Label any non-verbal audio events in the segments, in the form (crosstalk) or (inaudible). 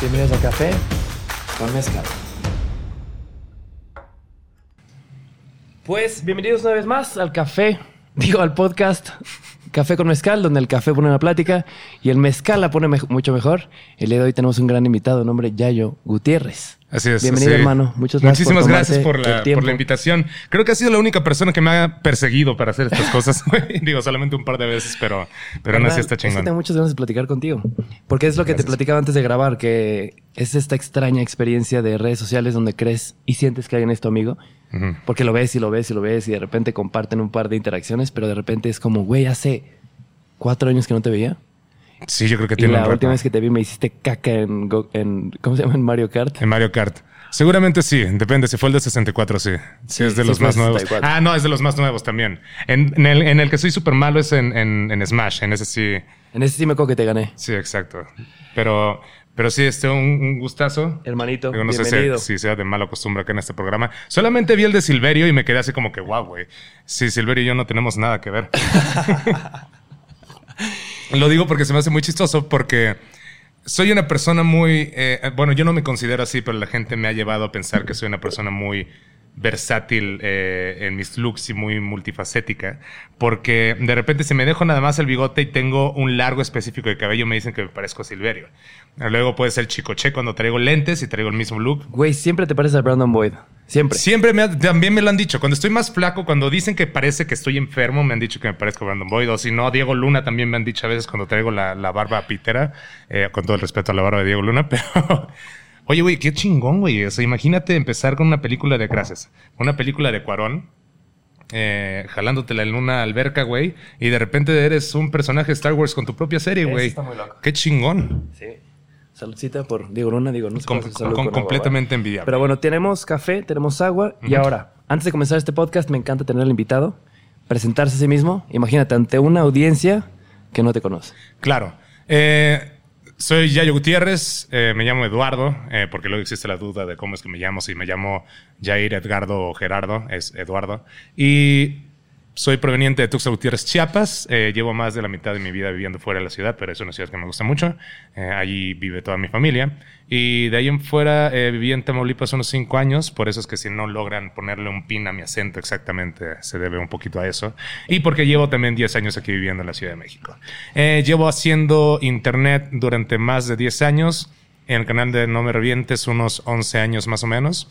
Bienvenidos a Café con Mezcal. Pues bienvenidos una vez más al café, (laughs) digo al podcast Café con Mezcal, donde el café pone una plática y el mezcal la pone mucho mejor. El día de hoy tenemos un gran invitado, nombre Yayo Gutiérrez. Así es. Bienvenido, hermano. Muchas gracias Muchísimas por gracias por la, por invitación. Creo que ha sido la única persona que me ha perseguido para hacer estas cosas. (laughs) Digo, solamente un par de veces, pero, pero aún así está Es que chingón. tengo muchas ganas de platicar contigo. Porque es lo que te platicaba antes de grabar, que es esta extraña experiencia de redes sociales donde crees y sientes que alguien es tu amigo. Porque lo ves y lo ves y lo ves y de repente comparten un par de interacciones, pero de repente es como, güey, hace cuatro años que no te veía. Sí, yo creo que Y tiene la un rato. última vez que te vi me hiciste caca en, ¿cómo se llama? En Mario Kart. En Mario Kart. Seguramente sí, depende. Si fue el de 64, sí. Sí, Sí, es de sí los más nuevos. 64. Ah, no, es de los más nuevos también. En, en el, en el que soy súper malo es en, Smash. En ese sí. En ese sí me acuerdo que te gané. Sí, exacto. Pero, pero sí, este, un, un gustazo. Hermanito, Digo, no sé bienvenido. si, si sea de mala costumbre acá en este programa. Solamente vi el de Silverio y me quedé así como que, wow, güey. Sí, Silverio y yo no tenemos nada que ver. (laughs) (laughs) Lo digo porque se me hace muy chistoso porque soy una persona muy, eh, bueno, yo no me considero así, pero la gente me ha llevado a pensar que soy una persona muy versátil eh, en mis looks y muy multifacética, porque de repente si me dejo nada más el bigote y tengo un largo específico de cabello, me dicen que me parezco a Silverio. Luego puede ser chicoche cuando traigo lentes y traigo el mismo look. Güey, siempre te pareces a Brandon Boyd. Siempre. Siempre me ha- también me lo han dicho. Cuando estoy más flaco, cuando dicen que parece que estoy enfermo, me han dicho que me parezco a Brandon Boyd. O si no, Diego Luna también me han dicho a veces cuando traigo la, la barba pitera, eh, con todo el respeto a la barba de Diego Luna, (laughs) pero... Oye, güey, qué chingón, güey. O sea, imagínate empezar con una película de gracias. Una película de Cuarón. Eh, jalándotela en una alberca, güey. Y de repente eres un personaje de Star Wars con tu propia serie, Eso güey. está muy loco. Qué chingón. Sí. Saludcita por Diego Luna, digo, no sé Com- con- con completamente envidiable. Pero bueno, tenemos café, tenemos agua y ahora, antes de comenzar este podcast, me encanta tener al invitado, presentarse a sí mismo. Imagínate, ante una audiencia que no te conoce. Claro. Eh, soy Yayo Gutiérrez, eh, me llamo Eduardo, eh, porque luego existe la duda de cómo es que me llamo, si me llamo Jair, Edgardo o Gerardo, es Eduardo. Y soy proveniente de Tuxtla Gutiérrez, Chiapas. Eh, llevo más de la mitad de mi vida viviendo fuera de la ciudad, pero es una ciudad que me gusta mucho. Eh, allí vive toda mi familia. Y de ahí en fuera eh, viví en Tamaulipas unos cinco años, por eso es que si no logran ponerle un pin a mi acento exactamente, se debe un poquito a eso. Y porque llevo también 10 años aquí viviendo en la Ciudad de México. Eh, llevo haciendo internet durante más de 10 años. En el canal de No Me Revientes, unos 11 años más o menos.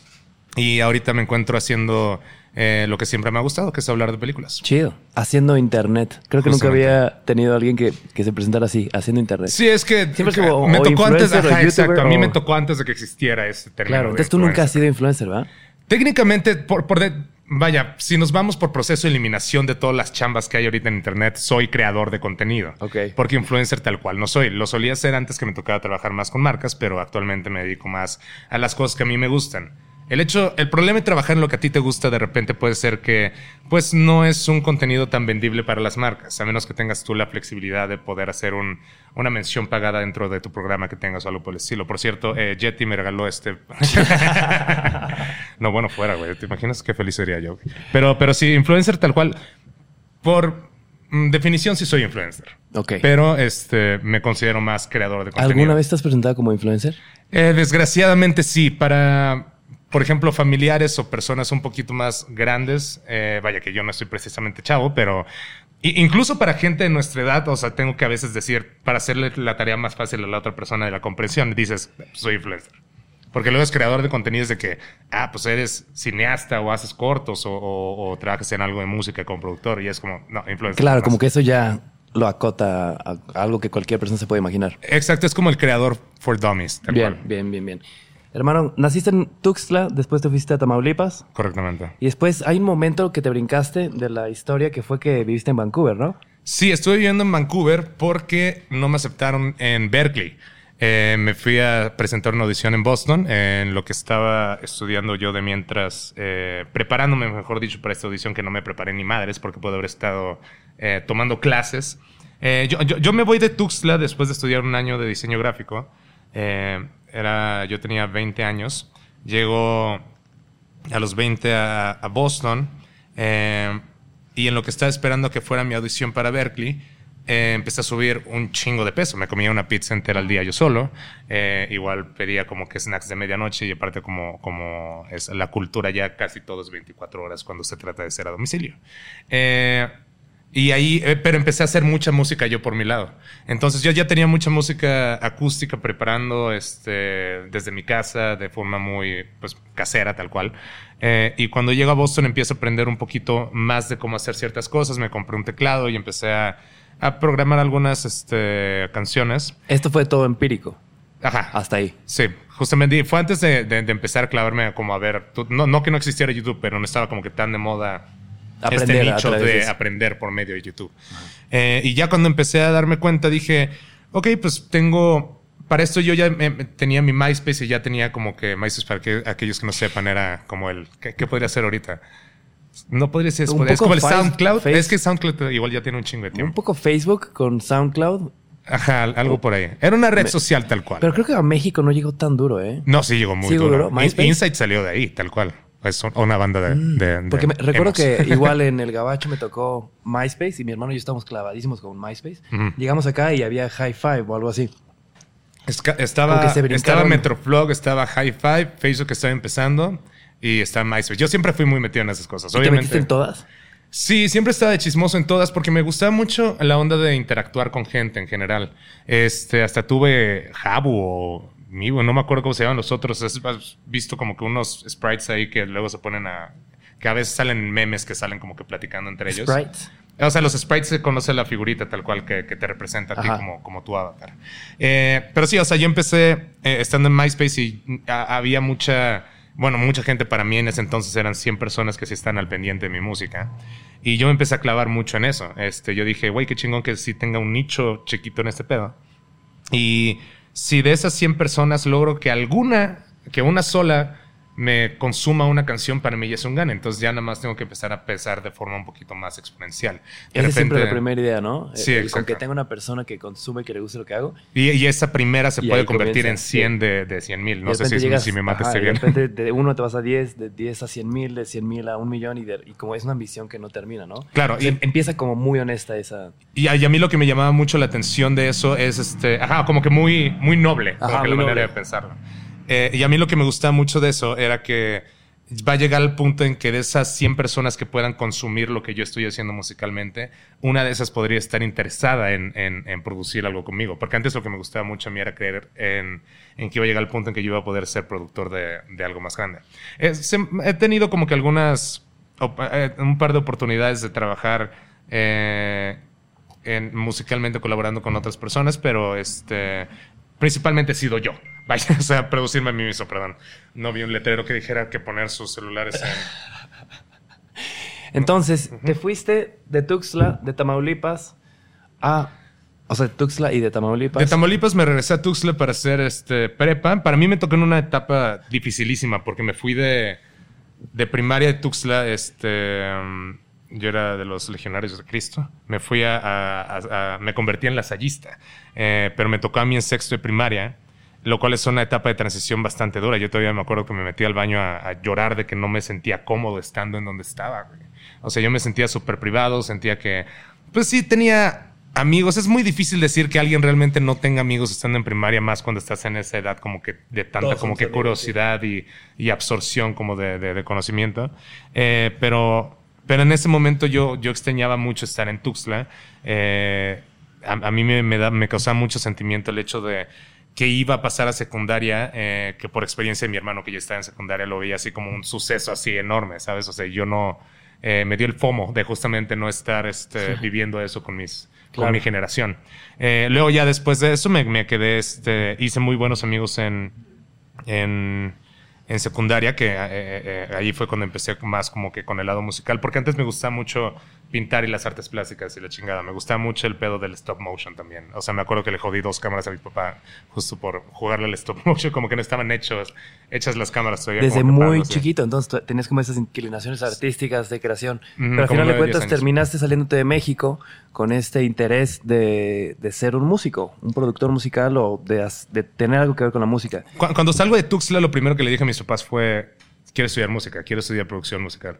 Y ahorita me encuentro haciendo eh, lo que siempre me ha gustado, que es hablar de películas. Chido. Haciendo internet. Creo que nunca había tenido a alguien que, que se presentara así, haciendo internet. Sí, es que Siempre es como, me tocó antes, ajá, exacto. A mí me tocó antes de que existiera ese término. claro, entonces tú nunca has sido influencer, ¿verdad? Técnicamente, por, por de- vaya, si nos vamos por proceso de eliminación de todas las chambas que hay ahorita en Internet, soy creador de contenido. Ok. Porque influencer tal cual no soy. Lo solía hacer antes que me tocaba trabajar más con marcas, pero actualmente me dedico más a las cosas que a mí me gustan. El hecho, el problema de trabajar en lo que a ti te gusta de repente puede ser que, pues, no es un contenido tan vendible para las marcas, a menos que tengas tú la flexibilidad de poder hacer un- una mención pagada dentro de tu programa que tengas o algo por el estilo. Por cierto, eh, Jetty me regaló este. (laughs) no, bueno, fuera, güey. ¿Te imaginas qué feliz sería yo? Pero, pero sí, influencer tal cual. Por mm, definición, sí soy influencer. Ok. Pero este, me considero más creador de contenido. ¿Alguna vez te has presentado como influencer? Eh, desgraciadamente sí, para, por ejemplo, familiares o personas un poquito más grandes, eh, vaya que yo no estoy precisamente chavo, pero incluso para gente de nuestra edad, o sea, tengo que a veces decir, para hacerle la tarea más fácil a la otra persona de la comprensión, dices, soy influencer. Porque luego es creador de contenidos de que, ah, pues eres cineasta o haces cortos o, o- o trabajas en algo de música como productor y es como, no, influencer. Claro, como que eso ya lo acota a, a algo que cualquier persona se puede imaginar. Exacto, es como el creador for dummies. Bien, cual. bien, bien, bien. Hermano, naciste en Tuxtla, después te fuiste a Tamaulipas Correctamente. y después hay un momento que te brincaste de la historia que fue que viviste en Vancouver, ¿no? Sí, estuve viviendo en Vancouver porque no me aceptaron en Berkeley. Eh, me fui a presentar una audición en Boston, en lo que estaba estudiando yo de mientras, eh, preparándome, mejor dicho, para esta audición que no me preparé ni madres porque puedo haber estado eh, tomando clases. Yo, yo- yo me voy de Tuxtla después de estudiar un año de diseño gráfico. Era, yo tenía 20 años. Llego a los 20 a, Boston. eh, y en lo que estaba esperando que fuera mi audición para Berkeley, eh, empecé a subir un chingo de peso. Me comía una pizza entera al día yo solo. Eh, igual pedía como que snacks de medianoche y aparte como, como es la cultura ya casi todos 24 horas cuando se trata de ser a domicilio. Y ahí, eh, pero empecé a hacer mucha música yo por mi lado. Entonces yo ya tenía mucha música acústica preparando este, desde mi casa de forma muy pues, casera, tal cual. Eh, y cuando llego a Boston empiezo a aprender un poquito más de cómo hacer ciertas cosas. Me compré un teclado y empecé a, a programar algunas este, canciones. Esto fue todo empírico. Ajá. Hasta ahí. Sí, justamente fue antes de, de- de empezar a clavarme como a ver, tú- no, no que no existiera YouTube, pero no estaba como que tan de moda Aprender este nicho de aprender por medio de YouTube. Eh, y ya cuando empecé a darme cuenta dije, ok, pues tengo, para esto yo ya me- tenía mi MySpace y ya tenía como que MySpace para que aquellos que no sepan era como el, ¿qué, qué podría hacer ahorita? No podría ser, Un es como el SoundCloud. Face- Es que SoundCloud igual ya tiene un chingo de Un tiempo. poco Facebook con SoundCloud. Ajá, algo por ahí. Era una red social tal cual. Pero creo que a México no llegó tan duro, ¿eh? No, sí llegó muy ¿Sí duro. ¿MySpace? Insight salió de ahí, tal cual. Es un- una banda de. de- de Porque me- recuerdo que igual en (laughs) el Gabacho me tocó MySpace y mi hermano y yo estábamos clavadísimos con MySpace. Llegamos acá y había High Five o algo así. Esca- estaba, estaba Metroflog, estaba High Five, Facebook estaba empezando y estaba MySpace. Yo siempre fui muy metido en esas cosas. ¿Y ¿Te Obviamente. metiste en todas? Sí, siempre estaba de chismoso en todas porque me gustaba mucho la onda de interactuar con gente en general. Este, hasta tuve Jabu o No me acuerdo cómo se llaman los otros. Has visto como que unos sprites ahí que luego se ponen a. que a veces salen memes que salen como que platicando entre ellos. Sprites. O sea, los sprites se conoce la figurita tal cual que, que te representa a ti como, como tu avatar. Eh, pero sí, o sea, yo empecé eh, estando en MySpace y a- había mucha, bueno, mucha gente para mí en ese entonces eran 100 personas que sí están al pendiente de mi música. Y yo me empecé a clavar mucho en eso. Este, yo dije, güey, qué chingón que sí tenga un nicho chiquito en este pedo. Y si de esas 100 personas logro que alguna, que una sola me consuma una canción, para mí ya es un gane. Entonces ya nada más tengo que empezar a pesar de forma un poquito más exponencial. De Esa es siempre la primera idea, ¿no? Sí, El- el. Con que tenga una persona que consume, que le guste lo que hago. Y, y esa primera se Y puede convertir comienza, en 100 de, de 100 mil. No sé si, llegas- si me mataste ajá, y bien. De repente de (laughs) uno te vas a 10, de 10 a 100 mil, de 100 mil a un millón y, de- y como es una ambición que no termina, ¿no? Claro, O sea, y- empieza como muy honesta esa... Y a, y a mí lo que me llamaba mucho la atención de eso es, este, ajá, como que muy, muy noble, como Ajá, que la muy manera noble. de pensarlo. Eh, y a mí lo que me gustaba mucho de eso era que va a llegar al punto en que de esas 100 personas que puedan consumir lo que yo estoy haciendo musicalmente, una de esas podría estar interesada en, en- producir algo conmigo. Porque antes lo que me gustaba mucho a mí era creer en, en que iba a llegar al punto en que yo iba a poder ser productor de, de algo más grande. Eh, he tenido como que algunas, eh, un par de oportunidades de trabajar en- musicalmente colaborando con otras personas, pero este principalmente he sido yo. (laughs) Vaya, o sea, producirme a mí mismo, perdón. No vi un letrero que dijera que poner sus celulares en... Entonces, te fuiste de Tuxtla, de Tamaulipas, a... O sea, de Tuxtla y de Tamaulipas. De Tamaulipas me regresé a Tuxtla para hacer este prepa. Para mí me tocó en una etapa dificilísima porque me fui de, de primaria de Tuxtla. Este, yo era de los legionarios de Cristo. Me fui a, a- a- a- me convertí en lasallista, eh, pero me tocó a mí en sexto de primaria, lo cual es una etapa de transición bastante dura. Yo todavía me acuerdo que me metí al baño a, llorar de que no me sentía cómodo estando en donde estaba. güey. O sea, yo me sentía súper privado, sentía que, pues sí, tenía amigos. Es muy difícil decir que alguien realmente no tenga amigos estando en primaria, más cuando estás en esa edad como que de tanta como que curiosidad y, y absorción como de, de- de conocimiento. Eh, pero, pero en ese momento yo, yo extrañaba mucho estar en Tuxtla. Eh, a, a mí me, me, da, me causaba mucho sentimiento el hecho de que iba a pasar a secundaria, eh, que por experiencia de mi hermano que ya estaba en secundaria lo veía así como un suceso así enorme, ¿sabes? O sea, yo no... eh, me dio el FOMO de justamente no estar este, (laughs) viviendo eso con mis Claro. con mi generación. Eh, luego ya después de eso me, me quedé, este, hice muy buenos amigos en, en, en secundaria, que eh, eh, eh, ahí fue cuando empecé más como que con el lado musical, porque antes me gustaba mucho pintar y las artes plásticas y la chingada. Me gustaba mucho el pedo del stop motion también. O sea, me acuerdo que le jodí dos cámaras a mi papá justo por jugarle al stop (laughs) motion, como que no estaban hechos, hechas las cámaras todavía. Desde muy chiquito, entonces tenías como esas inclinaciones artísticas de creación. Pero al final de cuentas terminaste saliéndote de México con este interés de, de ser un músico, un productor musical o de, tener algo que ver con la música. Cu- Cuando salgo de Tuxtla, lo primero que le dije a mis papás fue, quiero estudiar música, quiero estudiar producción musical.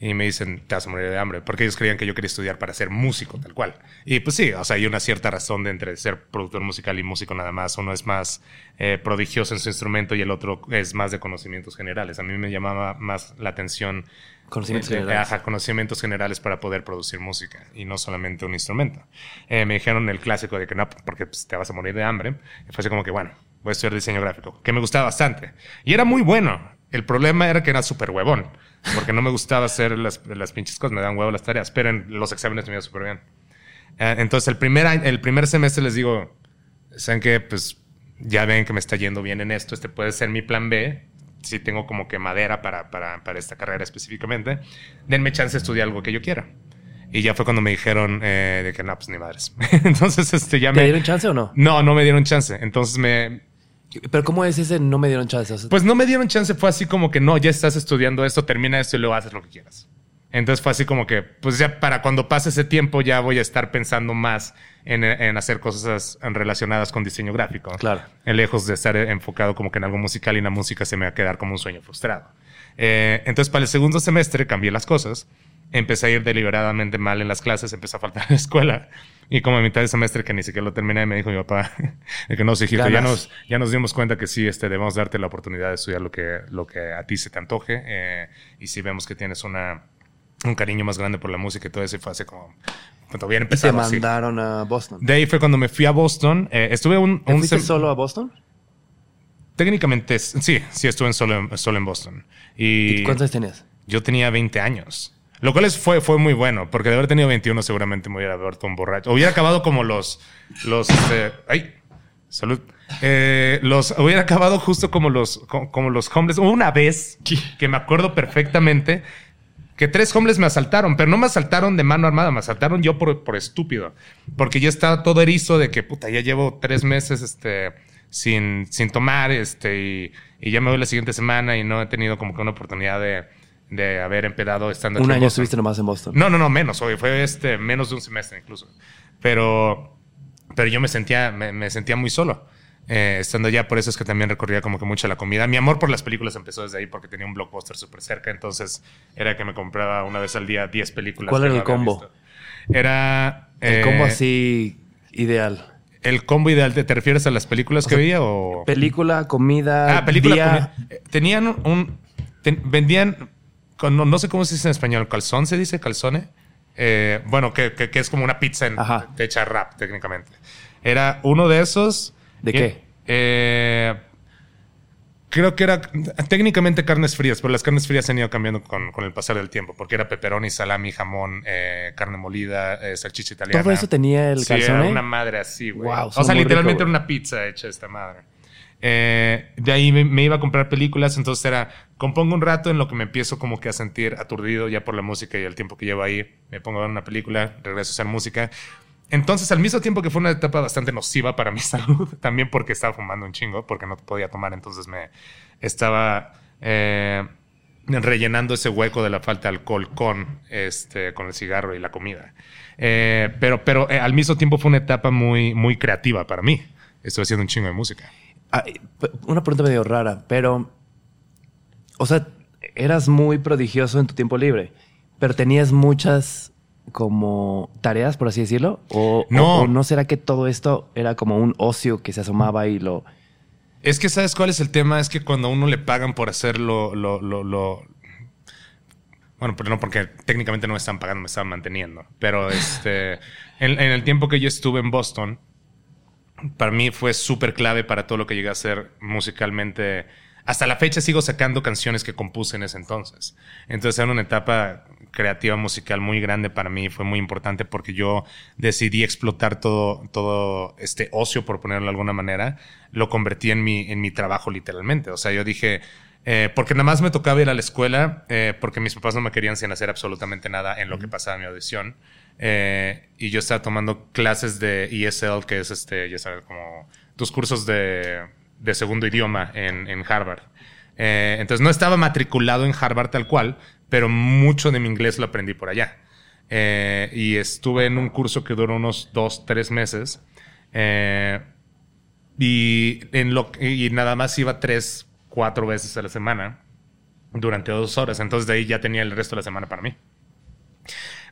Y me dicen, te vas a morir de hambre, porque ellos creían que yo quería estudiar para ser músico, tal cual. Y pues sí, o sea, hay una cierta razón de entre ser productor musical y músico nada más. Uno es más eh, prodigioso en su instrumento y el otro es más de conocimientos generales. A mí me llamaba más la atención. Conocimientos eh, generales. ajá, conocimientos generales para poder producir música y no solamente un instrumento. Eh, me dijeron el clásico de que no, porque pues, te vas a morir de hambre. Y fue así como que, bueno, voy a estudiar diseño gráfico, que me gustaba bastante. Y era muy bueno. El problema era que era súper huevón, porque no me gustaba hacer las, las pinches cosas, me dan huevo las tareas, pero en los exámenes me iba súper bien. Eh, entonces, el primer, año- el primer semestre les digo, ¿saben qué? Pues ya ven que me está yendo bien en esto, este puede ser mi plan B, si tengo como que madera para, para, para esta carrera específicamente, denme chance de estudiar algo que yo quiera. Y ya fue cuando me dijeron eh, de que no, pues ni madres. (laughs) Entonces, este, ya ¿Te me... dieron chance o no? No, no me dieron chance. Entonces me, Pero ¿cómo es ese no me dieron chance? O sea, pues no me dieron chance, fue así como que no, ya estás estudiando esto, termina esto y luego haces lo que quieras. Entonces fue así como que, pues ya para cuando pase ese tiempo ya voy a estar pensando más en, en hacer cosas relacionadas con diseño gráfico. Claro. En lejos de estar enfocado como que en algo musical y la música se me va a quedar como un sueño frustrado. Eh, entonces para el segundo semestre cambié las cosas. Empecé a ir deliberadamente mal en las clases, empecé a faltar a (laughs) la escuela. Y como a mitad del semestre que ni siquiera lo terminé, me dijo mi papá (laughs) de que no, hijito, ya nos, ya nos dimos cuenta que sí, este, debemos darte la oportunidad de estudiar lo que, lo que a ti se te antoje. eh, y si vemos que tienes una, un cariño más grande por la música y todo eso, y fue así como, cuando habían y te empezado así. mandaron a Boston. De ahí fue cuando me fui a Boston. eh, estuve un, ¿Te un fuiste solo a Boston? Técnicamente, sí, sí estuve en solo, en, solo en Boston. Y, ¿Y cuántos años tenías? yo tenía 20 años. Lo cual es, fue, fue muy bueno, porque de haber tenido 21 seguramente me hubiera vuelto un borracho. Hubiera acabado como los... los este, ¡Ay! Salud. Eh, los, hubiera acabado justo como los, co- como, los homeless. Hubo una vez que me acuerdo perfectamente que tres homeless me asaltaron, pero no me asaltaron de mano armada, me asaltaron yo por, por estúpido. Porque yo estaba todo erizo de que, puta, ya llevo tres meses este, sin, sin tomar este, y, y ya me voy la siguiente semana y no he tenido como que una oportunidad de, de haber empedado estando Un año Boston. estuviste nomás en Boston. No, no, no, menos, oye, fue este, menos de un semestre incluso. Pero, pero yo me sentía, me, me sentía muy solo. eh, estando allá, por eso es que también recorría como que mucho la comida. Mi amor por las películas empezó desde ahí porque tenía un blockbuster súper cerca, entonces era que me compraba una vez al día 10 películas. ¿Cuál era el combo? visto. Era... El eh, combo así ideal. El combo ideal, ¿te, te refieres a las películas que veía o...? Película, comida, Ah, película. día. comida. Eh, Tenían un. ten- vendían. No, no sé cómo se dice en español. ¿Calzón se dice? ¿Calzone? Eh, bueno, que, que- que es como una pizza en, Ajá. hecha rap, técnicamente. Era uno de esos. ¿De qué? eh, creo que era técnicamente carnes frías, pero las carnes frías han ido cambiando con, con el pasar del tiempo, porque era pepperoni, salami, jamón, eh, carne molida, eh, salchicha italiana. Todo eso tenía el Sí, era calzone. una madre así, güey. Wow, o sea, literalmente rico, era una pizza hecha esta madre. Eh, de ahí me, iba a comprar películas, entonces era, compongo un rato en lo que me empiezo como que a sentir aturdido ya por la música y el tiempo que llevo ahí, me pongo a ver una película, regreso a hacer música. Entonces, al mismo tiempo que fue una etapa bastante nociva para mi (laughs) salud, también porque estaba fumando un chingo, porque no podía tomar, entonces me estaba eh, rellenando ese hueco de la falta de alcohol con, este, con el cigarro y la comida. Eh, pero pero al mismo tiempo fue una etapa muy, muy creativa para mí. Estoy haciendo un chingo de música. Ah, una pregunta medio rara, pero. O sea, eras muy prodigioso en tu tiempo libre, pero tenías muchas como tareas, por así decirlo. O No. o- o no será que todo esto era como un ocio que se asomaba y lo. Es que, ¿sabes cuál es el tema? Es que cuando a uno le pagan por hacerlo, lo, lo, lo- Bueno, pero no porque técnicamente no me están pagando, me están manteniendo. Pero este, en, en el tiempo que yo estuve en Boston, para mí fue súper clave para todo lo que llegué a hacer musicalmente. Hasta la fecha sigo sacando canciones que compuse en ese entonces. Entonces era una etapa creativa musical muy grande para mí. Fue muy importante porque yo decidí explotar todo, todo este ocio, por ponerlo de alguna manera. Lo convertí en mi, en mi trabajo literalmente. O sea, yo dije, eh, porque nada más me tocaba ir a la escuela, eh, porque mis papás no me querían sin hacer absolutamente nada en lo que pasaba en mi audición. Eh, y yo estaba tomando clases de ESL, que es este, ya sabes, como tus cursos de, de segundo idioma en, en Harvard. Eh, entonces no estaba matriculado en Harvard tal cual, pero mucho de mi inglés lo aprendí por allá. Eh, y estuve en un curso que duró unos dos, tres meses. Eh, y, en lo, y nada más iba tres, cuatro veces a la semana. durante dos horas. Entonces de ahí ya tenía el resto de la semana para mí.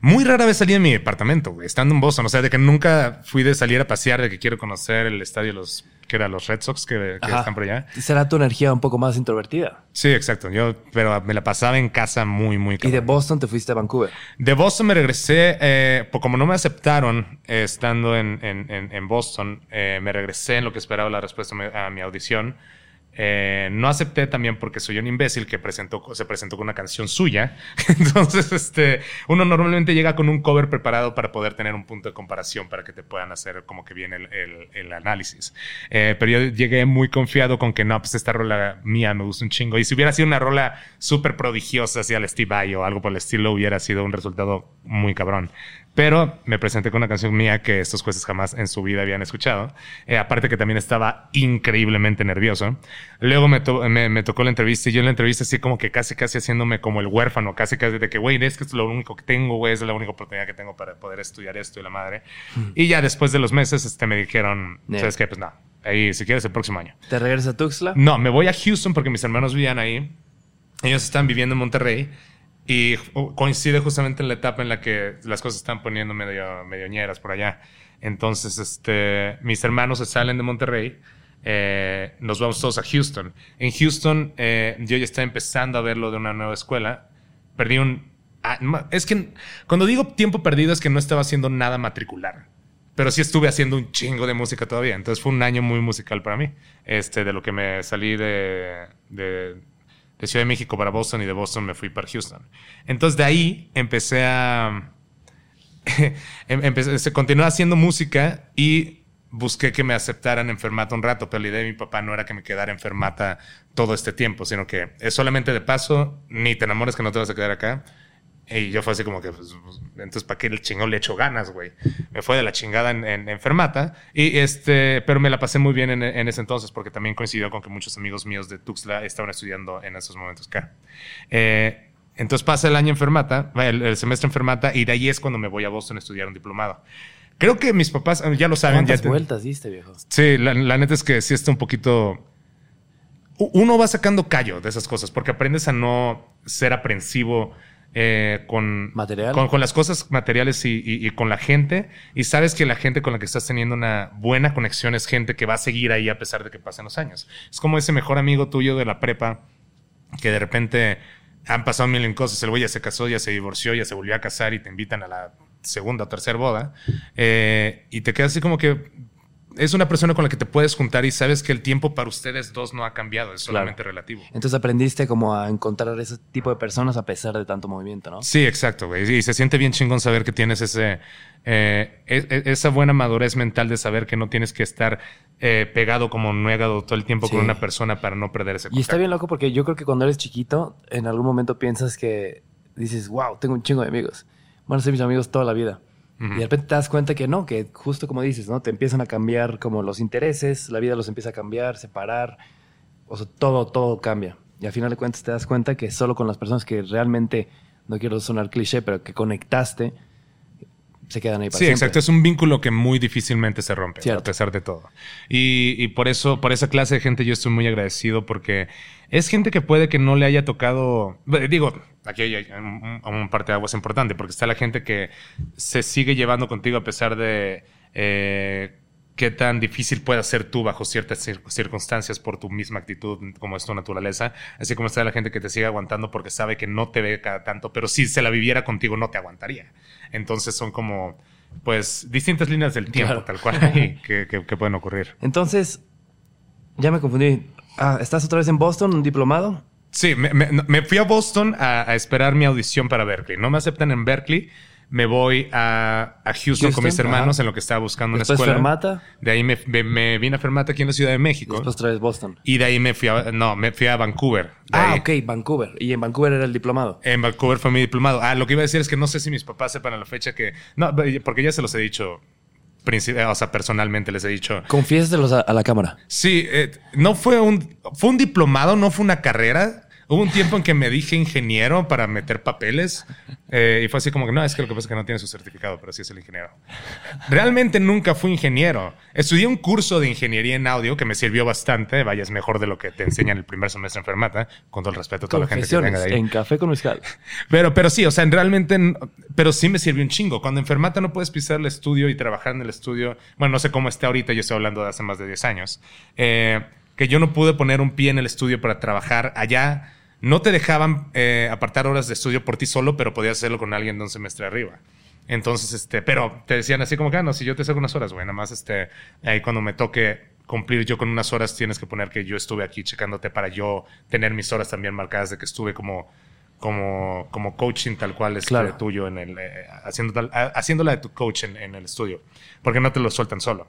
Muy rara vez salí de mi departamento, güey, estando en Boston. O sea, de que nunca fui de salir a pasear, de que quiero conocer el estadio de los, que era los Red Sox que, están por allá. Será tu energía un poco más introvertida. Sí, exacto. Yo, pero me la pasaba en casa muy, muy Y de cabrón. Boston te fuiste a Vancouver. De Boston me regresé, eh, pues como no me aceptaron eh, estando en, en- en- Boston, eh, me regresé en lo que esperaba la respuesta a mi audición. Eh, no acepté también porque soy un imbécil que presentó, se presentó con una canción suya. (laughs) Entonces, este, uno normalmente llega con un cover preparado para poder tener un punto de comparación para que te puedan hacer como que bien el, el- el análisis. Eh, pero yo llegué muy confiado con que no, pues esta rola mía me gusta un chingo. Y si hubiera sido una rola súper prodigiosa, así al Steve Vai o algo por el estilo, hubiera sido un resultado muy cabrón. Pero me presenté con una canción mía que estos jueces jamás en su vida habían escuchado. Eh, aparte que también estaba increíblemente nervioso. Luego me, to- me, me tocó la entrevista y yo en la entrevista así como que casi casi haciéndome como el huérfano, casi casi de que, güey, es que es lo único que tengo, güey, es la única oportunidad que tengo para poder estudiar esto y la madre. Y ya después de los meses este, me dijeron, Yeah. ¿sabes qué? Pues no, ahí si quieres el próximo año. ¿Te regresas a Tuxtla? No, me voy a Houston porque mis hermanos vivían ahí. Ellos están viviendo en Monterrey y coincide justamente en la etapa en la que las cosas están poniendo medio, medio ñeras por allá. Entonces, este, mis hermanos se salen de Monterrey. eh, nos vamos todos a Houston. En Houston, eh, yo ya estaba empezando a ver lo de una nueva escuela. Perdí un. ah, es que cuando digo tiempo perdido es que no estaba haciendo nada matricular. Pero sí estuve haciendo un chingo de música todavía. Entonces fue un año muy musical para mí. Este, de lo que me salí de, de Ciudad de México para Boston y de Boston me fui para Houston. Entonces de ahí empecé a... (laughs) em- empecé, se continué haciendo música y busqué que me aceptaran en Fermata un rato, pero la idea de mi papá no era que me quedara en Fermata todo este tiempo, sino que es solamente de paso, ni te enamores que no te vas a quedar acá. Y yo fue así como que, pues, pues, entonces, ¿para qué el chingón le echo ganas, güey? Me fue de la chingada en, en, en Fermata. Y este, pero me la pasé muy bien en, en ese entonces, porque también coincidió con que muchos amigos míos de Tuxtla estaban estudiando en esos momentos acá. Eh, entonces pasa el año en Fermata, el, el semestre en Fermata, y de ahí es cuando me voy a Boston a estudiar un diplomado. Creo que mis papás eh, ya lo saben. Ya ¿Cuántas te- vueltas diste, viejo? Sí, la, la neta es que sí está un poquito. Uno va sacando callo de esas cosas porque aprendes a no ser aprensivo eh, con, Material. con, con las cosas materiales y, y- y con la gente. Y sabes que la gente con la que estás teniendo una buena conexión es gente que va a seguir ahí a pesar de que pasen los años. Es como ese mejor amigo tuyo de la prepa que de repente han pasado mil cosas. El güey ya se casó, ya se divorció, ya se volvió a casar y te invitan a la segunda o tercera boda. Eh, y te quedas así como que es una persona con la que te puedes juntar y sabes que el tiempo para ustedes dos no ha cambiado, es solamente relativo. Entonces aprendiste como a encontrar ese tipo de personas a pesar de tanto movimiento, ¿no? Sí, exacto, güey. Y se siente bien chingón saber que tienes ese, eh, e- e- esa buena madurez mental de saber que no tienes que estar eh, pegado como un nuegado todo el tiempo Sí. con una persona para no perder ese Y está contacto. bien loco porque yo creo que cuando eres chiquito, en algún momento piensas que dices, wow, tengo un chingo de amigos. Van a ser mis amigos toda la vida. Ujú. Y de repente te das cuenta que no, que justo como dices, ¿no? Te empiezan a cambiar como los intereses, la vida los empieza a cambiar, separar. O sea, todo, todo cambia. Y al final de cuentas te das cuenta que solo con las personas que realmente, no quiero sonar cliché, pero que conectaste, se quedan ahí para Sí, siempre. exacto. Es un vínculo que muy difícilmente se rompe, Cierto. a pesar de todo. Y, y por eso, por esa clase de gente, yo estoy muy agradecido porque es gente que puede que no le haya tocado. Digo, aquí hay un, un parte de aguas importante, porque está la gente que se sigue llevando contigo a pesar de. eh, qué tan difícil pueda ser tú bajo ciertas cir- circunstancias por tu misma actitud, como es tu naturaleza. Así como está la gente que te sigue aguantando porque sabe que no te ve cada tanto, pero si se la viviera contigo no te aguantaría. Entonces son como, pues, distintas líneas del tiempo, Claro. tal cual, (laughs) que, que- que pueden ocurrir. Entonces, ya me confundí. Ah, ¿estás otra vez en Boston, un diplomado? Sí, me, me- me fui a Boston a, a esperar mi audición para Berkeley. No me aceptan en Berkeley. Me voy a, a Houston, con mis hermanos ajá. en lo que estaba buscando Después una escuela. Fermata, De ahí me, me- me vine a Fermata aquí en la Ciudad de México. después otra vez Boston. Y de ahí me fui a, no, me fui a Vancouver. De Ah, ahí- ok, Vancouver. Y en Vancouver era el diplomado. En Vancouver fue mi diplomado. Ah, lo que iba a decir es que no sé si mis papás sepan a la fecha que... No, porque ya se los he dicho, princip- o sea, personalmente les he dicho. Confiésaselos a, a la cámara. Sí, eh, no fue un... Fue un diplomado, no fue una carrera. Hubo un tiempo en que me dije ingeniero para meter papeles eh, y fue así como que no, es que lo que pasa es que no tiene su certificado, pero sí es el ingeniero. Realmente nunca fui ingeniero. Estudié un curso de ingeniería en audio que me sirvió bastante. Vaya, es mejor de lo que te enseñan el primer semestre en Fermata, con todo el respeto a toda la gente que venga de ahí. En café con mezcal. (laughs) Pero, pero sí, o sea, realmente, pero sí me sirvió un chingo. Cuando en Fermata no puedes pisar el estudio y trabajar en el estudio, bueno, no sé cómo está ahorita, yo estoy hablando de hace más de 10 años, eh, que yo no pude poner un pie en el estudio para trabajar allá no te dejaban eh, apartar horas de estudio por ti solo, pero podías hacerlo con alguien de un semestre arriba. Entonces, este, pero te decían así como que, ah, no, si yo te saco unas horas, güey, nada más, este, ahí cuando me toque cumplir yo con unas horas, tienes que poner que yo estuve aquí checándote para yo tener mis horas también marcadas de que estuve como, como, como coaching tal cual es este, tuyo en el, eh, haciendo, haciéndola de tu coach en, en el estudio, porque no te lo sueltan solo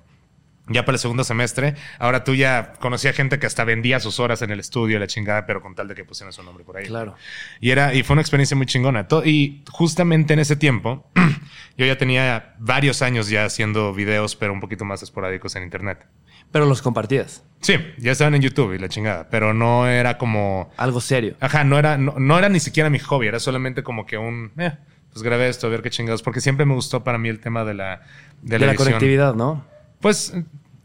ya para el segundo semestre. Ahora tú ya conocía gente que hasta vendía sus horas en el estudio, la chingada, pero con tal de que pusieran su nombre por ahí. Claro. Y era, y fue una experiencia muy chingona. Y justamente en ese tiempo, (clears throat) yo ya tenía varios años ya haciendo videos, pero un poquito más esporádicos en internet. Pero los compartías. Sí, ya estaban en YouTube y la chingada, pero no era como... Algo serio. Ajá, no era, no, era ni siquiera mi hobby, era solamente como que un... Eh, pues grabé esto, a ver qué chingados, porque siempre me gustó para mí el tema de la... De, la conectividad, ¿no? Pues,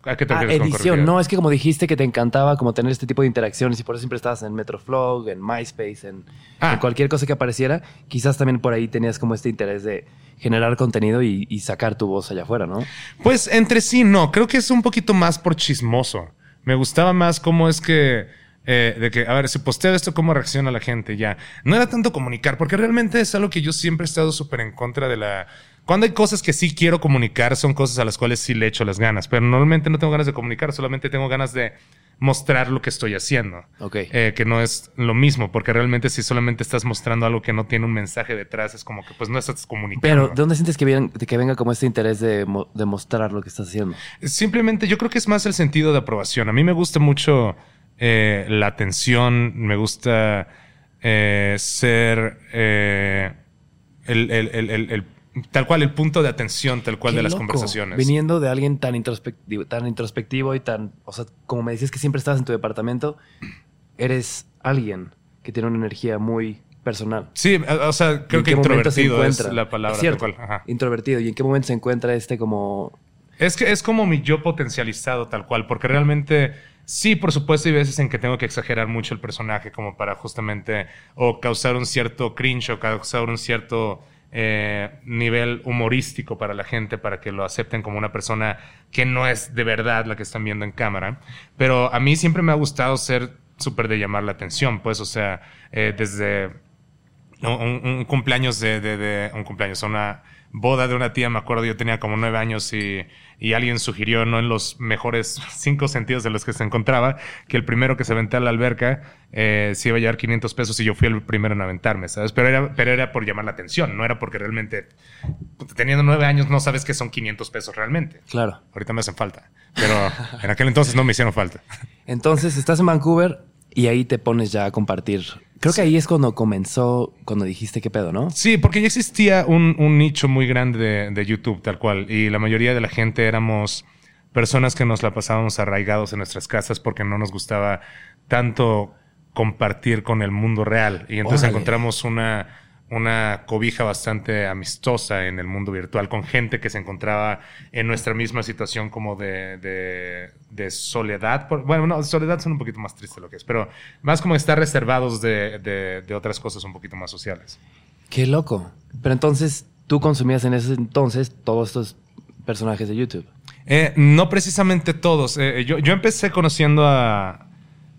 ¿a qué te ah, edición, no, es que como dijiste que te encantaba como tener este tipo de interacciones y por eso siempre estabas en Metroflog, en MySpace, en, ah. cualquier cosa que apareciera, quizás también por ahí tenías como este interés de generar contenido y, sacar tu voz allá afuera, ¿no? Pues entre sí, no, creo que es un poquito más por chismoso. Me gustaba más cómo es que... Eh, de que, a ver, si posteo esto, ¿cómo reacciona la gente? Ya. No era tanto comunicar, porque realmente es algo que yo siempre he estado súper en contra de la cuando hay cosas que sí quiero comunicar, son cosas a las cuales sí le echo las ganas, pero normalmente no tengo ganas de comunicar, solamente tengo ganas de mostrar lo que estoy haciendo. Ok. Eh, que no es lo mismo, porque realmente si solamente estás mostrando algo que no tiene un mensaje detrás, es como que pues no estás comunicando. Pero, ¿de dónde sientes que, que venga como este interés de, mostrar lo que estás haciendo? Simplemente yo creo que es más el sentido de aprobación. A mí me gusta mucho eh, la atención, me gusta eh, ser el, el Tal cual, el punto de atención, tal cual de las conversaciones. Viniendo de alguien tan introspectivo, tan introspectivo y tan. O sea, como me decías que siempre estás en tu departamento, eres alguien que tiene una energía muy personal. Sí, o sea, creo que introvertido es la palabra. tal cual. Introvertido. ¿Y en qué momento se encuentra este como. Es que es como mi yo potencializado, tal cual, porque realmente. Sí, por supuesto, hay veces en que tengo que exagerar mucho el personaje como para justamente o causar un cierto cringe o causar un cierto eh, nivel humorístico para la gente, para que lo acepten como una persona que no es de verdad la que están viendo en cámara. Pero a mí siempre me ha gustado ser súper de llamar la atención, pues, o sea, eh, desde un, cumpleaños de, de, un cumpleaños, una boda de una tía, me acuerdo, yo tenía como nueve años y, y, alguien sugirió, no en los mejores (laughs) cinco sentidos de los que se encontraba, que el primero que se aventara a la alberca eh, se iba a llevar 500 pesos y yo fui el primero en aventarme, ¿sabes? Pero era, pero era por llamar la atención, no era porque realmente, teniendo nueve años, no sabes que son 500 pesos realmente. Claro. Ahorita me hacen falta, pero en aquel entonces no me hicieron falta. Entonces, estás en Vancouver y ahí te pones ya a compartir Creo que ahí es cuando comenzó, cuando dijiste qué pedo, ¿no? Sí, porque ya existía un, nicho muy grande de, YouTube, tal cual. Y la mayoría de la gente éramos personas que nos la pasábamos arraigados en nuestras casas porque no nos gustaba tanto compartir con el mundo real. Y entonces encontramos una una cobija bastante amistosa en el mundo virtual con gente que se encontraba en nuestra misma situación como de, de, soledad. Bueno, no, soledad son un poquito más triste lo que es, pero más como estar reservados de, otras cosas un poquito más sociales. Qué loco. Pero entonces, ¿tú consumías en ese entonces todos estos personajes de YouTube? Eh, no precisamente todos. Eh, yo, yo, empecé conociendo a,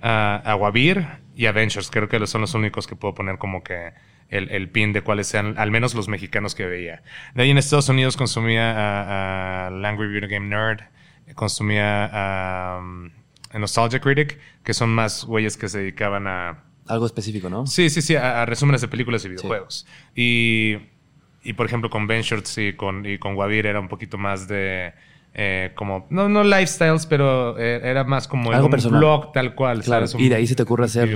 a, a Wabir y a Ventures. Creo que son los únicos que puedo poner como que el, pin de cuáles sean, al menos los mexicanos que veía. De ahí en Estados Unidos consumía a, Language Video Game Nerd, consumía a, Nostalgia Critic, que son más güeyes que se dedicaban a... Algo específico, ¿no? Sí, sí, sí, a, resúmenes de películas y videojuegos. Y, y, por ejemplo, con Ben Shorts y con, y con Wavir era un poquito más de... Eh, como, no, no lifestyles, pero eh, era más como un blog tal cual. Claro, y de ahí se te ocurre hacer.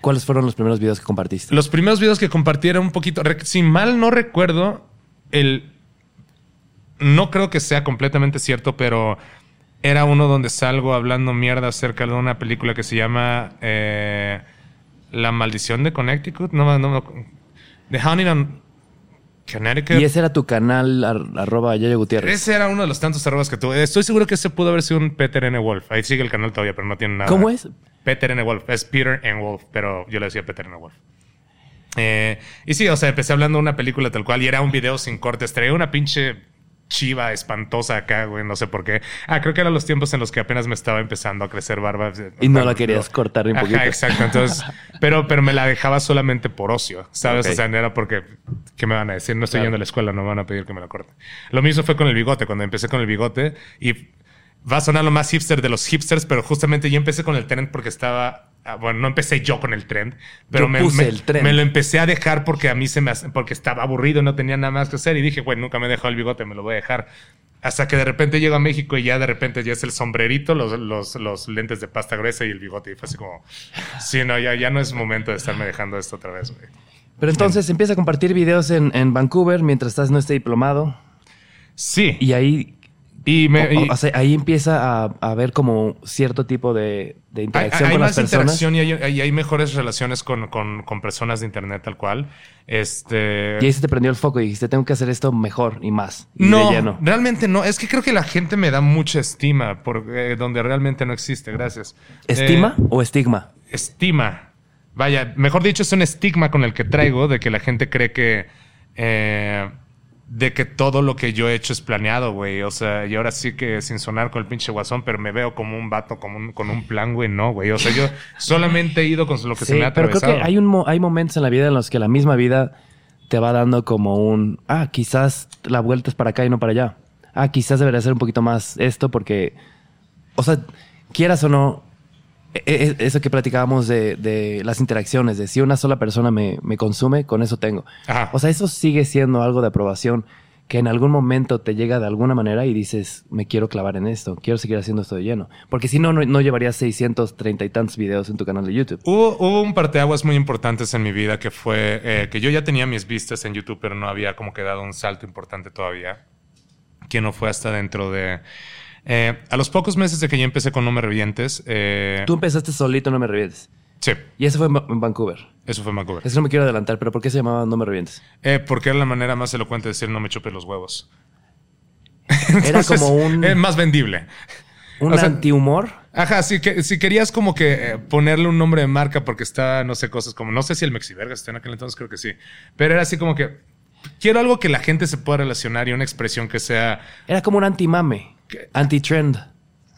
¿Cuáles fueron los primeros videos que compartiste? Los primeros videos que compartí eran un poquito. Si mal no recuerdo, el. No creo que sea completamente cierto, pero era uno donde salgo hablando mierda acerca de una película que se llama. Eh, La maldición de Connecticut. No, no, no. The Haunting on Connecticut. Y ese era tu canal, ar- arroba Yayo Gutiérrez. Ese era uno de los tantos arrobas que tuve. Estoy seguro que ese pudo haber sido un Peter N. Wolf. Ahí sigue el canal todavía, pero no tiene nada. ¿Cómo es? Peter N. Wolf. Es Peter N. Wolf, pero yo le decía Peter N. Wolf. Eh, y sí, o sea, empecé hablando de una película tal cual y era un video sin cortes. Traía una pinche chiva espantosa acá, güey, no sé por qué. Ah, creo que eran los tiempos en los que apenas me estaba empezando a crecer barba. Y no la querías cortar ni un Ajá, poquito. exacto. Entonces, (laughs) pero, pero me la dejaba solamente por ocio, ¿sabes? O sea, no era porque, ¿qué me van a decir? No estoy Claro. yendo a la escuela, no me van a pedir que me la corte. Lo mismo fue con el bigote, cuando empecé con el bigote y va a sonar lo más hipster de los hipsters, pero justamente yo empecé con el trend porque estaba, bueno, no empecé yo con el trend, pero me, puse me- el trend. me lo empecé a dejar porque a mí se me, hace- porque estaba aburrido, no tenía nada más que hacer y dije, bueno, nunca me he dejado el bigote, me lo voy a dejar. Hasta que de repente llego a México y ya de repente ya es el sombrerito, los, los, los lentes de pasta gruesa y el bigote. Y fue así como, sí, no, ya, ya no es momento de estarme dejando esto otra vez, güey. Pero entonces empieza a compartir videos en, en Vancouver mientras estás en este diplomado. Sí. Y ahí, Y me, o- y- o sea, ahí empieza a, a haber como cierto tipo de, de hay, interacción hay con más las personas. interacción y hay, hay- hay mejores relaciones con, con, con personas de internet tal cual. Este. Y ahí se te prendió el foco y dijiste, tengo que hacer esto mejor y más. Y no, de lleno. realmente no. Es que creo que la gente me da mucha estima por eh, donde realmente no existe. Gracias. ¿Estima Eh, o estigma? estima. Vaya, mejor dicho, es un estigma con el que traigo de que la gente cree que. eh, de que todo lo que yo he hecho es planeado, güey. O sea, y ahora sí que sin sonar con el pinche guasón, pero me veo como un vato como un- con un plan, güey. No, güey. O sea, yo (laughs) solamente he ido con lo que se me ha pero creo atravesado. que hay, un, hay momentos en la vida en los que la misma vida te va dando como un, ah, quizás la vuelta es para acá y no para allá. Ah, quizás debería ser un poquito más esto porque, o sea, quieras o no, eso que platicábamos de, de las interacciones, de si una sola persona me, me consume, con eso tengo. Ajá. O sea, eso sigue siendo algo de aprobación que en algún momento te llega de alguna manera y dices, me quiero clavar en esto, quiero seguir haciendo esto de lleno. Porque si no, no, no llevarías 630 y tantos videos en tu canal de YouTube. Hubo, hubo un parteaguas muy importantes en mi vida que fue eh, que yo ya tenía mis vistas en YouTube, pero no había como que dado un salto importante todavía. Que no fue hasta dentro de. Eh, a los pocos meses de que ya empecé con No Me Revientes. eh, Tú empezaste solito, no me revientes. Sí, Y eso fue en, Va- en Vancouver. eso fue en Vancouver. Eso no me quiero adelantar, pero ¿por qué se llamaba No me revientes? Eh, porque era la manera más elocuente de decir no me chupes los huevos. Era (laughs) como un, más vendible. un o sea- antihumor. Ajá, si, que, si querías como que ponerle un nombre de marca porque está, no sé, cosas como, no sé si el Mexivergas está en aquel entonces, creo que sí. Pero era así como que quiero algo que la gente se pueda relacionar y una expresión que sea, Era como un anti-mame. Anti-trend.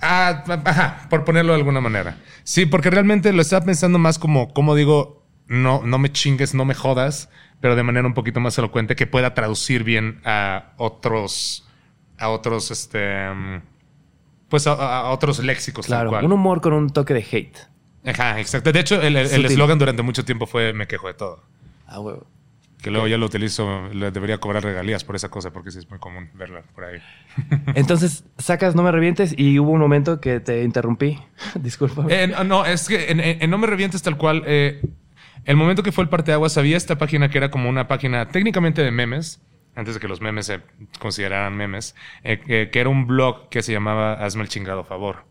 ah, ajá, por ponerlo de alguna manera. Sí, porque realmente lo estaba pensando más como, como digo, no, no me chingues, no me jodas, pero de manera un poquito más elocuente que pueda traducir bien a otros, a otros, este, pues a, otros léxicos. Claro, cual. un humor con un toque de hate. Ajá, exacto. De hecho, el eslogan durante mucho tiempo fue me quejo de todo. Ah, huevo. Que luego ya lo utilizo, le debería cobrar regalías por esa cosa, porque sí es muy común verla por ahí. (laughs) Entonces, sacas No me revientes y hubo un momento que te interrumpí. (laughs) Disculpa. Eh, no, es que en, en- en No Me Revientes tal cual, eh, el momento que fue el parteaguas, había esta página que era como una página técnicamente de memes, antes de que los memes se consideraran memes, eh, que, que era un blog que se llamaba Hazme el chingado favor.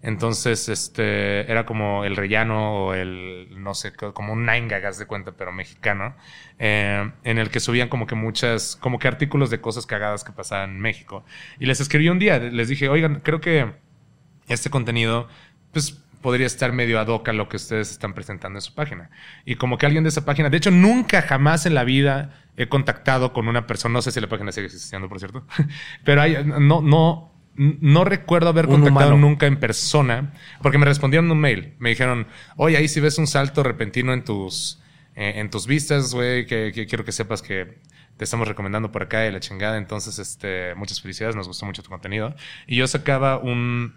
Entonces, este, era como el rellano o el, no sé, co- como un nine gagas de cuenta, pero mexicano, eh, en el que subían como que muchas, como que artículos de cosas cagadas que pasaban en México. Y les escribí un día, les dije, oigan, creo que este contenido, pues podría estar medio ad hoc a lo que ustedes están presentando en su página. Y como que alguien de esa página, de hecho, nunca jamás en la vida he contactado con una persona, no sé si la página sigue existiendo, por cierto, (laughs) pero hay, no, no, no recuerdo haber contactado nunca en persona, porque me respondieron un mail, me dijeron, oye, ahí si ves un salto repentino en tus, eh, en tus vistas, güey, que, que quiero que sepas que te estamos recomendando por acá y la chingada. Entonces, este, muchas felicidades, nos gustó mucho tu contenido. Y yo sacaba un,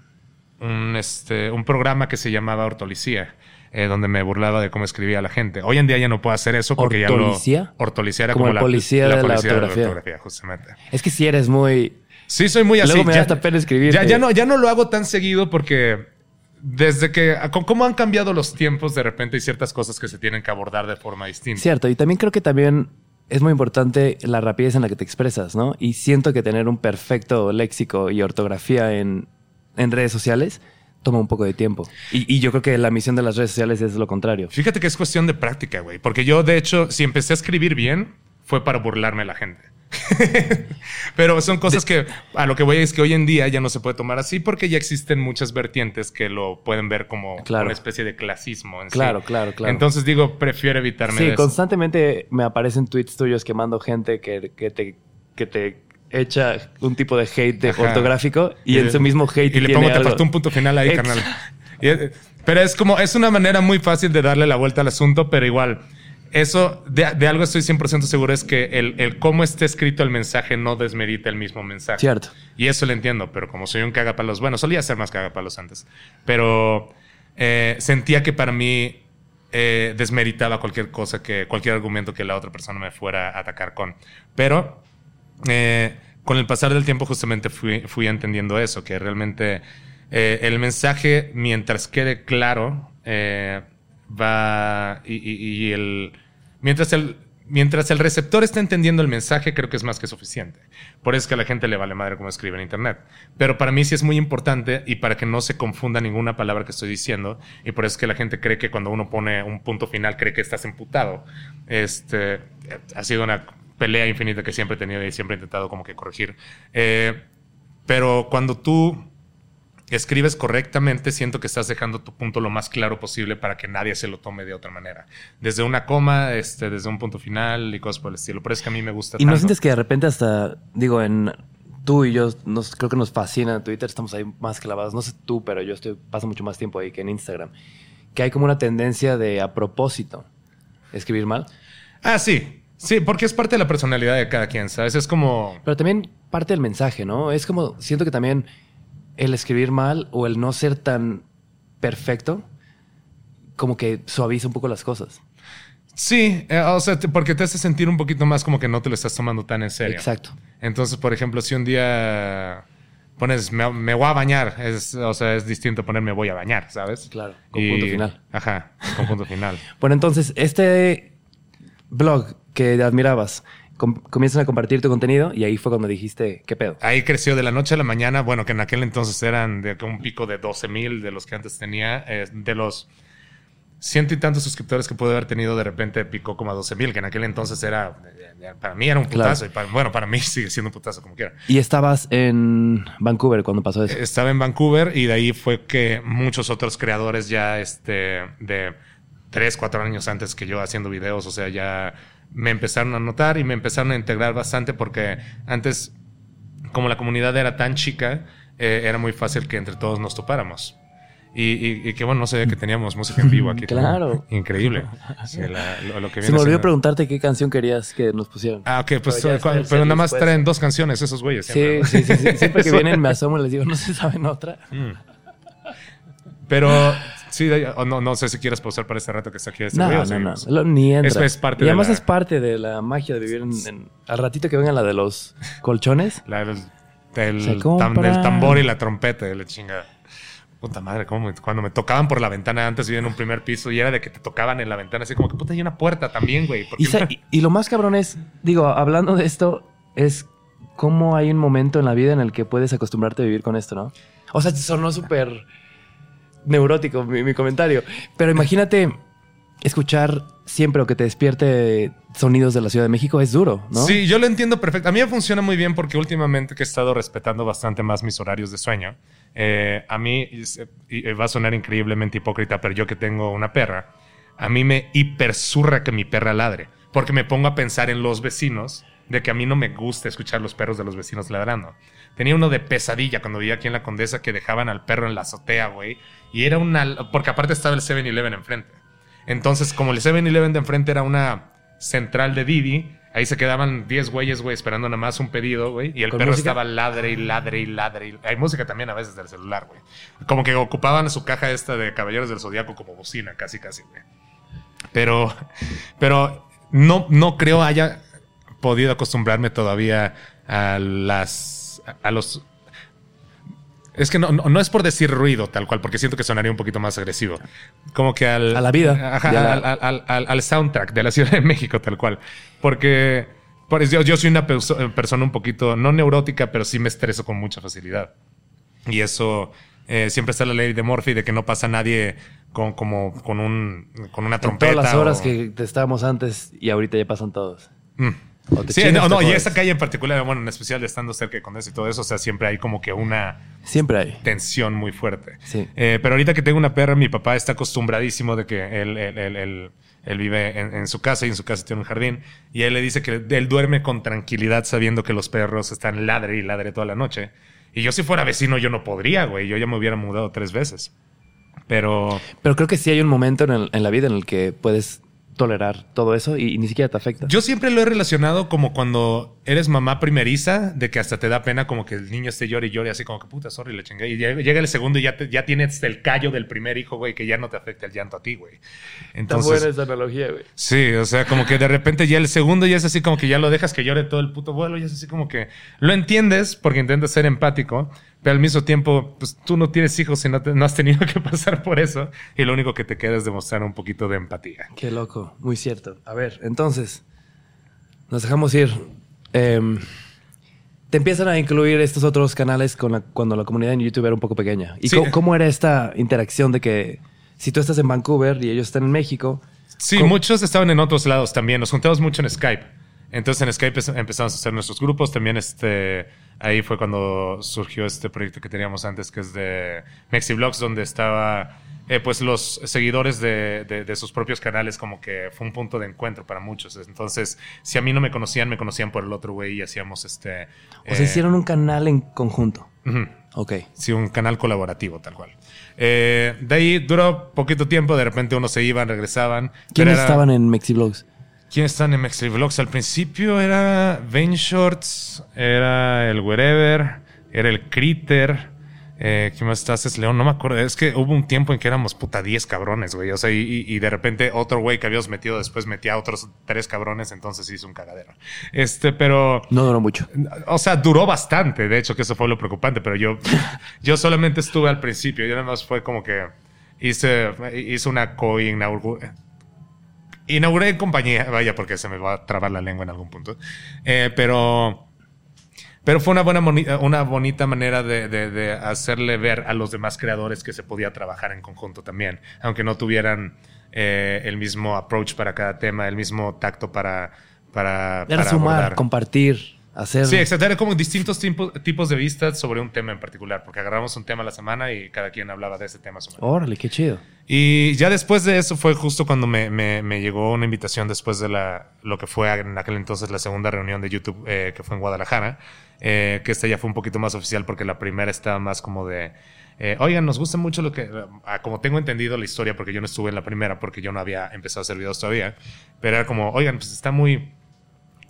un, este, un programa que se llamaba Ortolicía. eh, donde me burlaba de cómo escribía la gente. Hoy en día ya no puedo hacer eso porque ¿Ortolicía? ya lo... Ortolicía era Como como, el policía de la ortografía. ortografía, justamente. Es que si eres muy... Sí, soy muy así. Luego me da hasta pena escribirte. Ya, ya, no, ya no lo hago tan seguido porque desde que... con ¿Cómo han cambiado los tiempos? De repente hay ciertas cosas que se tienen que abordar de forma distinta. Cierto, y también creo que también es muy importante la rapidez en la que te expresas, ¿no? Y siento que tener un perfecto léxico y ortografía en, en redes sociales toma un poco de tiempo. Y, y yo creo que la misión de las redes sociales es lo contrario. Fíjate que es cuestión de práctica, güey. Porque yo, de hecho, si empecé a escribir bien, fue para burlarme a la gente. (laughs) Pero son cosas que a lo que voy es que hoy en día ya no se puede tomar así porque ya existen muchas vertientes que lo pueden ver como Claro. una especie de clasismo. En sí. Claro, claro, claro. Entonces digo, prefiero evitarme de Sí, eso. constantemente me aparecen tweets tuyos quemando gente que, que te, que te echa un tipo de hate de Ajá. ortográfico y, en su mismo hate Y le pongo, te faltó un punto final ahí, carnal. Y, eh, Pero es como, es una manera muy fácil de darle la vuelta al asunto, pero igual, eso, de, de algo estoy 100% seguro, es que el, el cómo esté escrito el mensaje no desmerita el mismo mensaje. Cierto. Y eso lo entiendo, pero como soy un cagapalos, bueno, solía ser más cagapalos antes, pero eh, sentía que para mí eh, desmeritaba cualquier cosa, que cualquier argumento que la otra persona me fuera a atacar con. Pero eh, con el pasar del tiempo justamente fui, fui entendiendo eso, que realmente eh, el mensaje, mientras quede claro, eh, va y, el mientras el mientras el receptor está entendiendo el mensaje creo que es más que suficiente. Por eso es que a la gente le vale madre cómo escribe en internet. Pero para mí sí es muy importante y para que no se confunda ninguna palabra que estoy diciendo y por eso es que la gente cree que cuando uno pone un punto final cree que estás emputado. Este ha sido una pelea infinita que siempre he tenido y siempre he intentado como que corregir. Eh, pero cuando tú escribes correctamente, siento que estás dejando tu punto lo más claro posible para que nadie se lo tome de otra manera. Desde una coma, este, desde un punto final y cosas por el estilo. Pero es que a mí me gusta Y no sientes que de repente hasta, digo, en tú y yo nos, creo que nos fascina Twitter, estamos ahí más clavados. No sé tú, pero yo estoy, paso mucho más tiempo ahí que en Instagram. Que hay como una tendencia de a propósito escribir mal. Ah, sí. Sí, porque es parte de la personalidad de cada quien, ¿sabes? Es como... Pero también parte del mensaje, ¿no? Es como, siento que también el escribir mal o el no ser tan perfecto, como que suaviza un poco las cosas. Sí, eh, o sea, te- porque te hace sentir un poquito más como que no te lo estás tomando tan en serio. Exacto. Entonces, por ejemplo, si un día pones me, me voy a bañar, es, o sea, es distinto poner me voy a bañar, ¿sabes? Claro, con punto final. Ajá, con punto final. (laughs) Bueno, entonces, este blog que admirabas, com- comienzan a compartir tu contenido y ahí fue cuando dijiste, ¿qué pedo? Ahí creció de la noche a la mañana. Bueno, que en aquel entonces eran de un pico de 12 mil de los que antes tenía. eh, de los ciento y tantos suscriptores que pude haber tenido, de repente picó como a 12 mil, que en aquel entonces era, eh, para mí era un Claro. putazo. Y para- bueno, para mí (laughs) sigue siendo un putazo como quiera. Y estabas en Vancouver cuando pasó eso. Estaba en Vancouver y de ahí fue que muchos otros creadores ya este, de 3, 4 años antes que yo haciendo videos, o sea, ya me empezaron a notar y me empezaron a integrar bastante porque antes, como la comunidad era tan chica, eh, era muy fácil que entre todos nos topáramos. Y, y- y que bueno, no sabía que teníamos música en vivo aquí. Claro. Increíble. (laughs) Sí, la- lo, lo que Se me olvidó preguntarte qué canción querías que nos pusieran. Ah, ok, pues Pero el nada más traen dos canciones esos güeyes. Sí, sí, sí, sí. (laughs) Siempre que vienen me asomo y les digo, no se saben otra. Pero sí, de- no, no sé si quieres pausar para este rato que está aquí. Este No, no, no, lo- Ni entra. Es- es parte y de además la- es parte de la magia de vivir en, en- Al ratito que venga la de los colchones. La del, del Se tam- compra. del tambor y la trompeta de la chinga. Puta madre, cómo me- cuando me tocaban por la ventana antes vivía en un primer piso y era de que te tocaban en la ventana así como que puta hay una puerta también, güey. ¿por Y, qué sa- no? y- y lo más cabrón es, digo, hablando de esto, es cómo hay un momento en la vida en el que puedes acostumbrarte a vivir con esto, ¿no? O sea, sonó súper neurótico mi, comentario. Pero imagínate escuchar siempre o que te despierte sonidos de la Ciudad de México es duro, ¿no? Sí, yo lo entiendo perfecto. A mí me funciona muy bien porque últimamente que he estado respetando bastante más mis horarios de sueño, eh, a mí va a sonar increíblemente hipócrita, pero yo que tengo una perra, a mí me hipersurra que mi perra ladre, porque me pongo a pensar en los vecinos, de que a mí no me gusta escuchar los perros de los vecinos ladrando. Tenía uno de pesadilla cuando vivía aquí en la Condesa que dejaban al perro en la azotea, güey, y era una... porque aparte estaba el 7-Eleven enfrente. Entonces, como el 7-Eleven de enfrente era una central de Didi, ahí se quedaban 10 güeyes, güey, esperando nada más un pedido, güey. Y el ¿Con perro música? estaba ladre y ladre y ladre. y- Hay música también a veces del celular, güey. Como que ocupaban su caja esta de Caballeros del Zodíaco como bocina, casi, casi, güey. Pero, pero no, no creo haya podido acostumbrarme todavía a las, a los es que no, no, no es por decir ruido tal cual, porque siento que sonaría un poquito más agresivo. Como que al... A la vida. Ajá, la- al, al- al- al soundtrack de la Ciudad de México tal cual. Porque pues, yo, yo soy una perso- persona un poquito, no neurótica, pero sí me estreso con mucha facilidad. Y eso Eh, siempre está la ley de Murphy de que no pasa nadie con, como, con, un, con una En trompeta. todas las horas o- que te estábamos antes y ahorita ya pasan todos. Mm. O te Sí, no, no, y esa calle en particular, bueno, en especial estando cerca de Condesa y todo eso, o sea, siempre hay como que una Siempre hay. tensión muy fuerte. Sí. Eh, pero ahorita que tengo una perra, mi papá está acostumbradísimo de que él, él, él- él- él vive en, en su casa y en su casa tiene un jardín. Y él le dice que él duerme con tranquilidad sabiendo que los perros están ladre y ladre toda la noche. Y yo si fuera vecino yo no podría, güey. Yo ya me hubiera mudado tres veces. Pero Pero creo que sí hay un momento en, el- en la vida en el que puedes tolerar todo eso y, y ni siquiera te afecta. Yo siempre lo he relacionado como cuando eres mamá primeriza, de que hasta te da pena como que el niño esté llore y llore así como que puta, sorry, le chingué. Y llega el segundo y ya, te- ya tienes el callo del primer hijo, güey, que ya no te afecta el llanto a ti, güey. Entonces, esa analogía, güey. sí, o sea, como que de repente ya el segundo ya es así como que ya lo dejas que llore todo el puto vuelo y es así como que lo entiendes porque intentas ser empático, pero al mismo tiempo, pues tú no tienes hijos y no, te- no has tenido (laughs) que pasar por eso y lo único que te queda es demostrar un poquito de empatía. Qué loco, muy cierto. A ver, entonces, nos dejamos ir. Em, te empiezan a incluir estos otros canales con la- cuando la comunidad en YouTube era un poco pequeña. ¿Y Sí. cómo, cómo era esta interacción de que si tú estás en Vancouver y ellos están en México, Sí, ¿Cómo? muchos estaban en otros lados también. Nos juntamos mucho en Skype. Entonces en Skype empezamos a hacer nuestros grupos. También este, ahí fue cuando surgió este proyecto que teníamos antes, que es de MexiVlogs, donde estaba eh, pues los seguidores de, de- de sus propios canales, como que fue un punto de encuentro para muchos. Entonces, si a mí no me conocían, me conocían por el otro güey y hacíamos este... o sea, eh, hicieron un canal en conjunto. ujú. Ok. Sí, un canal colaborativo, tal cual. Eh, de ahí duró poquito tiempo, de repente unos se iban, regresaban. ¿Quiénes era- estaban en MexiVlogs? ¿Quiénes están en Mexley Vlogs? Al principio era Vane Shorts, era el Wherever, era el Critter. Eh, ¿Quién más estás? Es León, no me acuerdo. Es que hubo un tiempo en que éramos puta 10 cabrones, güey. O sea, y, y- y de repente otro güey que habíamos metido después metía a otros tres cabrones, entonces hizo un cagadero. Este, pero. No duró mucho. O sea, duró bastante, de hecho, que eso fue lo preocupante, pero yo, (laughs) yo solamente estuve al principio. Yo nada más fue como que hice, hice una co-inauguración. Inauguré compañía, vaya, porque se me va a trabar la lengua en algún punto. Eh, pero, pero fue una buena, una bonita manera de, de- de hacerle ver a los demás creadores que se podía trabajar en conjunto también, aunque no tuvieran eh, el mismo approach para cada tema, el mismo tacto para, para, sumar, abordar. compartir, hacer. Sí, exacto. Era como distintos tipos, tipos de vistas sobre un tema en particular, porque agarramos un tema a la semana y cada quien hablaba de ese tema a su. Órale, qué chido. Y ya después de eso fue justo cuando me, me- me llegó una invitación después de la, lo que fue en aquel entonces la segunda reunión de YouTube eh, que fue en Guadalajara, eh, que esta ya fue un poquito más oficial porque la primera estaba más como de, eh, oigan, nos gusta mucho lo que, ah, como tengo entendido la historia, porque yo no estuve en la primera porque yo no había empezado a hacer videos todavía, pero era como, oigan, pues está muy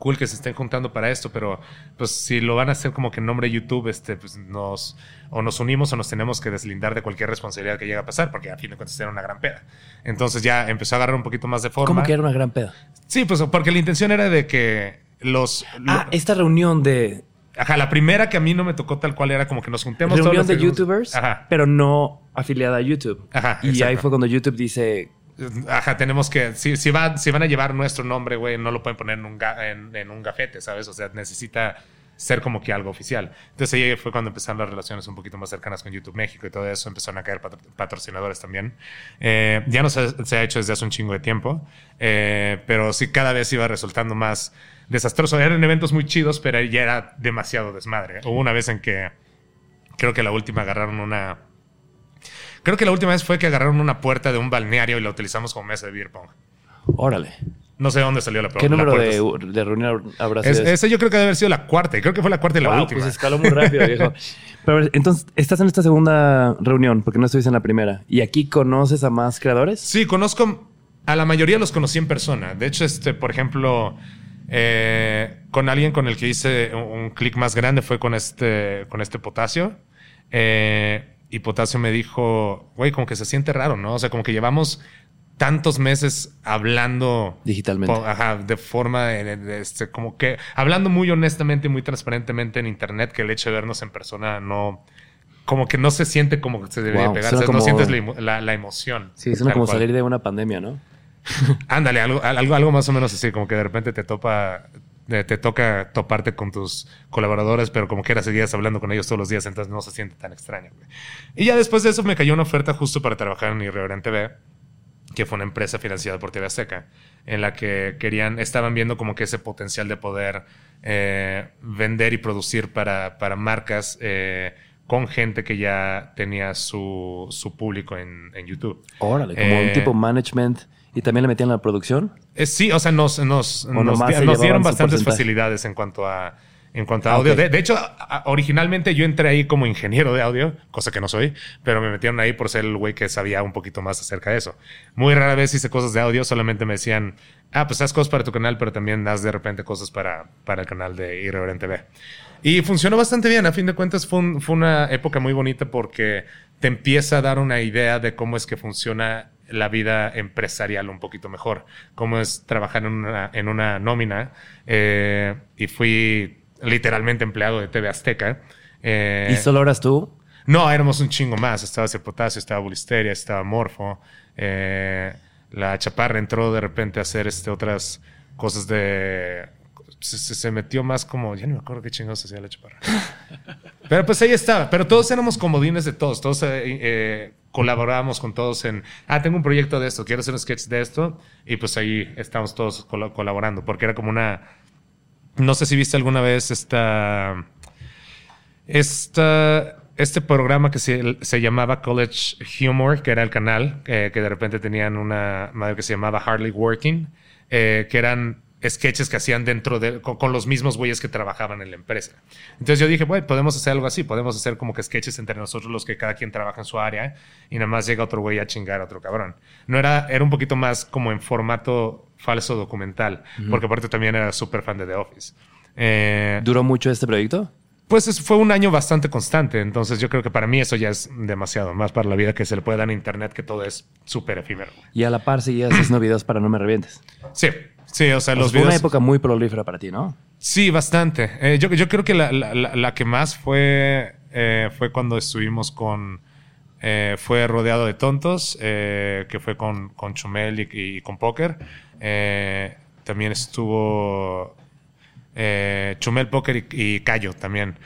cool que se estén juntando para esto, pero pues si lo van a hacer como que en nombre de YouTube, este, pues nos o nos unimos o nos tenemos que deslindar de cualquier responsabilidad que llegue a pasar, porque a fin de cuentas era una gran peda. Entonces ya empezó a agarrar un poquito más de forma. ¿Cómo que era una gran peda? Sí, pues porque la intención era de que los... Ah, lo- esta reunión de. Ajá, la primera que a mí no me tocó tal cual era como que nos juntemos reunión de que YouTubers, Ajá. pero no afiliada a YouTube. Ajá, y ahí exacto. fue cuando YouTube dice. Ajá, tenemos que, si, si, si van a llevar nuestro nombre, güey, no lo pueden poner en un, ga- en, un gafete, ¿sabes? O sea, necesita ser como que algo oficial. Entonces ahí fue cuando empezaron las relaciones un poquito más cercanas con YouTube México y todo eso, empezaron a caer patro- patrocinadores también. Eh, ya no se, se ha hecho desde hace un chingo de tiempo, eh, pero sí cada vez iba resultando más desastroso. Eran eventos muy chidos, pero ya era demasiado desmadre. Hubo una vez en que creo que la última agarraron una... Creo que la última vez fue que agarraron una puerta de un balneario y la utilizamos como mesa de beer pong. Órale. No sé dónde salió la, ¿Qué la número de, de reunión habrá sido? Es- esa yo creo que debe haber sido la cuarta. Creo que fue la cuarta y la Wow, última. pues escaló muy rápido, viejo. (laughs) Pero a ver, entonces, estás en esta segunda reunión porque no estuviste en la primera. ¿Y aquí conoces a más creadores? Sí, conozco. A la mayoría los conocí en persona. De hecho, este, por ejemplo, eh, con alguien con el que hice un, un clic más grande fue con este, con este potasio. Eh, y Potasio me dijo, güey, como que se siente raro, ¿no? O sea, como que llevamos tantos meses hablando Digitalmente. Po- Ajá, de forma, de- este, como que hablando muy honestamente y muy transparentemente en internet, que el hecho de vernos en persona no, como que no se siente como que se debería Wow, pegar, o sea, no como- sientes la, la- la emoción. Sí, suena Tal como cual. salir de una pandemia, ¿no? (laughs) Ándale, algo, algo, algo más o menos así, como que de repente te topa, eh, te toca toparte con tus colaboradores, pero como quieras seguías hablando con ellos todos los días, entonces no se siente tan extraño. güey. Y ya después de eso me cayó una oferta justo para trabajar en Irreverente TV, que fue una empresa financiada por TV Azteca, en la que querían, estaban viendo como que ese potencial de poder eh, vender y producir para, para marcas eh, con gente que ya tenía su, su público en, en YouTube. Órale, como Eh, un tipo management. ¿Y también le metían la producción? Eh, sí, o sea, nos, nos, O nos, se dieron bastantes facilidades en cuanto a, en cuanto a Ah, audio. De, de hecho, originalmente yo entré ahí como ingeniero de audio, cosa que no soy, pero me metieron ahí por ser el güey que sabía un poquito más acerca de eso. Muy rara vez hice cosas de audio, solamente me decían, ah, pues haz cosas para tu canal, pero también haz de repente cosas para, para el canal de Irreverente TV. Y funcionó bastante bien. A fin de cuentas, fue, un- fue una época muy bonita porque te empieza a dar una idea de cómo es que funciona la vida empresarial un poquito mejor. Cómo es trabajar en una, en una nómina. Eh, y fui literalmente empleado de TV Azteca. Eh, ¿Y solo eras tú? no, éramos un chingo más. Estaba Sir Potasio, estaba Bulisteria, estaba Morfo. Eh, la Chaparra entró de repente a hacer este, otras cosas de... Se, metió más como... Ya no me acuerdo qué chingados hacía la Chaparra. (laughs) Pero pues ahí estaba. Pero todos éramos comodines de todos. Todos eh, colaborábamos con todos en... Ah, tengo un proyecto de esto. Quiero hacer un sketch de esto. Y pues ahí estamos todos col- colaborando. Porque era como una... No sé si viste alguna vez esta... Esta, este programa que se, se llamaba College Humor, que era el canal, eh, que de repente tenían una madre que se llamaba Hardly Working, eh, que eran sketches que hacían dentro de, con, con los mismos güeyes que trabajaban en la empresa. Entonces yo dije, bueno, podemos hacer algo así, podemos hacer como que sketches entre nosotros los que cada quien trabaja en su área y nada más llega otro güey a chingar a otro cabrón. No era, era un poquito más como en formato falso documental, porque aparte también era súper fan de The Office. Eh, ¿Duró mucho este proyecto? pues es- fue un año bastante constante, entonces yo creo que para mí eso ya es demasiado, más para la vida que se le puede dar en internet, que todo es súper efímero. Y a la par seguías haciendo (clears throat) videos para No Me Revientes. Sí, sí, o sea, O sea, los fue videos... una época muy prolífera para ti, ¿no? Sí, bastante. Eh, yo, yo creo que la, la- que más fue, eh, fue cuando estuvimos con... eh, fue rodeado de tontos, eh, que fue con, con Chumel y, y con Poker. También estuvo eh, Chumel, Poker y, y Cayo también.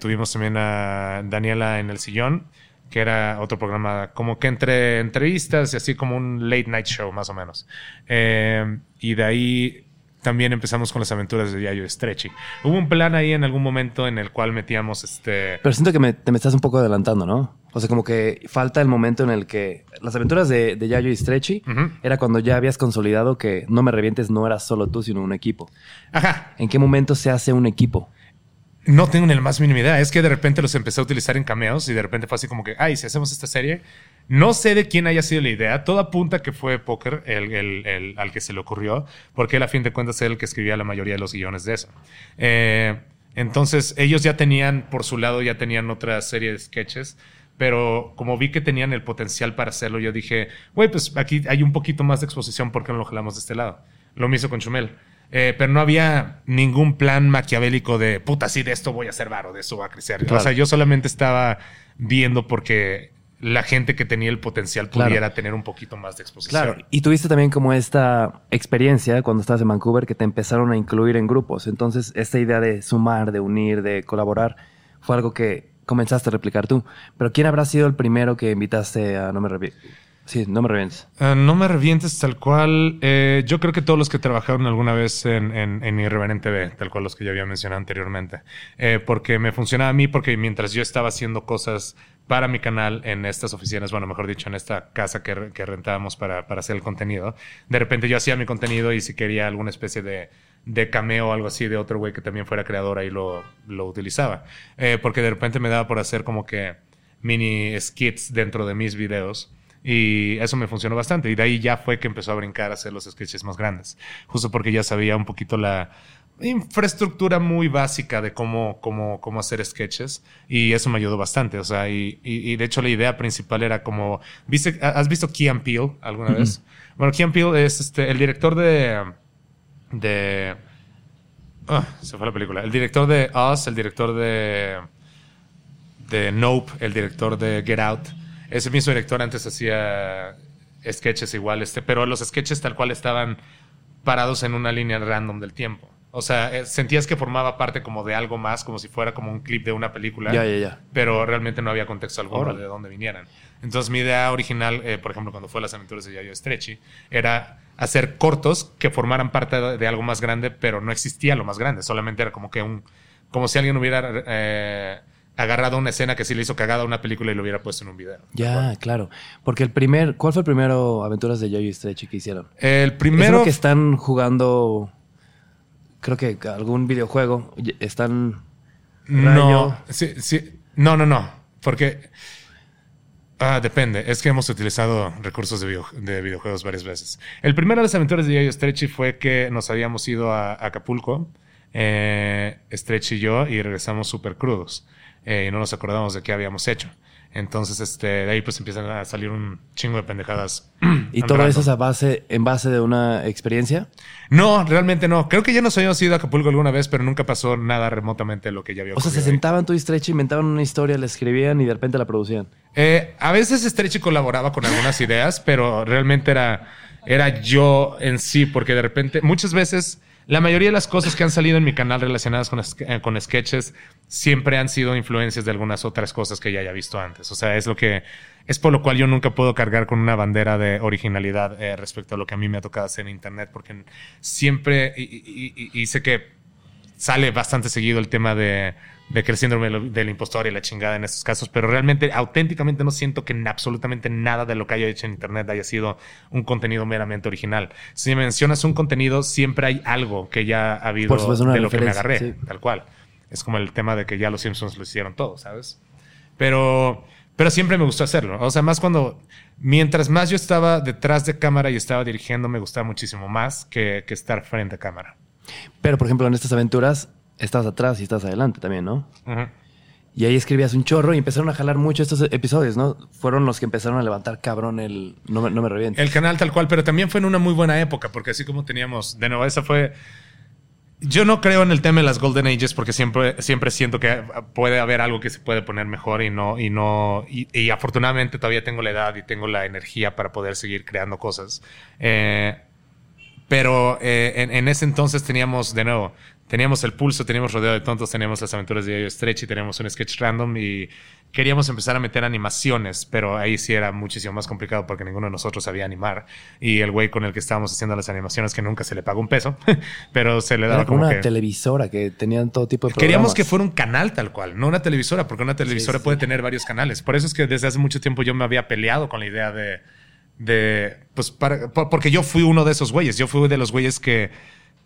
Tuvimos también a Daniela en el sillón, que era otro programa como que entre entrevistas y así como un late night show más o menos. Eh, y de ahí también empezamos con las aventuras de Yayo Stretchy. Hubo un plan ahí en algún momento en el cual metíamos este... Pero siento que me, te me estás un poco adelantando, ¿no? O sea, como que falta el momento en el que las aventuras de, de Yayo y Stretchy Ujú. era cuando ya habías consolidado que No Me Revientes no era solo tú, sino un equipo. Ajá, ¿En qué momento se hace un equipo? No tengo ni la más mínima idea. Es que de repente los empecé a utilizar en cameos y de repente fue así como que, ay, si hacemos esta serie. No sé de quién haya sido la idea. Todo apunta que fue Poker el, al que se le ocurrió, porque él a fin de cuentas era el que escribía la mayoría de los guiones de eso. Eh, entonces ellos ya tenían, por su lado, ya tenían otra serie de sketches. Pero como vi que tenían el potencial para hacerlo, yo dije, güey, pues aquí hay un poquito más de exposición, ¿por qué no lo jalamos de este lado? Lo mismo con Chumel. Eh, pero no había ningún plan maquiavélico de puta, sí, de esto voy a hacer varo, de eso va a crecer. Claro. O sea, yo solamente estaba viendo porque la gente que tenía el potencial Claro. pudiera tener un poquito más de exposición. Claro. Y tuviste también como esta experiencia cuando estabas en Vancouver que te empezaron a incluir en grupos. Entonces, esta idea de sumar, de unir, de colaborar, fue algo que comenzaste a replicar tú. Pero ¿quién habrá sido el primero que invitaste a No Me Revientes? Sí, No Me Revientes. Ah, no me revientes tal cual. Eh, yo creo que todos los que trabajaron alguna vez en, en, en Irreverente TV, tal cual los que ya había mencionado anteriormente. Eh, porque me funcionaba a mí, porque mientras yo estaba haciendo cosas para mi canal en estas oficinas, bueno, mejor dicho, en esta casa que, que rentábamos para, para hacer el contenido, de repente yo hacía mi contenido y si quería alguna especie de, de cameo o algo así de otro güey que también fuera creador, ahí lo, lo utilizaba. Eh, porque de repente me daba por hacer como que mini skits dentro de mis videos. Y eso me funcionó bastante. Y de ahí ya fue que empezó a brincar a hacer los sketches más grandes. Justo porque ya sabía un poquito la infraestructura muy básica de cómo, cómo, cómo hacer sketches. Y eso me ayudó bastante. O sea, y, y- y de hecho la idea principal era como... ¿viste, ¿Has visto Key and Peele alguna vez? Bueno, Key and Peele es este, el director de... de ah, se fue la película. El director de Us, el director de de Nope, el director de Get Out. Ese mismo director antes hacía sketches igual, este, pero los sketches tal cual estaban parados en una línea random del tiempo. O sea, eh, sentías que formaba parte como de algo más, como si fuera como un clip de una película. Ya, ya, ya. Pero realmente no había contexto alguno Órale. de dónde vinieran. Entonces mi idea original, eh, por ejemplo, cuando fue Las aventuras de Yayo Stretchy, era hacer cortos que formaran parte de, de algo más grande, pero no existía lo más grande. Solamente era como que un... Como si alguien hubiera eh, agarrado una escena que sí le hizo cagada a una película y lo hubiera puesto en un video. Ya, claro. Porque el primer, ¿cuál fue el primero Aventuras de Yoyo y Stretchy que hicieron? El ¿Es primero... lo que están jugando, creo que algún videojuego. Están... No, Rayo. sí, sí. no, no, no, porque ah, depende. Es que hemos utilizado recursos de, video- de videojuegos varias veces. El primero de las aventuras de Yayo Stretchy fue que nos habíamos ido a, a Acapulco, eh, Stretchy y yo, y regresamos súper crudos eh, y no nos acordamos de qué habíamos hecho. Entonces, este, de ahí pues empiezan a salir un chingo de pendejadas. (clears throat) Y todo eso es a base, en base de una experiencia. No, realmente no. Creo que ya nos habíamos ido a Acapulco alguna vez, pero nunca pasó nada remotamente lo que ya había O sea, se ahí. sentaban tú y Stretchy, inventaban una historia, la escribían y de repente la producían. Eh, a veces Stretchy colaboraba con algunas ideas, pero realmente era, era yo en sí, porque de repente, muchas veces, la mayoría de las cosas que han salido en mi canal relacionadas con, eh, con sketches siempre han sido influencias de algunas otras cosas que ya haya visto antes. O sea, es lo que, es por lo cual yo nunca puedo cargar con una bandera de originalidad eh, respecto a lo que a mí me ha tocado hacer en Internet, porque siempre, y sé que sale bastante seguido el tema de, de que el síndrome del- impostor y la chingada en estos casos, pero realmente, auténticamente no siento que en absolutamente nada de lo que haya hecho en Internet haya sido un contenido meramente original. Si mencionas un contenido, siempre hay algo que ya ha habido Por supuesto, de lo que me agarré, sí. tal cual. Es como el tema de que ya los Simpsons lo hicieron todo, ¿sabes? Pero, pero siempre me gustó hacerlo. O sea, más cuando, mientras más yo estaba detrás de cámara y estaba dirigiendo, me gustaba muchísimo más que, que estar frente a cámara. Pero, por ejemplo, en estas aventuras, estás atrás y estás adelante también, ¿no? Ujú. Y ahí escribías un chorro y empezaron a jalar mucho estos episodios, ¿no? Fueron los que empezaron a levantar cabrón el No me, no me revientes. El canal tal cual, pero también fue en una muy buena época, porque así como teníamos, de nuevo, esa fue... Yo no creo en el tema de las Golden Ages porque siempre, siempre siento que puede haber algo que se puede poner mejor y no, y no, y, y afortunadamente todavía tengo la edad y tengo la energía para poder seguir creando cosas. Eh, pero eh, en, en ese entonces teníamos, de nuevo, teníamos el pulso, teníamos rodeo de tontos, teníamos las aventuras de Yayo Stretch y teníamos un sketch random y queríamos empezar a meter animaciones, pero ahí sí era muchísimo más complicado porque ninguno de nosotros sabía animar y el güey con el que estábamos haciendo las animaciones que nunca se le pagó un peso, (laughs) pero se le daba Era como una que... televisora que tenían todo tipo de Queríamos que programas. fuera un canal tal cual, no una televisora, porque una televisora sí, puede sí. tener varios canales. Por eso es que desde hace mucho tiempo yo me había peleado con la idea de, de pues, para- por- porque yo fui uno de esos güeyes. Yo fui de los güeyes que,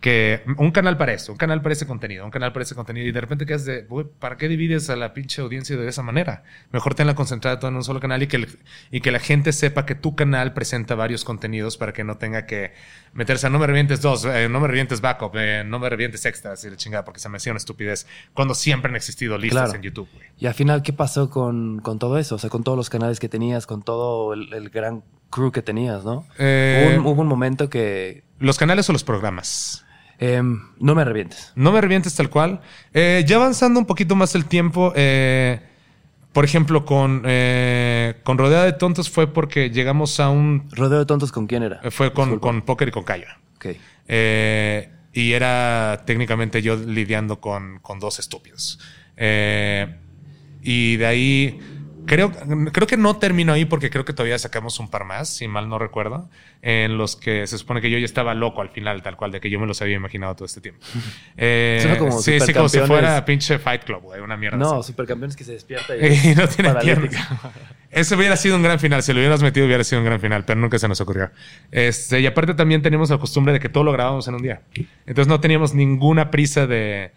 que un canal para esto, un canal para ese contenido, un canal para ese contenido, y de repente quedas de, güey, ¿para qué divides a la pinche audiencia de esa manera? Mejor tenla concentrada en un solo canal y que, el- y que la gente sepa que tu canal presenta varios contenidos para que no tenga que meterse a no me revientes dos, eh, no me revientes backup, eh, no me revientes extras y la chingada, porque se me hacía una estupidez cuando siempre han existido listas Claro. en YouTube, güey. Y al final, ¿qué pasó con, con todo eso? O sea, con todos los canales que tenías, con todo el, el gran crew que tenías, ¿no? Eh, Hubo, un, hubo un momento que... ¿Los canales o los programas? Em, no me revientes. No me revientes tal cual. Eh, ya avanzando un poquito más el tiempo, eh, por ejemplo, con, eh, con Rodea de Tontos fue porque llegamos a un... ¿Rodeo de tontos con quién era? Fue con, con Póker y con Cayo. Ok. Y era técnicamente yo lidiando con, con dos estúpidos. Eh, y de ahí, creo, creo que no termino ahí porque creo que todavía sacamos un par más, si mal no recuerdo, en los que se supone que yo ya estaba loco al final, tal cual, de que yo me los había imaginado todo este tiempo. (laughs) Eh, como sí, sí, como si fuera pinche Fight Club, güey, una mierda. No, así. supercampeones que se despierta y, (laughs) Y no tiene piernas. Ese hubiera sido un gran final. Si lo hubieras metido, hubiera sido un gran final, pero nunca se nos ocurrió. Este, y aparte también tenemos la costumbre de que todo lo grabamos en un día. Entonces no teníamos ninguna prisa de.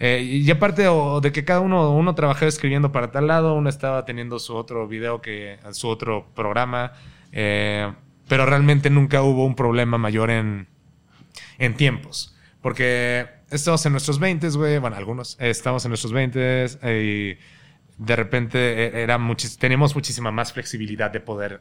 Eh, y aparte de que cada uno, uno trabajaba escribiendo para tal lado, uno estaba teniendo su otro video, que, su otro programa. eh, pero realmente nunca hubo un problema mayor en, en tiempos. Porque estamos en nuestros 20, güey. Bueno, algunos. eh, estamos en nuestros 20 y de repente eh, era teníamos muchísima más flexibilidad de poder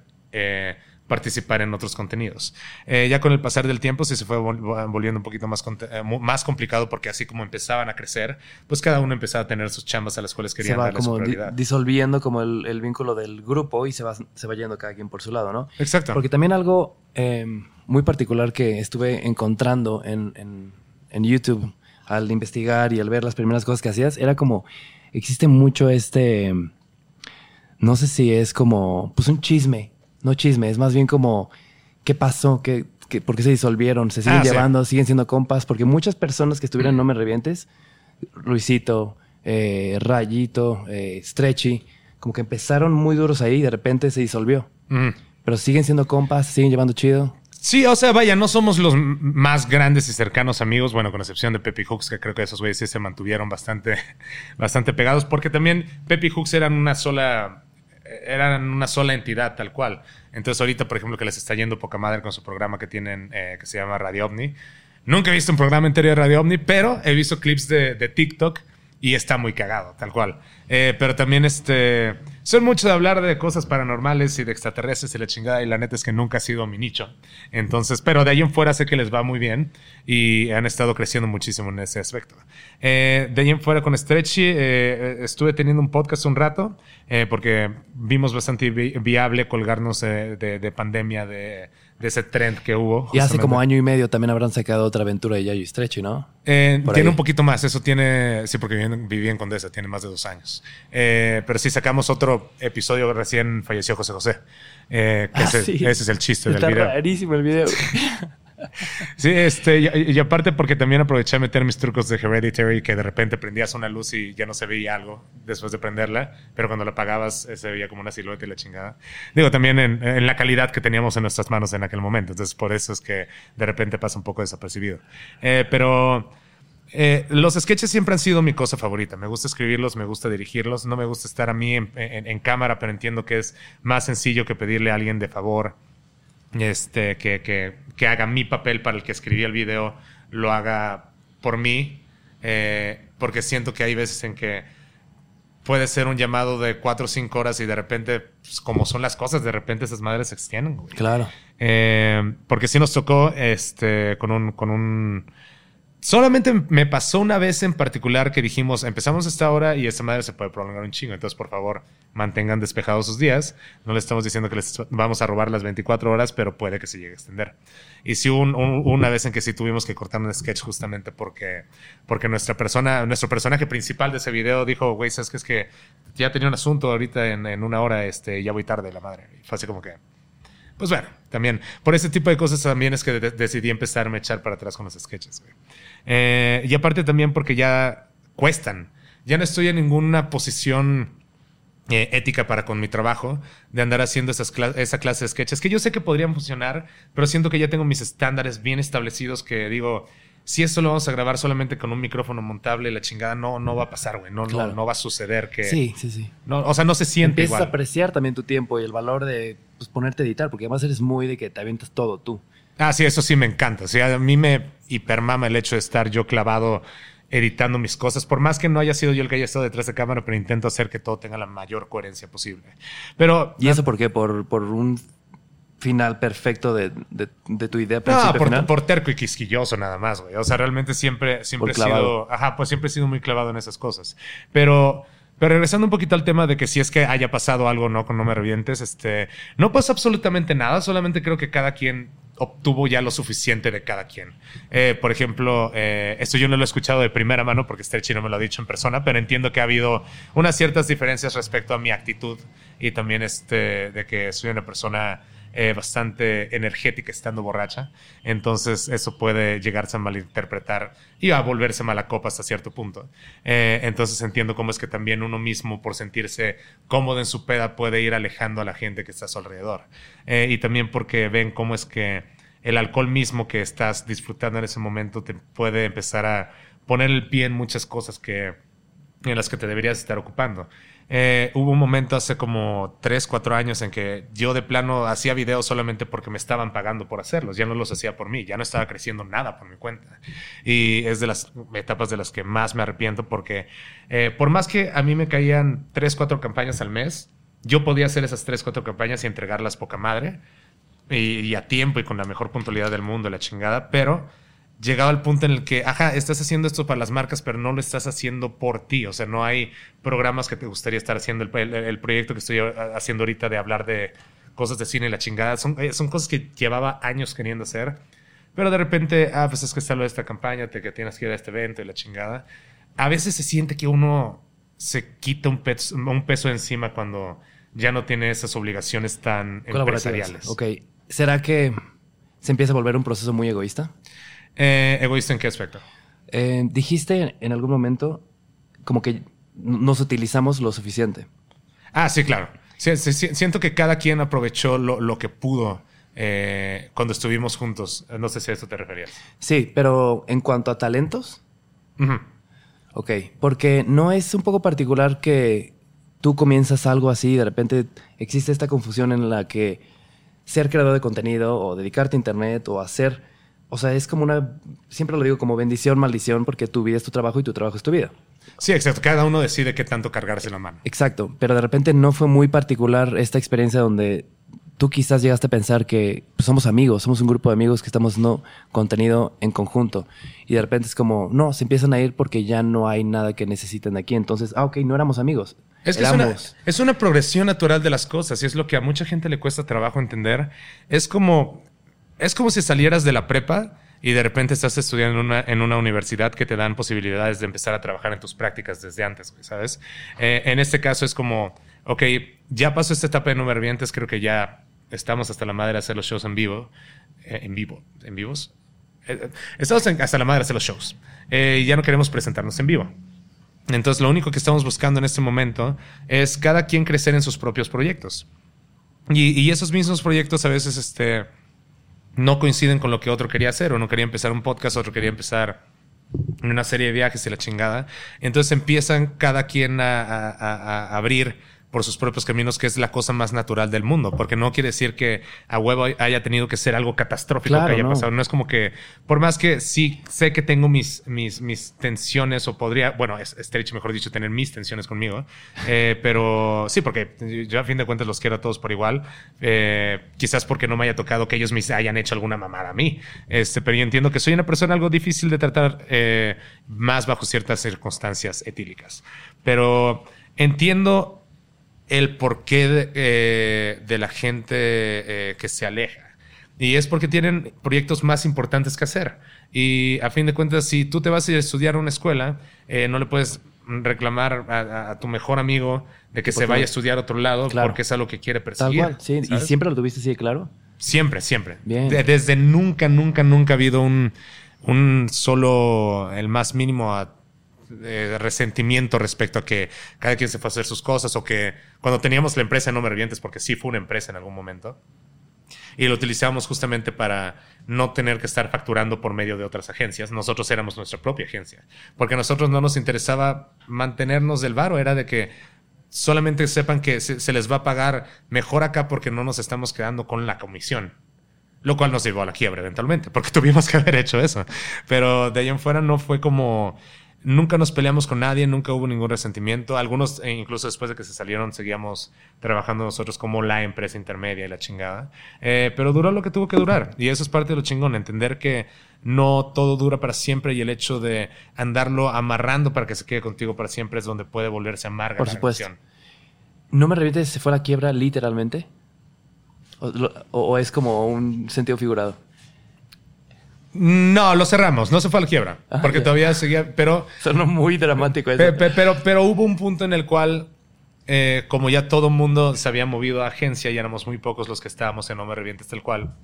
participar en otros contenidos. Eh, ya con el pasar del tiempo sí se fue vol- volviendo un poquito más, eh, más complicado porque así como empezaban a crecer, pues cada uno empezaba a tener sus chambas a las cuales Se querían va darle su como di- prioridad. disolviendo como el, el vínculo del grupo y se va, se va yendo cada quien por su lado, ¿no? Exacto. Porque también algo eh, muy particular que estuve encontrando en, en- en YouTube al investigar y al ver las primeras cosas que hacías, era como, existe mucho este, no sé si es como, pues un chisme, no chisme, es más bien como, ¿qué pasó? ¿Qué, qué, por qué se disolvieron? ¿Se siguen Ah, sí. llevando? ¿Siguen siendo compas? Porque muchas personas que estuvieron en No Me Revientes, Luisito, eh, Rayito, eh, Stretchy, como que empezaron muy duros ahí y de repente se disolvió. Mm. Pero siguen siendo compas, siguen llevando chido. Sí, o sea, vaya, no somos los más grandes y cercanos amigos, bueno, con excepción de Pepe Hooks, que creo que esos güeyes sí se mantuvieron bastante, (laughs) bastante pegados, porque también Pepe Hooks eran una sola, eran una sola entidad, tal cual. Entonces, ahorita, por ejemplo, que les está yendo poca madre con su programa que tienen, eh, que se llama Radio OVNI. Nunca he visto un programa entero de Radio OVNI, pero he visto clips de, de TikTok y está muy cagado, tal cual. Eh, pero también, este, son mucho de hablar de cosas paranormales y de extraterrestres y la chingada, y la neta es que nunca ha sido mi nicho. Entonces, pero de ahí en fuera sé que les va muy bien y han estado creciendo muchísimo en ese aspecto. Eh, de ahí en fuera con Stretchy, eh, estuve teniendo un podcast un rato, eh, porque vimos bastante vi- viable colgarnos eh, de, de pandemia, de, de ese trend que hubo. Y hace como año y medio también habrán sacado otra aventura de Yayo y ¿no? Eh, tiene ahí. un poquito más, eso tiene, sí, porque viví viví en Condesa, tiene más de dos años. Eh, pero sí, sacamos otro episodio, recién falleció José José. Eh, que Ah, ese, sí. ese es el chiste Está del video. rarísimo el video. (laughs) Sí, este, y, y aparte porque también aproveché a meter mis trucos de Hereditary, que de repente prendías una luz y ya no se veía algo después de prenderla, pero cuando la apagabas eh, se veía como una silueta y la chingada. Digo, también en, la calidad que teníamos en nuestras manos en aquel momento, entonces por eso es que de repente pasa un poco desapercibido. Eh, pero eh, los sketches siempre han sido mi cosa favorita. Me gusta escribirlos, me gusta dirigirlos. No me gusta estar a mí en cámara, pero entiendo que es más sencillo que pedirle a alguien de favor este, que, que- que haga mi papel para el que escribí el video, lo haga por mí. eh, porque siento que hay veces en que puede ser un llamado de cuatro o cinco horas y de repente, pues, como son las cosas, de repente esas madres se extienden. güey. Claro. Eh, porque sí nos tocó este, con un. Con un Solamente me pasó una vez en particular que dijimos, empezamos esta hora y esta madre se puede prolongar un chingo. Entonces, por favor, mantengan despejados sus días. No les estamos diciendo que les vamos a robar las 24 horas, pero puede que se llegue a extender. Y sí, un- un- una vez en que sí tuvimos que cortar un sketch justamente porque, porque nuestra persona, nuestro personaje principal de ese video dijo, güey, ¿sabes qué? Es que ya tenía un asunto ahorita en, en una hora, este, ya voy tarde, la madre. Y fue así como que, pues bueno, también por ese tipo de cosas también es que de- decidí empezarme a echar para atrás con los sketches. güey. Eh, y aparte también porque ya cuestan. Ya no estoy en ninguna posición eh, ética para con mi trabajo de andar haciendo esas cla- esa clase de sketches que yo sé que podrían funcionar, pero siento que ya tengo mis estándares bien establecidos que digo, si esto lo vamos a grabar solamente con un micrófono montable, la chingada no, no va a pasar, güey. No, no- Claro. no, va a suceder que... Sí, sí, sí. No, o sea, no se siente Empiezas igual. a apreciar también tu tiempo y el valor de pues, ponerte a editar, porque además eres muy de que te avientas todo tú. Ah, sí, eso sí me encanta. O sea, a mí me hipermama el hecho de estar yo clavado editando mis cosas, por más que no haya sido yo el que haya estado detrás de cámara, pero intento hacer que todo tenga la mayor coherencia posible. Pero ¿Y eso por qué? ¿Por, por un final perfecto de, de- de tu idea no, principio por, final? por terco y quisquilloso nada más, güey. O sea, realmente siempre, siempre he sido, ajá, pues siempre he sido muy clavado en esas cosas. Pero, pero regresando un poquito al tema de que si es que haya pasado algo, no, con no me revientes, este, no pasa absolutamente nada, solamente creo que cada quien obtuvo ya lo suficiente de cada quien. Eh, por ejemplo, eh, esto yo no lo he escuchado de primera mano porque Stretchy no me lo ha dicho en persona, pero entiendo que ha habido unas ciertas diferencias respecto a mi actitud y también este, de que soy una persona eh, bastante energética estando borracha. Entonces eso puede llegarse a malinterpretar y a volverse mala copa hasta cierto punto. Eh, entonces entiendo cómo es que también uno mismo por sentirse cómodo en su peda puede ir alejando a la gente que está a su alrededor. Eh, y también porque ven cómo es que el alcohol mismo que estás disfrutando en ese momento te puede empezar a poner el pie en muchas cosas que en las que te deberías estar ocupando. Eh, hubo un momento hace como 3, 4 años en que yo de plano hacía videos solamente porque me estaban pagando por hacerlos, ya no los hacía por mí, ya no estaba creciendo nada por mi cuenta. Y es de las etapas de las que más me arrepiento porque eh, por más que a mí me caían 3, 4 campañas al mes, yo podía hacer esas 3, 4 campañas y entregarlas poca madre y, y a tiempo y con la mejor puntualidad del mundo, la chingada, pero llegado al punto en el que, ajá, estás haciendo esto para las marcas, pero no lo estás haciendo por ti. O sea, no hay programas que te gustaría estar haciendo. El, el- el proyecto que estoy haciendo ahorita de hablar de cosas de cine y la chingada, son, eh, son cosas que llevaba años queriendo hacer. Pero de repente, ah, pues es que está lo de esta campaña, te, que tienes que ir a este evento y la chingada. A veces se siente que uno se quita un peso, un peso encima cuando ya no tiene esas obligaciones tan empresariales. Ok. ¿Será que se empieza a volver un proceso muy egoísta? Eh, ¿Egoísta en qué aspecto? Eh, dijiste en algún momento como que nos utilizamos lo suficiente. Ah, sí, claro. Sí, sí, sí, siento que cada quien aprovechó lo, lo que pudo eh, cuando estuvimos juntos. No sé si a eso te referías. Sí, pero en cuanto a talentos. Ujú. Ok, porque no es un poco particular que tú comienzas algo así y de repente existe esta confusión en la que ser creador de contenido o dedicarte a internet o hacer, o sea, es como una, siempre lo digo como bendición, maldición, porque tu vida es tu trabajo y tu trabajo es tu vida. Sí, exacto. Cada uno decide qué tanto cargarse la mano. Exacto, pero de repente no fue muy particular esta experiencia donde tú quizás llegaste a pensar que pues, somos amigos, somos un grupo de amigos que estamos no contenido en conjunto y de repente es como, no, se empiezan a ir porque ya no hay nada que necesiten aquí, entonces, ah, ok, no éramos amigos. Es que es una, es una progresión natural de las cosas y es lo que a mucha gente le cuesta trabajo entender. Es como, es como si salieras de la prepa y de repente estás estudiando en una, en una universidad que te dan posibilidades de empezar a trabajar en tus prácticas desde antes, ¿sabes? Eh, en este caso es como, ok, ya pasó esta etapa de numervientes, creo que ya estamos hasta la madre de hacer los shows en vivo. eh, en vivo, en vivos. Eh, eh, estamos hasta la madre de hacer los shows. Eh, y ya no queremos presentarnos en vivo. Entonces, lo único que estamos buscando en este momento es cada quien crecer en sus propios proyectos. Y, y esos mismos proyectos a veces este, no coinciden con lo que otro quería hacer. Uno quería empezar un podcast, otro quería empezar una serie de viajes y la chingada. Entonces empiezan cada quien a, a- abrir por sus propios caminos, que es la cosa más natural del mundo, porque no quiere decir que a huevo haya tenido que ser algo catastrófico Claro, que haya no. pasado. No es como que, por más que sí sé que tengo mis, mis, mis tensiones, o podría, bueno, es Stretch, mejor dicho, tener mis tensiones conmigo, eh, pero sí, porque yo a fin de cuentas los quiero a todos por igual, eh, quizás porque no me haya tocado que ellos me hayan hecho alguna mamada a mí, este, pero yo entiendo que soy una persona algo difícil de tratar eh, más bajo ciertas circunstancias etílicas, pero entiendo el porqué de, eh, de la gente eh, que se aleja. Y es porque tienen proyectos más importantes que hacer. Y a fin de cuentas, si tú te vas a estudiar a una escuela, eh, no le puedes reclamar a, tu mejor amigo de que se vaya a estudiar a otro lado Claro. porque es algo que quiere Tal perseguir. cual, sí. ¿Y siempre lo tuviste así de claro? Siempre, siempre. Bien. De- desde nunca, nunca, nunca ha habido un, un solo, el más mínimo a- resentimiento respecto a que cada quien se fue a hacer sus cosas o que cuando teníamos la empresa No Me Revientes, porque sí fue una empresa en algún momento, y lo utilizábamos justamente para no tener que estar facturando por medio de otras agencias. Nosotros éramos nuestra propia agencia, porque a nosotros no nos interesaba mantenernos del varo, era de que solamente sepan que se, se les va a pagar mejor acá porque no nos estamos quedando con la comisión. Lo cual nos llevó a la quiebra eventualmente, porque (laughs) tuvimos que haber hecho eso. Pero de ahí en fuera no fue como... Nunca nos peleamos con nadie, nunca hubo ningún resentimiento. Algunos, eh, incluso después de que se salieron, seguíamos trabajando nosotros como la empresa intermedia y la chingada. Eh, pero duró lo que tuvo que durar. Y eso es parte de lo chingón, entender que no todo dura para siempre y el hecho de andarlo amarrando para que se quede contigo para siempre es donde puede volverse amarga Por la supuesto. relación. ¿No me revientes se fue a la quiebra literalmente? ¿O, lo- o- o es como un sentido figurado? No, lo cerramos, no se fue a la quiebra, Ah, porque ya. todavía seguía, pero, Sonó muy dramático eso. pe- pe- pero, pero hubo un punto en el cual, eh, como ya todo el mundo se había movido a agencia y éramos muy pocos los que estábamos en No Me Revientes tal cual,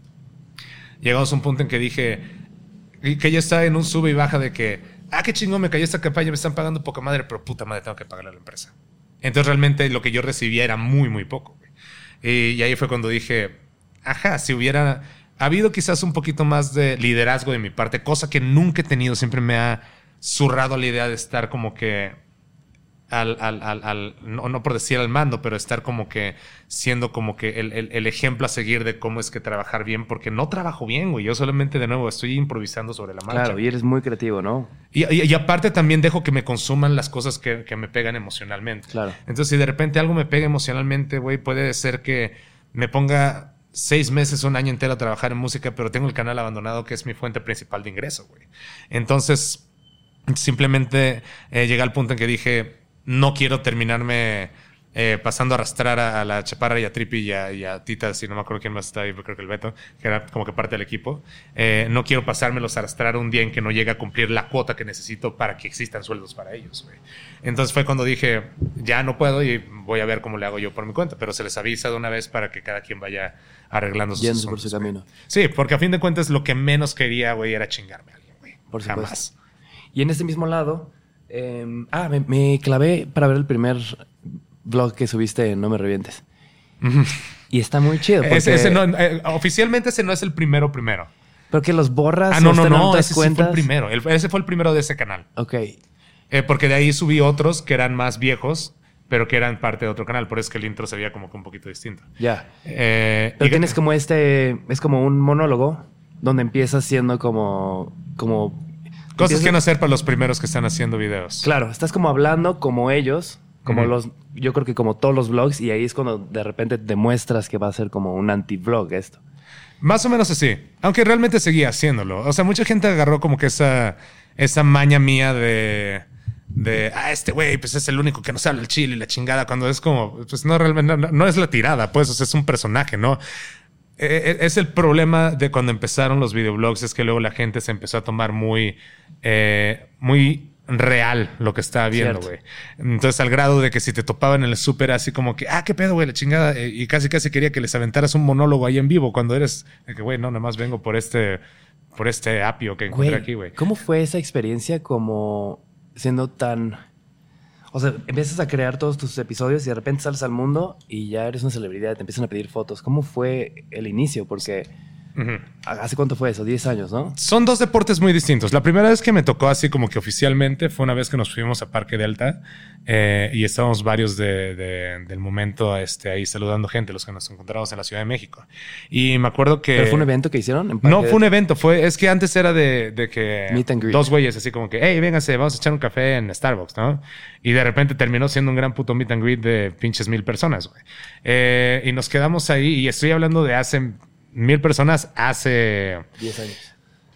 llegamos a un punto en que dije, que ya estaba en un sube y baja de que, ah, qué chingón, me cayó esta campaña, me están pagando poca madre, pero puta madre, tengo que pagarle a la empresa. Entonces realmente lo que yo recibía era muy, muy poco. Y, y ahí fue cuando dije, ajá, si hubiera habido quizás un poquito más de liderazgo de mi parte, cosa que nunca he tenido, siempre me ha zurrado la idea de estar como que al, al, al, al- no, no por decir al mando, pero estar como que siendo como que el, el- el ejemplo a seguir de cómo es que trabajar bien, porque no trabajo bien, güey. Yo solamente, de nuevo, estoy improvisando sobre la marcha. Claro, y eres muy creativo, ¿no? Y, y- y aparte también dejo que me consuman las cosas que, que me pegan emocionalmente. Claro. Entonces, si de repente algo me pega emocionalmente, güey, puede ser que me ponga seis meses, un año entero a trabajar en música, pero tengo el canal abandonado que es mi fuente principal de ingreso, güey. Entonces, simplemente eh, llegué al punto en que dije, no quiero terminarme eh, pasando a arrastrar a, a la Chaparra y a Trippy y a, y a Tita, si no me acuerdo quién más está ahí, creo que el Beto, que era como que parte del equipo. Eh, no quiero pasármelos a arrastrar un día en que no llegue a cumplir la cuota que necesito para que existan sueldos para ellos. Entonces fue cuando dije, ya no puedo y voy a ver cómo le hago yo por mi cuenta, pero se les avisa de una vez para que cada quien vaya arreglando sus por su camino. Sí, porque a fin de cuentas lo que menos quería, güey, era chingarme a alguien, güey. Por supuesto. Jamás. Y en este mismo lado, eh, ah, me, me clavé para ver el primer vlog que subiste en No Me Revientes. Y está muy chido. Porque, Ese- ese no, eh, oficialmente ese no es el primero primero. porque los borras. Ah, no, no, no, ese sí fue el primero. El- ese fue el primero de ese canal. Ok. Eh, porque de ahí subí otros que eran más viejos, pero que eran parte de otro canal. Por eso es que el intro se veía como que un poquito distinto. Ya. Eh, Pero y- tienes como este. Es como un monólogo donde empiezas siendo como. como cosas que no hacer para los primeros que están haciendo videos. Claro, estás como hablando como ellos, como los. Yo creo que como todos los vlogs, y ahí es cuando de repente demuestras que va a ser como un anti-vlog esto. Más o menos así. Aunque realmente seguía haciéndolo. O sea, mucha gente agarró como que esa, esa maña mía de. De, ah, este güey, pues es el único que no sabe el chile y la chingada. Cuando es como, pues no, realmente, no, no es la tirada, pues, o sea, es un personaje, ¿no? Eh, eh, es el problema de cuando empezaron los videoblogs, es que luego la gente se empezó a tomar muy, eh, muy real lo que estaba viendo, güey. Entonces, al grado de que si te topaban en el súper, así como que, ah, qué pedo, güey, la chingada, eh, y casi casi quería que les aventaras un monólogo ahí en vivo cuando eres, de que, güey, no, nada más vengo por este, por este apio que encontré aquí, güey. ¿cómo fue esa experiencia como siendo tan... O sea, empiezas a crear todos tus episodios y de repente sales al mundo y ya eres una celebridad, te empiezan a pedir fotos. ¿Cómo fue el inicio? Porque ¿hace cuánto fue eso? 10 años, ¿no? Son dos deportes muy distintos. La primera vez que me tocó así como que oficialmente fue una vez que nos fuimos a Parque Delta eh, y estábamos varios de, de- del momento este, ahí saludando gente, los que nos encontramos en la Ciudad de México. Y me acuerdo que... ¿Pero fue un evento que hicieron? en No fue un evento, fue, es que antes era de, de que Meet and greet. dos güeyes así como que, hey, véngase, vamos a echar un café en Starbucks, ¿no? Y de repente terminó siendo un gran puto meet and greet de pinches mil personas, güey. Eh, y nos quedamos ahí, y estoy hablando de hace mil personas, hace 10 años.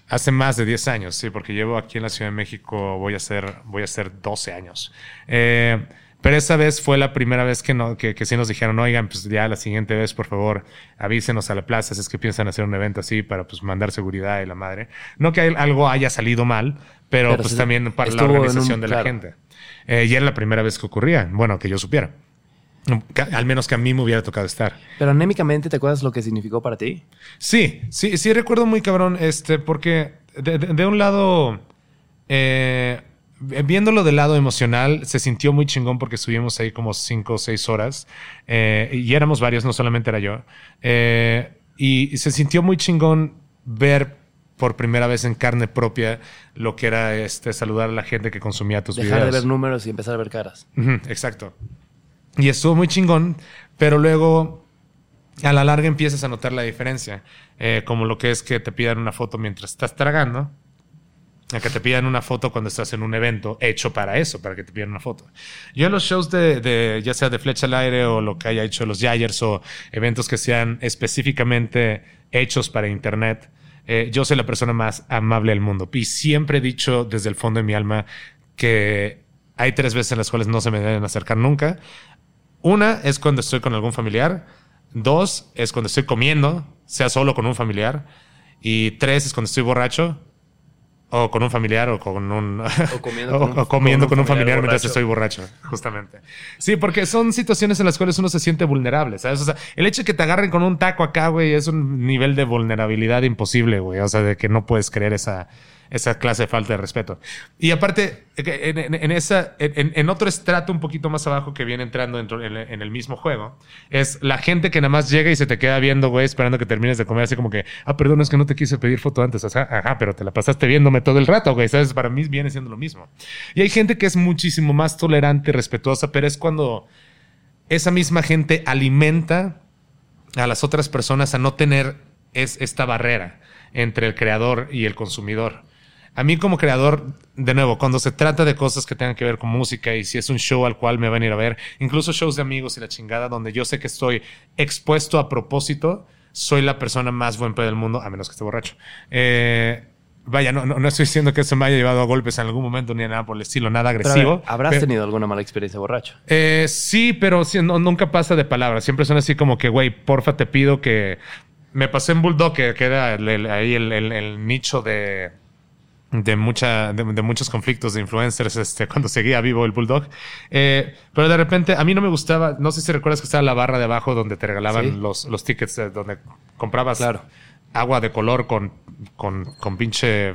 Hace más de 10 años, sí, porque llevo aquí en la Ciudad de México, voy a hacer, voy a hacer 12 años. Eh, pero esa vez fue la primera vez que, no, que, que sí nos dijeron, oigan, pues ya la siguiente vez, por favor, avísenos a la plaza si es que piensan hacer un evento así para pues mandar seguridad y la madre. No que algo haya salido mal, pero, Pero pues también para la un- organización de la claro. gente. Eh, y era la primera vez que ocurría, bueno, que yo supiera. Al menos que a mí me hubiera tocado estar. Pero anémicamente, ¿te acuerdas lo que significó para ti? Sí, sí, sí recuerdo muy cabrón, este, porque de, de- de un lado, eh, viéndolo del lado emocional, se sintió muy chingón porque estuvimos ahí como cinco o seis horas eh, y éramos varios, no solamente era yo. Eh, y, y se sintió muy chingón ver por primera vez en carne propia lo que era este saludar a la gente que consumía tus Dejar de videos. ver números y empezar a ver caras. Exacto. Y estuvo muy chingón, pero luego a la larga empiezas a notar la diferencia, eh, como lo que es que te pidan una foto mientras estás tragando, a que te pidan una foto cuando estás en un evento hecho para eso, para que te pidan una foto. Yo en los shows de, ya sea de Flecha al Aire o lo que haya hecho los Yayers o eventos que sean específicamente hechos para Internet, eh, yo soy la persona más amable del mundo. Y siempre he dicho desde el fondo de mi alma que hay tres veces en las cuales no se me deben acercar nunca. Una es cuando estoy con algún familiar. Dos es cuando estoy comiendo, sea solo con un familiar. Y tres es cuando estoy borracho. O con un familiar o con un... O (laughs) comiendo con un- o comiendo con con un familiar, familiar mientras estoy borracho, justamente. Sí, porque son situaciones en las cuales uno se siente vulnerable, ¿sabes? O sea, el hecho de que te agarren con un taco acá, güey, es un nivel de vulnerabilidad imposible, güey. O sea, de que no puedes creer esa, esa clase de falta de respeto. Y aparte, en, en- en esa, en, otro estrato un poquito más abajo que viene entrando dentro, en, el mismo juego, es la gente que nada más llega y se te queda viendo, güey, esperando que termines de comer, así como que, ah, perdón, es que no te quise pedir foto antes. Sea, ajá, pero te la pasaste viéndome todo el rato, güey. ¿Sabes? Para mí viene siendo lo mismo. Y hay gente que es muchísimo más tolerante, respetuosa, pero es cuando esa misma gente alimenta a las otras personas a no tener es, esta barrera entre el creador y el consumidor. A mí como creador, de nuevo, cuando se trata de cosas que tengan que ver con música y si es un show al cual me van a ir a ver, incluso shows de amigos y la chingada, donde yo sé que estoy expuesto a propósito, soy la persona más buen pedo del mundo, a menos que esté borracho. Eh, vaya, no, no, no estoy diciendo que eso me haya llevado a golpes en algún momento ni nada por el estilo, nada agresivo. ver, ¿Habrás Pero- tenido alguna mala experiencia borracho? Eh, sí, pero sí, no- nunca pasa de palabras. Siempre son así como que, güey, porfa, te pido que. Me pasé en Bulldog, que queda el- el- ahí el nicho de. De, mucha, de, de muchos conflictos de influencers este, cuando seguía vivo el Bulldog. Eh, pero de repente, a mí no me gustaba. No sé si recuerdas que estaba la barra de abajo donde te regalaban Sí. los, los tickets, eh, donde comprabas Claro. agua de color con, con, con pinche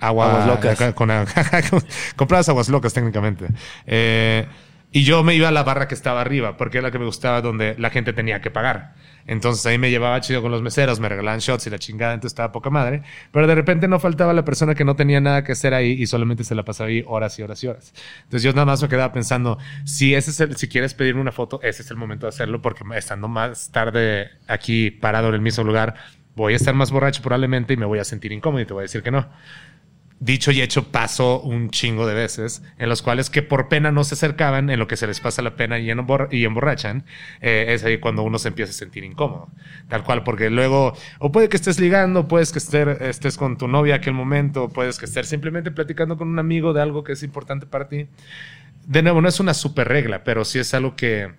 agua. Aguas locas. Con, (laughs) comprabas aguas locas técnicamente. Eh, y yo me iba a la barra que estaba arriba, porque era la que me gustaba donde la gente tenía que pagar. Entonces ahí me llevaba chido con los meseros, me regalaban shots y la chingada, entonces estaba poca madre. Pero de repente no faltaba la persona que no tenía nada que hacer ahí y solamente se la pasaba ahí horas y horas y horas. Entonces yo nada más me quedaba pensando, si ese es el, si quieres pedirme una foto, ese es el momento de hacerlo, porque estando más tarde aquí parado en el mismo lugar, voy a estar más borracho probablemente y me voy a sentir incómodo y te voy a decir que no dicho y hecho pasó un chingo de veces en los cuales que por pena no se acercaban en lo que se les pasa la pena y, y emborrachan eh, es ahí cuando uno se empieza a sentir incómodo tal cual porque luego o puede que estés ligando puedes que estés, estés con tu novia aquel momento puedes que estés simplemente platicando con un amigo de algo que es importante para ti de nuevo no es una super regla pero sí es algo que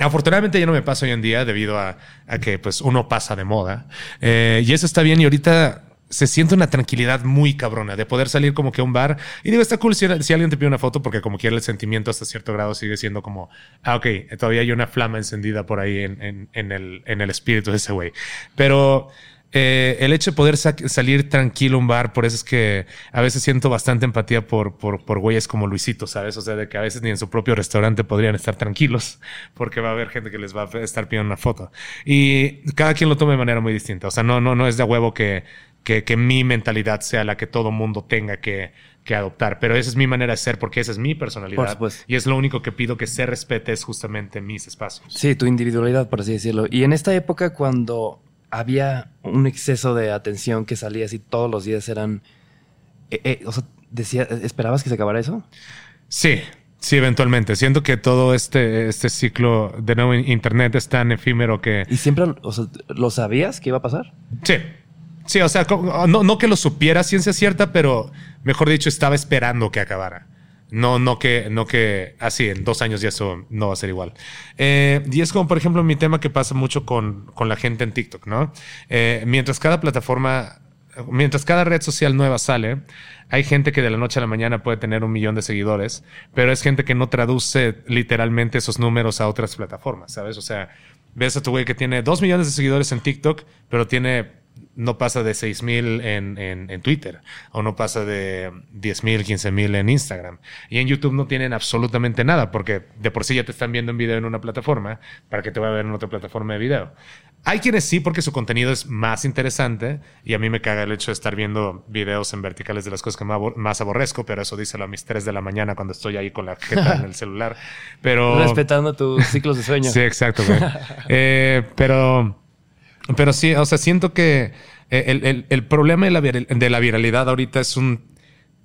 Afortunadamente ya no me pasa hoy en día debido a, a que pues uno pasa de moda. Eh, y eso está bien y ahorita se siente una tranquilidad muy cabrona de poder salir como que a un bar. Y digo, está cool si, alguien te pide una foto porque como quiera el sentimiento hasta cierto grado sigue siendo como, ah, ok, todavía hay una flama encendida por ahí en, en, el, en el espíritu de ese güey. Pero... eh, el hecho de poder sa- salir tranquilo a un bar, por eso es que a veces siento bastante empatía por, por, por güeyes como Luisito, ¿sabes? O sea, de que a veces ni en su propio restaurante podrían estar tranquilos (laughs) porque va a haber gente que les va a estar pidiendo una foto. Y cada quien lo toma de manera muy distinta. O sea, no, no, no es de huevo que, que, que mi mentalidad sea la que todo mundo tenga que, que adoptar, pero esa es mi manera de ser porque esa es mi personalidad. Por. Y es lo único que pido que se respete es justamente mis espacios. Sí, tu individualidad, por así decirlo. Y en esta época, cuando había un exceso de atención que salía así todos los días, eran. eh, eh, o sea, decía, ¿esperabas que se acabara eso? Sí, sí, eventualmente. Siento que todo este, este ciclo de nuevo Internet es tan efímero que... ¿Y siempre o sea, lo sabías que iba a pasar? Sí, sí, o sea, no, no que lo supiera ciencia cierta, pero mejor dicho, estaba esperando que acabara. No, no que, no que así en dos años ya eso no va a ser igual. Eh, y es como, por ejemplo, mi tema que pasa mucho con, con la gente en TikTok, ¿no? Eh, mientras cada plataforma, mientras cada red social nueva sale, hay gente que de la noche a la mañana puede tener un millón de seguidores, pero es gente que no traduce literalmente esos números a otras plataformas, ¿sabes? O sea, ves a tu güey que tiene dos millones de seguidores en TikTok, pero tiene no pasa de 6 mil en, en, en Twitter o no pasa de 10 mil, 15 mil en Instagram. Y en YouTube no tienen absolutamente nada porque de por sí ya te están viendo en video en una plataforma para que te vaya a ver en otra plataforma de video. Hay quienes sí porque su contenido es más interesante y a mí me caga el hecho de estar viendo videos en verticales de las cosas que más abor- más aborrezco, pero eso díselo a mis 3 de la mañana cuando estoy ahí con la jeta en el celular. (laughs) Pero... Respetando tus ciclos de sueño. Sí, exacto, güey. (laughs) Eh, pero, pero sí, o sea, siento que eh, el, el- el problema de la, de la viralidad ahorita es un,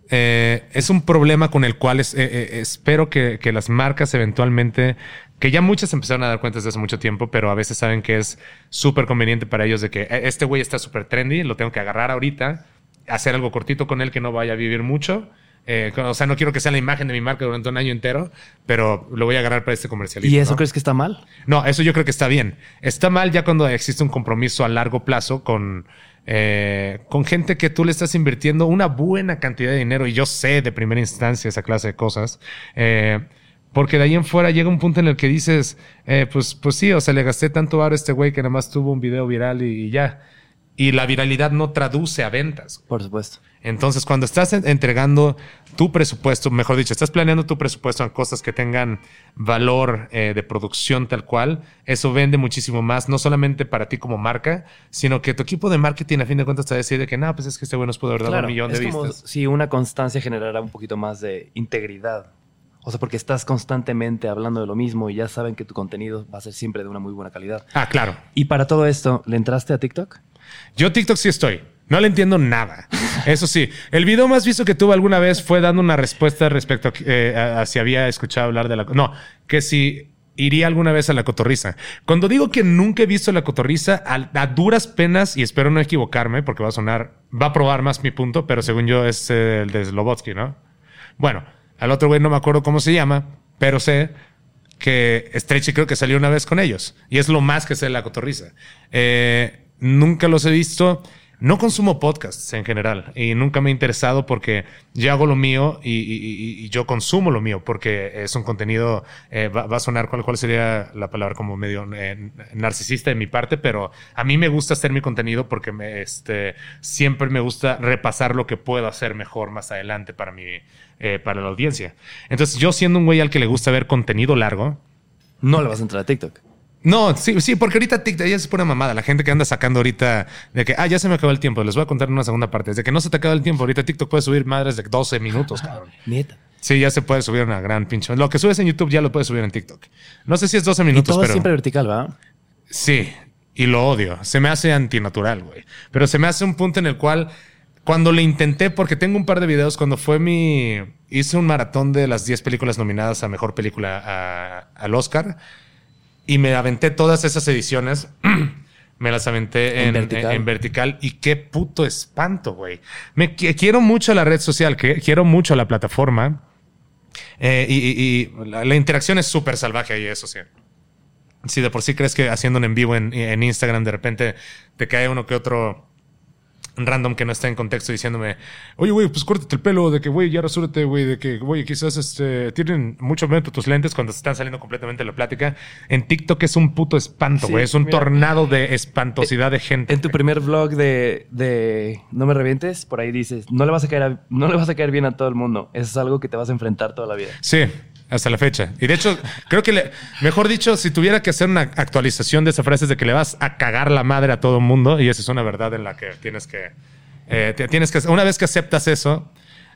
eh, es un problema con el cual es- eh, espero que, que las marcas eventualmente, que ya muchas empezaron a dar cuenta desde hace mucho tiempo, pero a veces saben que es súper conveniente para ellos de que este güey está súper trendy, lo tengo que agarrar ahorita, hacer algo cortito con él que no vaya a vivir mucho. Eh, o sea, no quiero que sea la imagen de mi marca durante un año entero, pero lo voy a agarrar para este comercialito. ¿Y eso ¿no? crees que está mal? No, eso yo creo que está bien. Está mal ya cuando existe un compromiso a largo plazo con, eh, con gente que tú le estás invirtiendo una buena cantidad de dinero y yo sé de primera instancia esa clase de cosas. Eh, porque de ahí en fuera llega un punto en el que dices, eh, pues, pues sí, o sea, le gasté tanto aro a este güey que nada más tuvo un video viral y, y ya. Y la viralidad no traduce a ventas. Por supuesto. Entonces, cuando estás en- entregando tu presupuesto, mejor dicho, estás planeando tu presupuesto en cosas que tengan valor eh, de producción tal cual, eso vende muchísimo más, no solamente para ti como marca, sino que tu equipo de marketing a fin de cuentas te va a decir de que no, pues es que este güey nos puede haber dado Claro, un millón es de como vistas. si una constancia generara un poquito más de integridad. O sea, porque estás constantemente hablando de lo mismo y ya saben que tu contenido va a ser siempre de una muy buena calidad. Ah, claro. Y para todo esto, ¿le entraste a TikTok? Yo TikTok sí estoy. No le entiendo nada. Eso sí, el video más visto que tuve alguna vez fue dando una respuesta respecto a, eh, si había escuchado hablar de la... No, que si iría alguna vez a la cotorriza. Cuando digo que nunca he visto la cotorriza, a, a duras penas, y espero no equivocarme porque va a sonar va a probar más mi punto, pero según yo es eh, el de Slobotsky, ¿no? Bueno, al otro güey no me acuerdo cómo se llama, pero sé que Stretchy creo que salió una vez con ellos. Y es lo más que sé de la cotorriza. Eh, nunca los he visto. No consumo podcasts en general y nunca me he interesado porque yo hago lo mío y, yo consumo lo mío porque es un contenido, eh, va, a sonar cuál, cuál sería la palabra como medio eh, narcisista de mi parte, pero a mí me gusta hacer mi contenido porque me, este, siempre me gusta repasar lo que puedo hacer mejor más adelante para, mi, eh, para la audiencia. Entonces yo siendo un güey al que le gusta ver contenido largo. No le vas a entrar a TikTok. No, sí, sí, porque ahorita TikTok ya es pura mamada. La gente que anda sacando ahorita de que, ah, ya se me acabó el tiempo. Les voy a contar en una segunda parte. Desde que no se te acaba el tiempo, ahorita TikTok puede subir madres de 12 minutos, cabrón. Neta. Sí, ya se puede subir una gran pinche. Lo que subes en YouTube ya lo puedes subir en TikTok. No sé si es 12 minutos, y todo pero. Es siempre vertical, ¿va? Sí, y lo odio. Se me hace antinatural, güey. Pero se me hace un punto en el cual, cuando le intenté, porque tengo un par de videos, cuando fue mi. Hice un maratón de las 10 películas nominadas a mejor película al Oscar y me aventé todas esas ediciones. (clears throat) me las aventé en, vertical. Y qué puto espanto, güey. Me quiero mucho la red social, que, quiero mucho la plataforma. Eh, y, la, interacción es súper salvaje ahí, eso sí. Si de por sí crees que haciendo un en vivo en, en Instagram de repente te cae uno que otro random que no está en contexto diciéndome, oye, güey, pues córtate el pelo, de que, güey, ya resúrate, güey, de que, güey, quizás este, tienen mucho momento tus lentes cuando se están saliendo completamente la plática. En TikTok es un puto espanto, güey, es un tornado de espantosidad de gente. En tu primer vlog de, de No me revientes, por ahí dices, no le vas a caer, no le vas a caer bien a todo el mundo. Eso es algo que te vas a enfrentar toda la vida. Sí, hasta la fecha. Y de hecho, creo que, le, mejor dicho, si tuviera que hacer una actualización de esa frase es de que le vas a cagar la madre a todo el mundo, y esa es una verdad en la que tienes que, eh, tienes que, una vez que aceptas eso,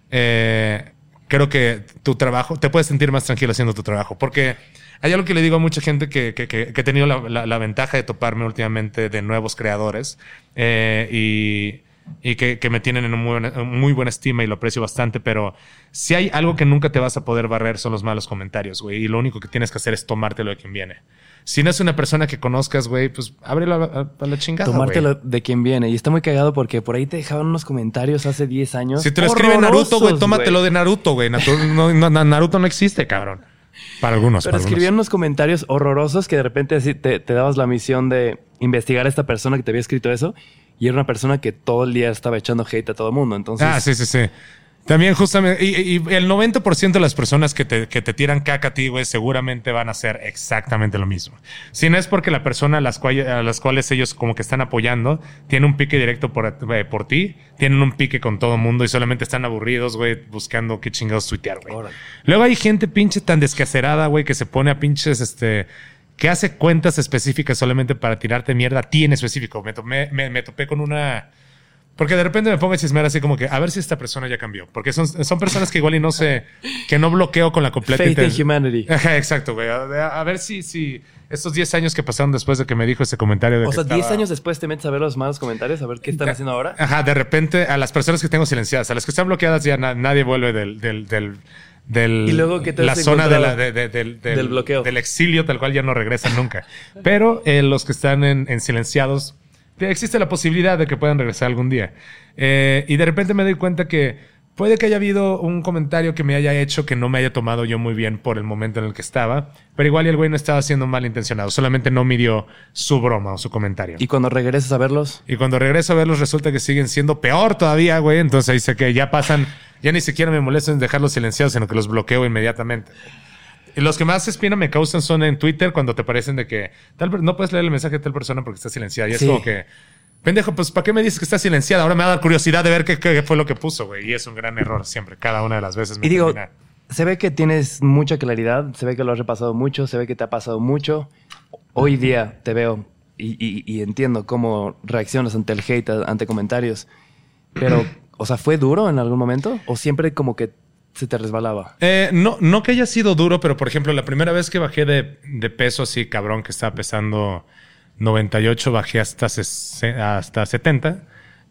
eh, creo que tu trabajo, te puedes sentir más tranquilo haciendo tu trabajo, porque hay algo que le digo a mucha gente que, que, que, he tenido la, ventaja de toparme últimamente de nuevos creadores, eh, y y que, que me tienen en un muy, buena, muy, buena estima y lo aprecio bastante, pero si hay algo que nunca te vas a poder barrer son los malos comentarios, güey, y lo único que tienes que hacer es tomártelo de quien viene. Si no es una persona que conozcas, güey, pues ábrelo a, la chingada. Tomártelo de quien viene. Y está muy cagado porque por ahí te dejaban unos comentarios hace 10 años. Si te lo escribe Naruto, güey, tómatelo de Naruto, güey. Naruto no existe, cabrón. Para algunos. Pero escribían unos comentarios horrorosos que de repente te, te dabas la misión de investigar a esta persona que te había escrito eso y era una persona que todo el día estaba echando hate a todo el mundo. Entonces, ah, sí, sí, sí. También justamente, y, el 90% de las personas que te, que te tiran caca a ti, güey, seguramente van a hacer exactamente lo mismo. Si no es porque la persona a las, cuales, a las cuales ellos como que están apoyando tiene un pique directo por, eh, por ti, tienen un pique con todo el mundo y solamente están aburridos, güey, buscando qué chingados tuitear, güey. Luego hay gente pinche tan descacerada, güey, que se pone a pinches, este, que hace cuentas específicas solamente para tirarte mierda a ti en específico. Me, me, topé con una... Porque de repente me pongo a chismear así como que a ver si esta persona ya cambió. Porque son, son personas que igual y no sé, que no bloqueo con la completa. Faith in humanity. (laughs) exacto, güey. A, ver si, si estos 10 años que pasaron después de que me dijo ese comentario de O sea, 10 años después te metes a ver los malos comentarios, a ver qué están haciendo ahora. Ajá, de repente a las personas que tengo silenciadas, a las que están bloqueadas ya nadie vuelve del, del del, ¿Y luego la zona del, bloqueo. del exilio, tal cual ya no regresan nunca. (laughs) Pero eh, los que están en, silenciados, existe la posibilidad de que puedan regresar algún día. Eh, y de repente me doy cuenta que puede que haya habido un comentario que me haya hecho que no me haya tomado yo muy bien por el momento en el que estaba, pero igual el güey no estaba siendo mal intencionado, solamente no midió su broma o su comentario. ¿Y cuando regresas a verlos? Y cuando regreso a verlos resulta que siguen siendo peor todavía, güey, entonces dice que ya pasan ya ni siquiera me molesto en dejarlos silenciados, sino que los bloqueo inmediatamente. Y los que más espina me causan son en Twitter cuando te parecen de que tal no puedes leer el mensaje de tal persona porque está silenciada. Y es como que, pendejo, pues ¿para qué me dices que está silenciada? Ahora me da curiosidad de ver qué, fue lo que puso, güey. Y es un gran error siempre, cada una de las veces. Me y digo, se ve que tienes mucha claridad, se ve que lo has repasado mucho, se ve que te ha pasado mucho. Hoy día te veo y, y entiendo cómo reaccionas ante el hate, ante comentarios. Pero (clears throat) o sea, ¿fue duro en algún momento? ¿O siempre como que se te resbalaba? Eh, no, no que haya sido duro, pero por ejemplo, la primera vez que bajé de, de peso así, cabrón, que estaba pesando 98, bajé hasta, hasta 70.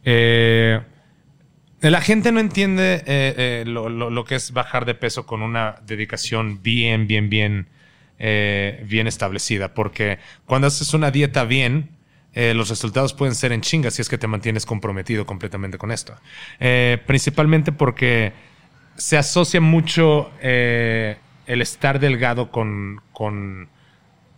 Eh, la gente no entiende eh, lo, lo, que es bajar de peso con una dedicación bien, bien, bien, bien establecida. Porque cuando haces una dieta bien, eh, los resultados pueden ser en chingas si es que te mantienes comprometido completamente con esto. Eh, principalmente porque se asocia mucho eh, el estar delgado con, con,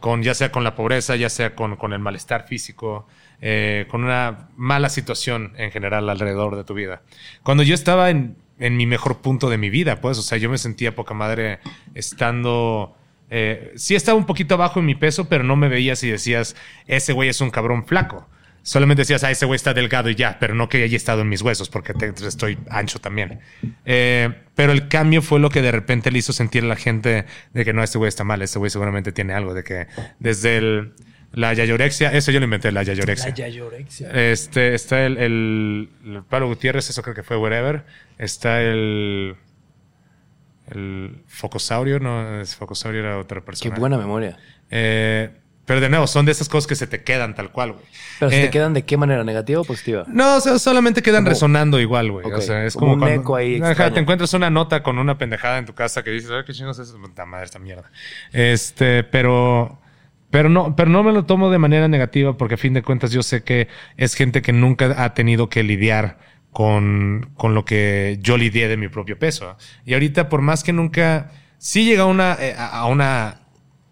con, ya sea con la pobreza, ya sea con, con el malestar físico, eh, con una mala situación en general alrededor de tu vida. Cuando yo estaba en, en mi mejor punto de mi vida, pues, o sea, yo me sentía poca madre estando... Eh, sí estaba un poquito abajo en mi peso, pero no me veías y decías, ese güey es un cabrón flaco. Solamente decías, ah, ese güey está delgado y ya, pero no que haya estado en mis huesos, porque te- estoy ancho también. Eh, pero el cambio fue lo que de repente le hizo sentir a la gente de que no, este güey está mal, este güey seguramente tiene algo, de que desde el, la yayorexia, eso yo lo inventé, la yayorexia. yayorexia. Este, está el, el, el Pablo Gutiérrez, eso creo que fue wherever. Está el. El Focosaurio, no, es Focosaurio era otra Qué persona. buena memoria. Eh, pero de nuevo, son de esas cosas que se te quedan tal cual, güey. Pero si Eh, te quedan de qué manera, negativa o positiva. No, o sea, solamente quedan Como- resonando igual, güey. O sea, es como como, un cuando- eco ahí Ajá, te encuentras una nota con una pendejada en tu casa que dices, ay, qué chingos es puta madre esta mierda. Este, pero, pero no, pero no me lo tomo de manera negativa porque a fin de cuentas yo sé que es gente que nunca ha tenido que lidiar con, con lo que yo lidié de mi propio peso. Y ahorita, por más que nunca, sí llega una, eh, a una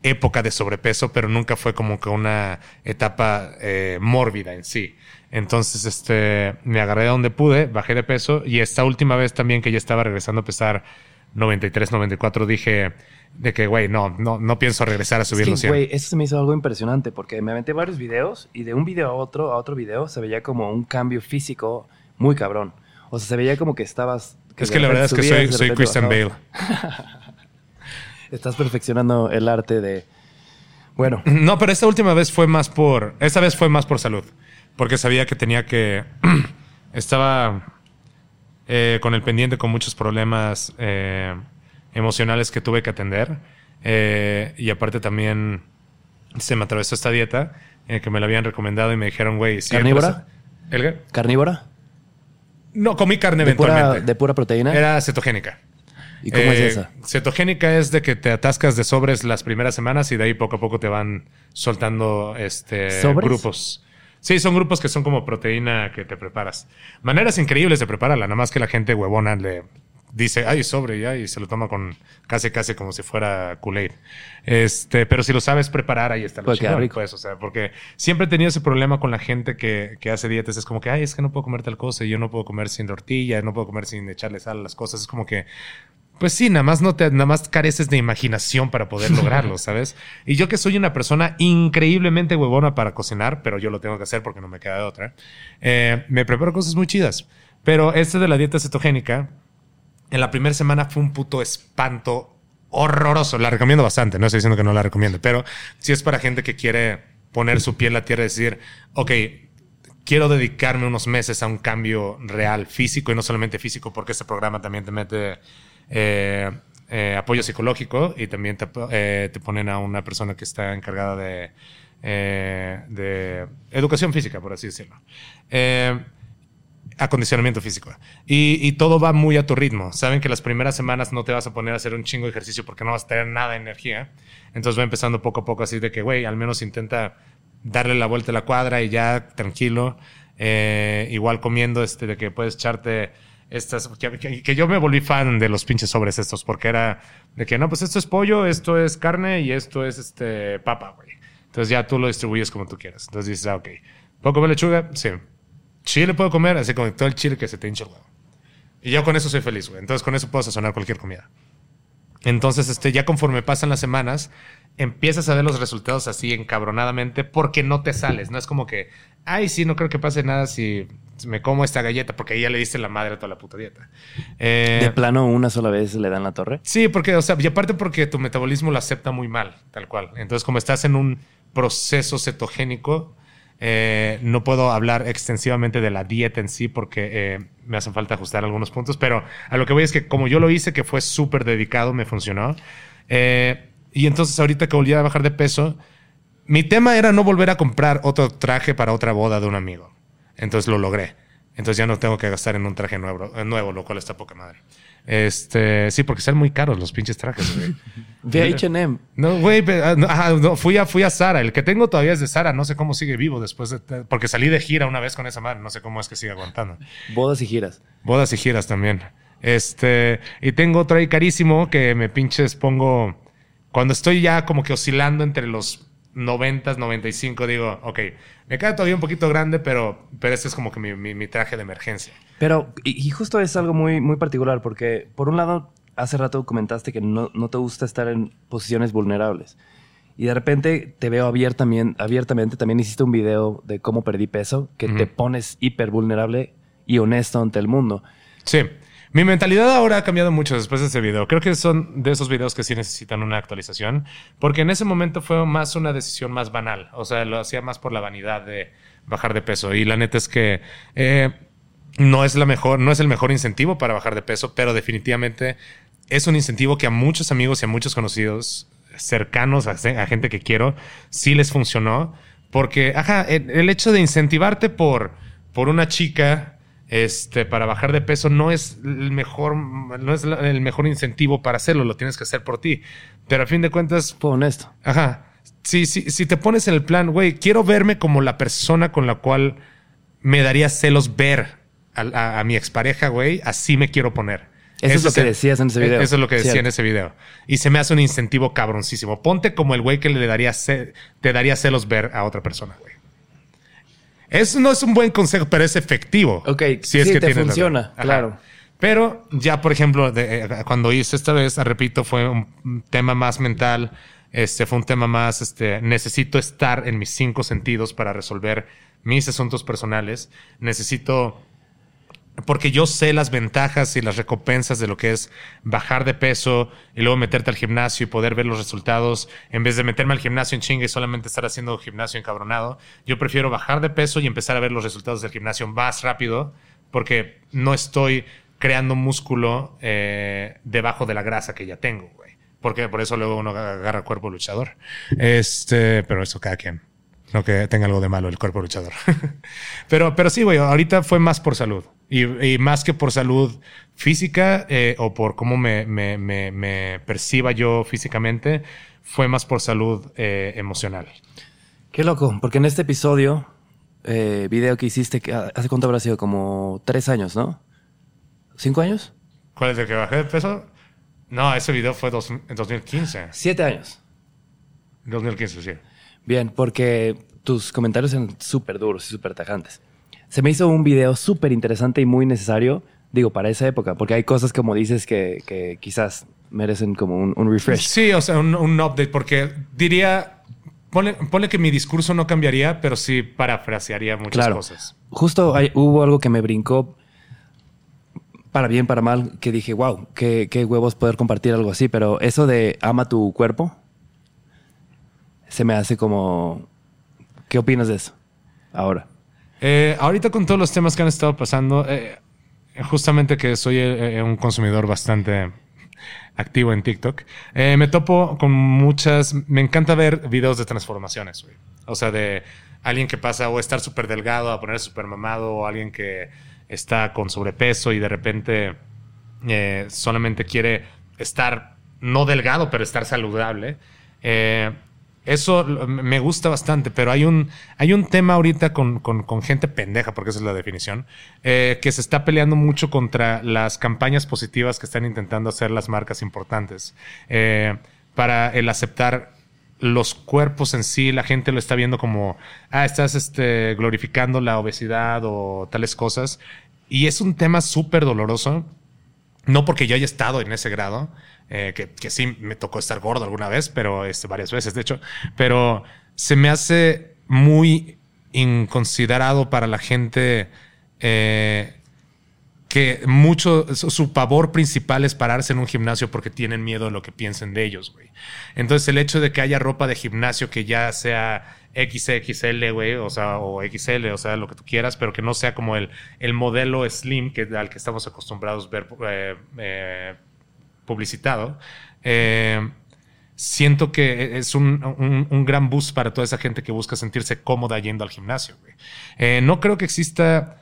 época de sobrepeso, pero nunca fue como que una etapa eh, mórbida en sí. Entonces, este, me agarré a donde pude, bajé de peso y esta última vez también que ya estaba regresando a pesar 93, 94, dije de que, güey, no, no, no pienso regresar a subir Es los que, 100. güey, eso se me hizo algo impresionante porque me aventé varios videos y de un video a otro, a otro video, se veía como un cambio físico muy cabrón. O sea, se veía como que estabas... es de que la verdad es que soy, de soy Christian. Bale. (laughs) Estás perfeccionando el arte de... Bueno, (clears throat) No, pero esta última vez fue más por. Esta vez fue más por salud. Porque sabía que tenía que. (clears throat) estaba eh, con el pendiente con muchos problemas eh, emocionales que tuve que atender. Eh, y aparte también se me atravesó esta dieta eh, que me la habían recomendado y me dijeron, güey, si ¿Carnívora? ¿El carnívora, No, comí carne de pura, eventualmente. de pura proteína. Era cetogénica. ¿Y cómo Eh, es esa? Cetogénica es de que te atascas de sobres las primeras semanas y de ahí poco a poco te van soltando este ¿Sobres? grupos. Sí, son grupos que son como proteína que te preparas. Maneras increíbles de prepararla, nada más que la gente huevona le dice, ay, sobre ya, y se lo toma con casi, casi como si fuera Kool-Aid. Este, pero si lo sabes preparar, ahí está lo quedar chingón, rico. pues, o sea, porque siempre he tenido ese problema con la gente que, que hace dietas. Es como que, ay, es que no puedo comer tal cosa, y yo no puedo comer sin tortilla, no puedo comer sin echarle sal a las cosas. Es como que, pues sí, nada más no te, nada más careces de imaginación para poder (laughs) lograrlo, ¿sabes? Y yo que soy una persona increíblemente huevona para cocinar, pero yo lo tengo que hacer porque no me queda de otra. eh, me preparo cosas muy chidas. Pero este de la dieta cetogénica, en la primera semana fue un puto espanto horroroso. La recomiendo bastante, no estoy diciendo que no la recomiendo, pero si es para gente que quiere poner su pie en la tierra y decir, ok, quiero dedicarme unos meses a un cambio real físico y no solamente físico, porque este programa también te mete eh, eh, apoyo psicológico y también te, eh, te ponen a una persona que está encargada de, educación física, por así decirlo. Acondicionamiento físico. Y, y todo va muy a tu ritmo. Saben que las primeras semanas no te vas a poner a hacer un chingo de ejercicio porque no vas a tener nada de energía. Entonces va empezando poco a poco así de que, güey, al menos intenta darle la vuelta a la cuadra y ya tranquilo. Igual comiendo, este, de que puedes echarte que, yo me volví fan de los pinches sobres estos, porque era de que no, pues esto es pollo, esto es carne y esto es este papa, güey. Entonces ya tú lo distribuyes como tú quieras. Entonces dices, ah, ok, ¿puedo comer lechuga? Sí. Chile puedo comer, así como todo el chile que se te hincha el huevo. Y yo con eso soy feliz, güey. Entonces con eso puedo sazonar cualquier comida. Entonces, este, ya conforme pasan las semanas, empiezas a ver los resultados así encabronadamente porque no te sales. No es como que, ay, sí, no creo que pase nada si me como esta galleta porque ahí ya le diste la madre a toda la puta dieta. Eh, De plano, una sola vez le dan la torre. Sí, porque, o sea, y aparte porque tu metabolismo lo acepta muy mal, tal cual. Entonces, como estás en un proceso cetogénico, eh, no puedo hablar extensivamente de la dieta en sí porque eh, me hacen falta ajustar algunos puntos, pero a lo que voy es que como yo lo hice, que fue súper dedicado, me funcionó. Eh, y entonces ahorita que volví a bajar de peso, mi tema era no volver a comprar otro traje para otra boda de un amigo. Entonces lo logré. Entonces ya no tengo que gastar en un traje nuevo, eh, nuevo lo cual está poca madre. Este, sí, porque salen muy caros los pinches trajes, güey. (laughs) A H&M. No, güey, ah, no, ajá, no, fui a fui a Sara, el que tengo todavía es de Sara, no sé cómo sigue vivo después de porque salí de gira una vez con esa madre, no sé cómo es que sigue aguantando. Bodas y giras. Bodas y giras también. Este, y tengo otro ahí carísimo que me pinches pongo cuando estoy ya como que oscilando entre los 90, 95, digo, ok, me queda todavía un poquito grande, pero, pero este es como que mi, mi- mi traje de emergencia. Pero, y, y justo es algo muy, muy particular, porque por un lado, hace rato comentaste que no, no te gusta estar en posiciones vulnerables. Y de repente te veo abiertamente, abiertamente, también hiciste un video de cómo perdí peso, que te pones hiper vulnerable y honesto ante el mundo. Sí. Mi mentalidad ahora ha cambiado mucho después de ese video. Creo que son de esos videos que sí necesitan una actualización, porque en ese momento fue más una decisión más banal. O sea, lo hacía más por la vanidad de bajar de peso. Y la neta es que eh, no es la mejor, no es el mejor incentivo para bajar de peso, pero definitivamente es un incentivo que a muchos amigos y a muchos conocidos cercanos a, a gente que quiero sí les funcionó. Porque, ajá, el, el hecho de incentivarte por, por una chica este, para bajar de peso no es el mejor, no es el mejor incentivo para hacerlo, lo tienes que hacer por ti. Pero a fin de cuentas, Fue honesto. Ajá. Si, si, si te pones en el plan, güey, quiero verme como la persona con la cual me daría celos ver a, a- a mi expareja, güey, así me quiero poner. Eso es lo que decías en ese video. Eso es lo que decía Cierto. en ese video. Y se me hace un incentivo cabroncísimo. Ponte como el güey que le daría te daría celos ver a otra persona, güey. Eso no es un buen consejo, pero es efectivo. Ok, Si es sí, que te la- funciona, claro. Pero ya, por ejemplo, de- eh, cuando hice esta vez, repito, fue un tema más mental. Este fue un tema más, este, necesito estar en mis cinco sentidos para resolver mis asuntos personales. Necesito, porque yo sé las ventajas y las recompensas de lo que es bajar de peso y luego meterte al gimnasio y poder ver los resultados en vez de meterme al gimnasio en chinga y solamente estar haciendo gimnasio encabronado. Yo prefiero bajar de peso y empezar a ver los resultados del gimnasio más rápido porque no estoy creando músculo eh, debajo de la grasa que ya tengo, güey. Porque por eso luego uno agarra cuerpo luchador. Este, pero eso cada quien. No que tenga algo de malo el cuerpo luchador. (laughs) pero, pero sí, güey, ahorita fue más por salud. Y, y más que por salud física eh, o por cómo me, me, me, me perciba yo físicamente, fue más por salud eh, emocional. Qué loco, porque en este episodio, eh, video que hiciste, que ¿hace cuánto habrá sido? Como tres años, ¿no? ¿Cinco años? ¿Cuál es el que bajé de peso? No, ese video fue dos- en 2015. Siete años. 2015, sí. Bien, porque tus comentarios eran súper duros y súper tajantes. Se me hizo un video súper interesante y muy necesario, digo, para esa época, porque hay cosas como dices que, que quizás merecen como un, un refresh. Sí, o sea, un, un update, porque diría, ponle, ponle que mi discurso no cambiaría, pero sí parafrasearía muchas Claro. cosas. Justo hay- hubo algo que me brincó, para bien, para mal, que dije, wow, qué, qué huevos poder compartir algo así, pero eso de ama tu cuerpo, se me hace como... ¿Qué opinas de eso ahora? Eh, ahorita con todos los temas que han estado pasando, eh, justamente que soy eh, un consumidor bastante activo en TikTok, me topo con muchas, me encanta ver videos de transformaciones. O sea, de alguien que pasa o estar súper delgado a ponerse súper mamado o alguien que está con sobrepeso y de repente solamente quiere estar, no delgado, pero estar saludable. Eh, eso me gusta bastante, pero hay un, hay un tema ahorita con, con- con gente pendeja, porque esa es la definición, eh, que se está peleando mucho contra las campañas positivas que están intentando hacer las marcas importantes. Eh, para el aceptar los cuerpos en sí, la gente lo está viendo como, ah, estás este, glorificando la obesidad o tales cosas. Y es un tema súper doloroso no porque yo haya estado en ese grado, eh, que, sí me tocó estar gordo alguna vez, pero este, varias veces, de hecho, pero se me hace muy inconsiderado para la gente eh, que mucho, su, pavor principal es pararse en un gimnasio porque tienen miedo de lo que piensen de ellos, güey. Entonces el hecho de que haya ropa de gimnasio que ya sea XXL, güey, o sea, o XL, o sea, lo que tú quieras, pero que no sea como el, el modelo slim que, al que estamos acostumbrados ver eh, eh, publicitado. Eh, siento que es un, un- gran boost para toda esa gente que busca sentirse cómoda yendo al gimnasio. Eh, no creo que exista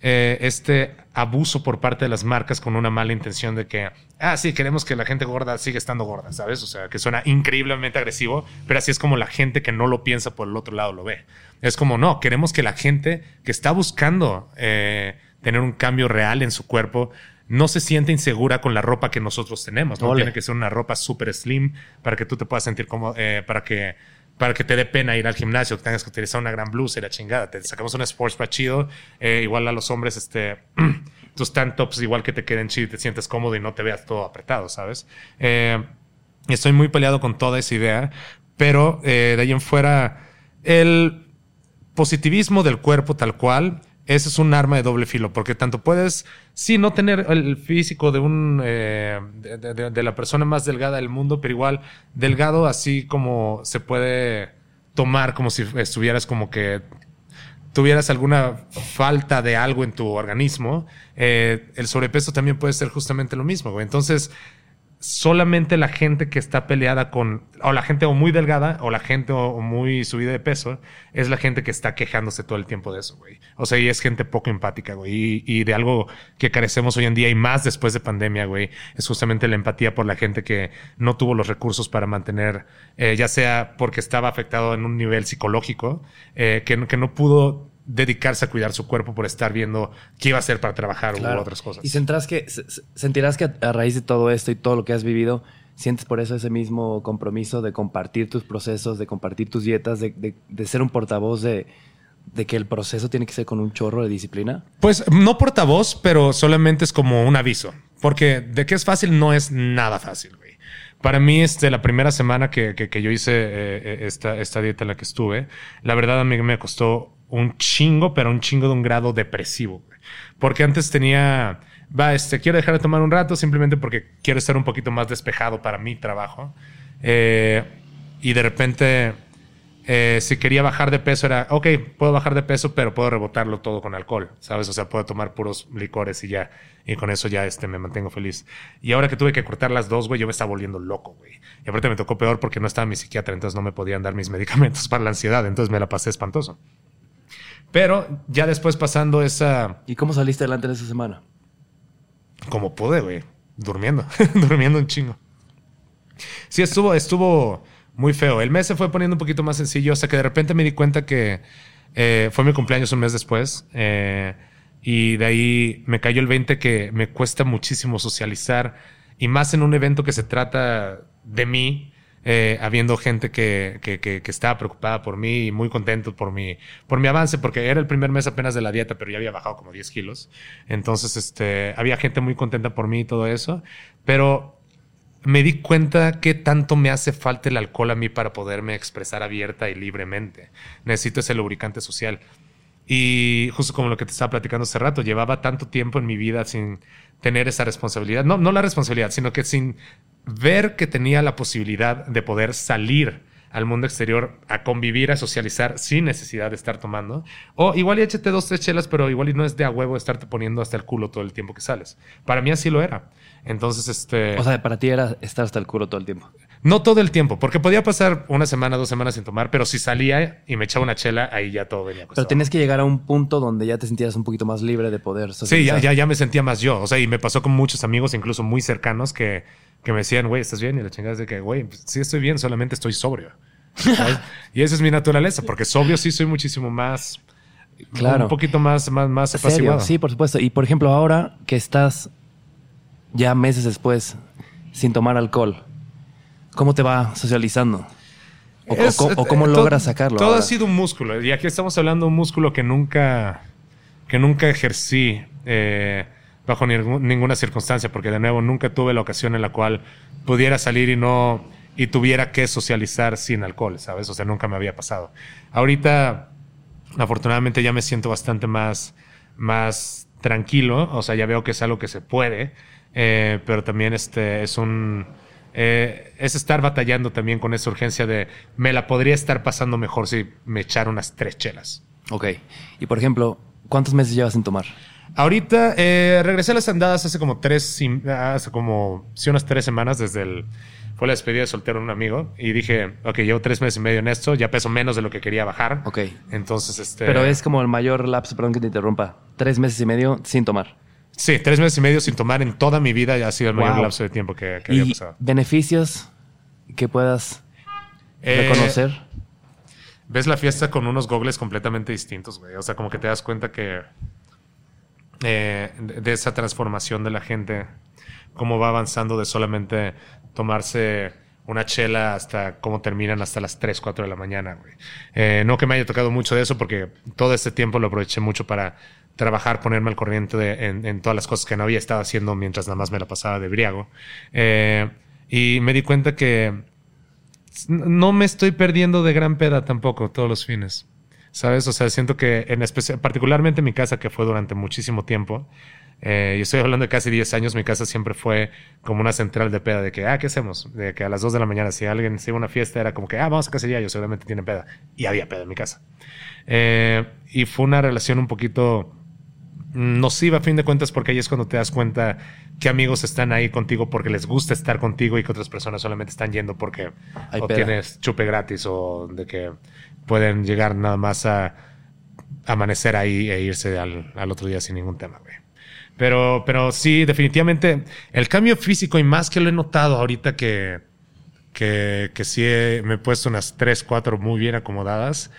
eh, este abuso por parte de las marcas con una mala intención de que, ah, sí, queremos que la gente gorda siga estando gorda, ¿sabes? O sea, que suena increíblemente agresivo, pero así es como la gente que no lo piensa por el otro lado lo ve. Es como, no, queremos que la gente que está buscando tener un cambio real en su cuerpo no se siente insegura con la ropa que nosotros tenemos. No tiene que ser una ropa súper slim para que tú te puedas sentir como, eh, para que para que te dé pena ir al gimnasio, que tengas que utilizar una gran blusa y la chingada. Te sacamos un sports para chido. Eh, igual a los hombres, este, (clears throat) tus tank tops igual que te queden chido y te sientes cómodo y no te veas todo apretado, ¿sabes? Eh, estoy muy peleado con toda esa idea, pero de ahí en fuera, el positivismo del cuerpo tal cual ese es un arma de doble filo, porque tanto puedes, sí, no tener el físico de un eh, de, la persona más delgada del mundo, pero igual delgado, así como se puede tomar como si estuvieras como que tuvieras alguna falta de algo en tu organismo, eh, el sobrepeso también puede ser justamente lo mismo. Entonces, solamente la gente que está peleada con, o la gente o muy delgada, o la gente o, muy subida de peso, es la gente que está quejándose todo el tiempo de eso, güey. O sea, y es gente poco empática, güey. Y, de algo que carecemos hoy en día y más después de pandemia, güey, es justamente la empatía por la gente que no tuvo los recursos para mantener, eh, ya sea porque estaba afectado en un nivel psicológico, eh, que, que no pudo dedicarse a cuidar su cuerpo por estar viendo qué iba a hacer para trabajar u otras cosas. Y que, sentirás que a raíz de todo esto y todo lo que has vivido, sientes por eso ese mismo compromiso de compartir tus procesos, de compartir tus dietas, de, ser un portavoz de, de que el proceso tiene que ser con un chorro de disciplina? Pues no portavoz, pero solamente es como un aviso. Porque de que es fácil, no es nada fácil, güey. Para mí, este, la primera semana que, que, yo hice eh, eh, esta, esta dieta en la que estuve, la verdad a mí me costó un chingo, pero un chingo de un grado depresivo. Porque antes tenía, va, este, quiero dejar de tomar un rato simplemente porque quiero estar un poquito más despejado para mi trabajo. Eh, y de repente, eh, si quería bajar de peso, era, ok, puedo bajar de peso, pero puedo rebotarlo todo con alcohol, ¿sabes? O sea, puedo tomar puros licores y ya, y con eso ya este, me mantengo feliz. Y ahora que tuve que cortar las dos, güey, yo me estaba volviendo loco, güey. Y aparte me tocó peor porque no estaba mi psiquiatra, entonces no me podían dar mis (laughs) medicamentos para la ansiedad, entonces me la pasé espantoso. Pero ya después pasando esa... ¿Y cómo saliste adelante en esa semana? Como pude, güey. Durmiendo. (laughs) Durmiendo un chingo. Sí, estuvo, estuvo muy feo. El mes se fue poniendo un poquito más sencillo hasta que de repente me di cuenta que eh, fue mi cumpleaños un mes después. Eh, y de ahí me cayó el 20 que me cuesta muchísimo socializar. Y más en un evento que se trata de mí, eh, habiendo gente que, que, que, estaba preocupada por mí y muy contento por mi, por mi avance, porque era el primer mes apenas de la dieta, pero ya había bajado como 10 kilos. Entonces, este, había gente muy contenta por mí y todo eso, pero me di cuenta que tanto me hace falta el alcohol a mí para poderme expresar abierta y libremente. Necesito ese lubricante social. Y justo como lo que te estaba platicando hace rato, llevaba tanto tiempo en mi vida sin tener esa responsabilidad. No, no la responsabilidad, sino que sin ver que tenía la posibilidad de poder salir al mundo exterior a convivir, a socializar sin necesidad de estar tomando. O igual y échate dos, tres chelas, pero igual y no es de a huevo estarte poniendo hasta el culo todo el tiempo que sales. Para mí así lo era. Entonces, este... O sea, para ti era estar hasta el culo todo el tiempo. No todo el tiempo, porque podía pasar una semana, dos semanas sin tomar, pero si salía y me echaba una chela, ahí ya todo venía. Pero tienes que llegar a un punto donde ya te sentieras un poquito más libre de poder socializar. Sí, ya, ya, ya me sentía más yo. O sea, y me pasó con muchos amigos, incluso muy cercanos, que que me decían, güey, ¿estás bien? Y la chingada es de que, güey, pues, sí estoy bien, solamente estoy sobrio. (laughs) y esa es mi naturaleza, porque sobrio sí soy muchísimo más... Claro. Un poquito más, más, más apaciguado. Sí, por supuesto. Y por ejemplo, ahora que estás ya meses después sin tomar alcohol, ¿cómo te va socializando? ¿O, cómo, logras sacarlo? Todo ha sido un músculo. Y aquí estamos hablando de un músculo que nunca, que nunca ejercí. Eh, bajo ninguna circunstancia, porque de nuevo nunca tuve la ocasión en la cual pudiera salir y no y tuviera que socializar sin alcohol, ¿sabes? O sea, nunca me había pasado. Ahorita, afortunadamente, ya me siento bastante más, más tranquilo, o sea, ya veo que es algo que se puede, eh, pero también este es un eh, es estar batallando también con esa urgencia de me la podría estar pasando mejor si me echara unas tres chelas. Ok. Y por ejemplo, ¿cuántos meses llevas sin tomar? Ahorita eh, regresé a las andadas hace como tres, sim- hace como, sí, unas tres semanas desde el, fue la despedida de soltero de un amigo y dije, ok, llevo tres meses y medio en esto, ya peso menos de lo que quería bajar. Ok. Entonces, este... Pero es como el mayor lapso, perdón que te interrumpa, tres meses y medio sin tomar. Sí, tres meses y medio sin tomar en toda mi vida ya ha sido el mayor Wow. lapso de tiempo que, que había Y pasado. beneficios que puedas Eh, reconocer. ves la fiesta con unos gogles completamente distintos, güey. O sea, como que te das cuenta que eh, de de esa transformación de la gente, cómo va avanzando de solamente tomarse una chela hasta cómo terminan hasta las 3, 4 de la mañana, güey. Eh, no que me haya tocado mucho de eso, porque todo este tiempo lo aproveché mucho para trabajar, ponerme al corriente en, todas las cosas que no había estado haciendo mientras nada más me la pasaba de briago. Eh, y me di cuenta que no me estoy perdiendo de gran peda tampoco todos los fines. ¿Sabes? O sea, siento que en especial, particularmente en mi casa, que fue durante muchísimo tiempo, eh, y estoy hablando de casi 10 años, mi casa siempre fue como una central de peda, de que, ah, ¿qué hacemos? De que a las 2 de la mañana, si alguien se iba a una fiesta, era como que, ah, vamos a cacería, yo seguramente tiene peda. Y había peda en mi casa. Eh, y fue una relación un poquito nociva a fin de cuentas porque ahí es cuando te das cuenta que amigos están ahí contigo porque les gusta estar contigo y que otras personas solamente están yendo porque o peda. tienes chupe gratis o de que pueden llegar nada más a amanecer ahí e irse al, al otro día sin ningún tema, güey. Pero, pero sí, definitivamente el cambio físico y más que lo he notado ahorita que, que, que sí he- me he puesto unas tres, cuatro muy bien acomodadas,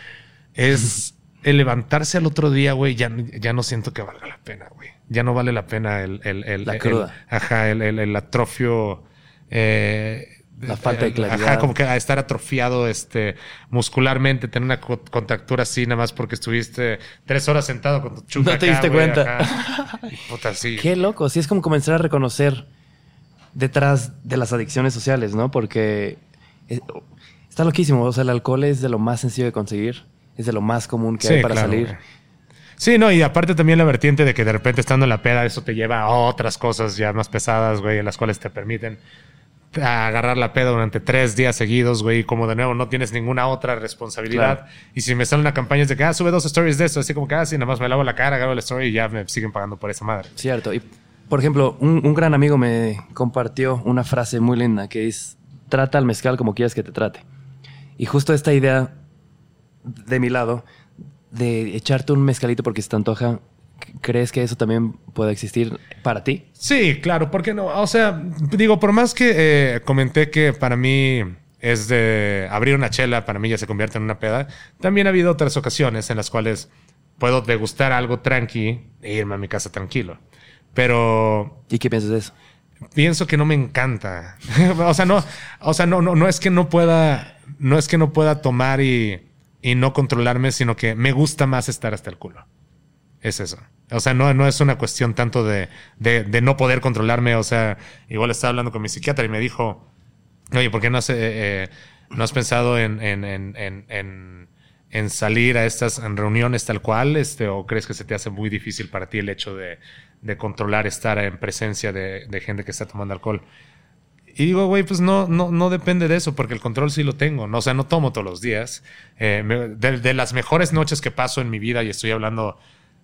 es (laughs) el levantarse al otro día, güey, ya, ya no siento que valga la pena, güey. Ya no vale la pena el... el, el La cruda. ajá, el, atrofio... eh, La falta de claridad. Ajá, como que a estar atrofiado este, muscularmente, tener una co- contractura así, nada más porque estuviste tres horas sentado con tu chupa No te acá, diste cuenta. ajá. Y puta, sí. Qué loco, sí es como comenzar a reconocer detrás de las adicciones sociales, ¿no? Porque eh, está loquísimo, o sea, el alcohol es de lo más sencillo de conseguir, es de lo más común que Sí, hay para claro, salir. güey. Sí, no, y aparte también la vertiente de que de repente estando en la peda, eso te lleva a otras cosas ya más pesadas, güey, en las cuales te permiten agarrar la peda durante tres días seguidos, güey, y como de nuevo no tienes ninguna otra responsabilidad. Claro. Y si me salen una campaña es de que, ah, sube dos stories de esto, así como que, ah, sí, nada más me lavo la cara, agarro el story y ya me siguen pagando por esa madre. Cierto. Y, por ejemplo, un, un gran amigo me compartió una frase muy linda que es, trata al mezcal como quieras que te trate. Y justo esta idea de mi lado, de echarte un mezcalito porque se te antoja, ¿crees que eso también puede existir para ti? Sí, claro, ¿por qué no? O sea, digo, por más que eh, comenté que para mí es de abrir una chela, para mí ya se convierte en una peda, también ha habido otras ocasiones en las cuales puedo degustar algo tranqui e irme a mi casa tranquilo. Pero ¿Y qué piensas de eso? pienso que no me encanta. (laughs) o sea, no, o sea, no, no, no es que no pueda, no es que no pueda tomar y, y no controlarme, sino que me gusta más estar hasta el culo. Es eso. O sea, no, no es una cuestión tanto de, de, de no poder controlarme. O sea, igual estaba hablando con mi psiquiatra y me dijo, oye, ¿por qué no has, eh, eh, no has pensado en, en, en, en, salir a estas reuniones tal cual? Este, ¿O crees que se te hace muy difícil para ti el hecho de, de controlar estar en presencia de gente que está tomando alcohol? Y digo, güey, pues no, no, no depende de eso, porque el control sí lo tengo. ¿no? O sea, no tomo todos los días. Eh, me- de, de las mejores noches que paso en mi vida, y estoy hablando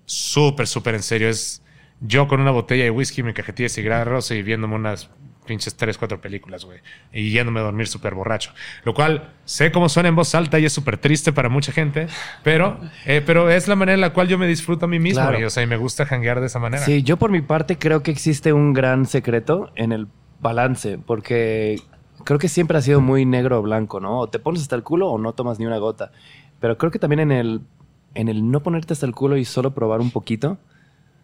súper, súper en serio, es yo con una botella de whisky, mi cajetilla de cigarros y viéndome unas pinches tres, cuatro películas, güey. Y yéndome a dormir súper borracho. Lo cual sé cómo suena en voz alta y es súper triste para mucha gente, pero, eh, pero es la manera en la cual yo me disfruto a mí mismo. Claro. Y, o sea, y me gusta janguear de esa manera. Sí, yo por mi parte creo que existe un gran secreto en el balance, porque creo que siempre ha sido muy negro o blanco, ¿no? O te pones hasta el culo o no tomas ni una gota. Pero creo que también en el, en el no ponerte hasta el culo y solo probar un poquito,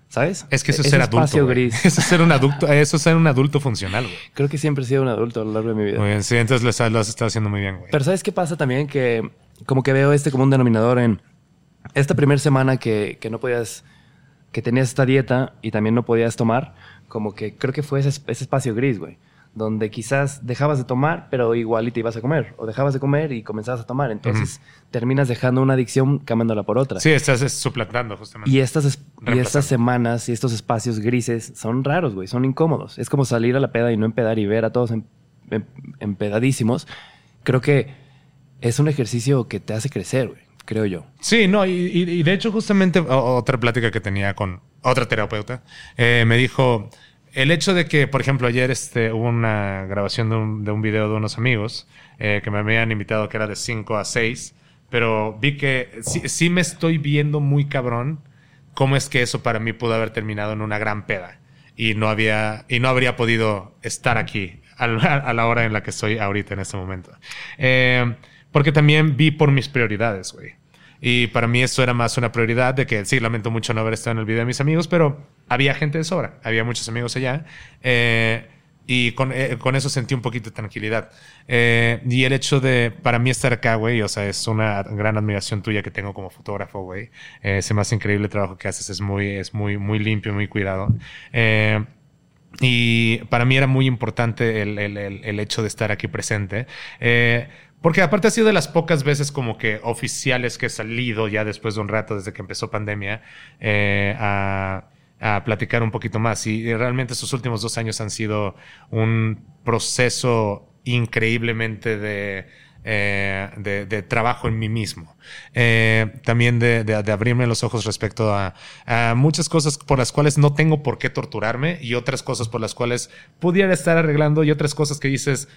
¿sabes? Es que eso es ser adulto. gris. (laughs) Eso es ser un adulto, eso es ser un adulto funcional, güey. Creo que siempre he sido un adulto a lo largo de mi vida. Muy bien, sí, entonces lo, estás- lo has estado haciendo muy bien, güey. Pero ¿sabes qué pasa también? Que como que veo este como un denominador en esta primera semana que, que no podías, que tenías esta dieta y también no podías tomar, como que creo que fue ese, ese espacio gris, güey. Donde quizás dejabas de tomar, pero igual y te ibas a comer. O dejabas de comer y comenzabas a tomar. Entonces terminas dejando una adicción cambiándola por otra. Sí, estás suplantando, justamente. Y estas, es- y estas semanas y estos espacios grises son raros, güey. Son incómodos. Es como salir a la peda y no empedar y ver a todos em- em- empedadísimos. Creo que es un ejercicio que te hace crecer, güey. creo yo. Sí, no, y, y- de hecho justamente otra plática que tenía con otra terapeuta eh, me dijo el hecho de que, por ejemplo, ayer este, hubo una grabación de un, de un video de unos amigos eh, que me habían invitado que era de 5 a 6, pero vi que sí, sí me estoy viendo muy cabrón cómo es que eso para mí pudo haber terminado en una gran peda y no había y no habría podido estar aquí a la, hora en la que estoy ahorita en este momento. Eh, porque también vi por mis prioridades, güey. Y para mí eso era más una prioridad de que sí, lamento mucho no haber estado en el video de mis amigos, pero había gente de sobra, había muchos amigos allá. eh, y con, eh, con eso sentí un poquito de tranquilidad. Eh, y el hecho de, para mí estar acá, güey, o sea, es una gran admiración tuya que tengo como fotógrafo, güey. Eh, se me hace increíble trabajo que haces, es muy, es muy, muy limpio, muy cuidado. Eh, y para mí era muy importante el, el- el- el hecho de estar aquí presente. Eh, porque aparte ha sido de las pocas veces como que oficiales que he salido ya después de un rato, desde que empezó pandemia, eh, a, a platicar un poquito más. Y realmente estos últimos dos años han sido un proceso increíblemente de, eh, de, de trabajo en mí mismo. Eh, también de, de- de abrirme los ojos respecto a, a muchas cosas por las cuales no tengo por qué torturarme y otras cosas por las cuales pudiera estar arreglando y otras cosas que dices,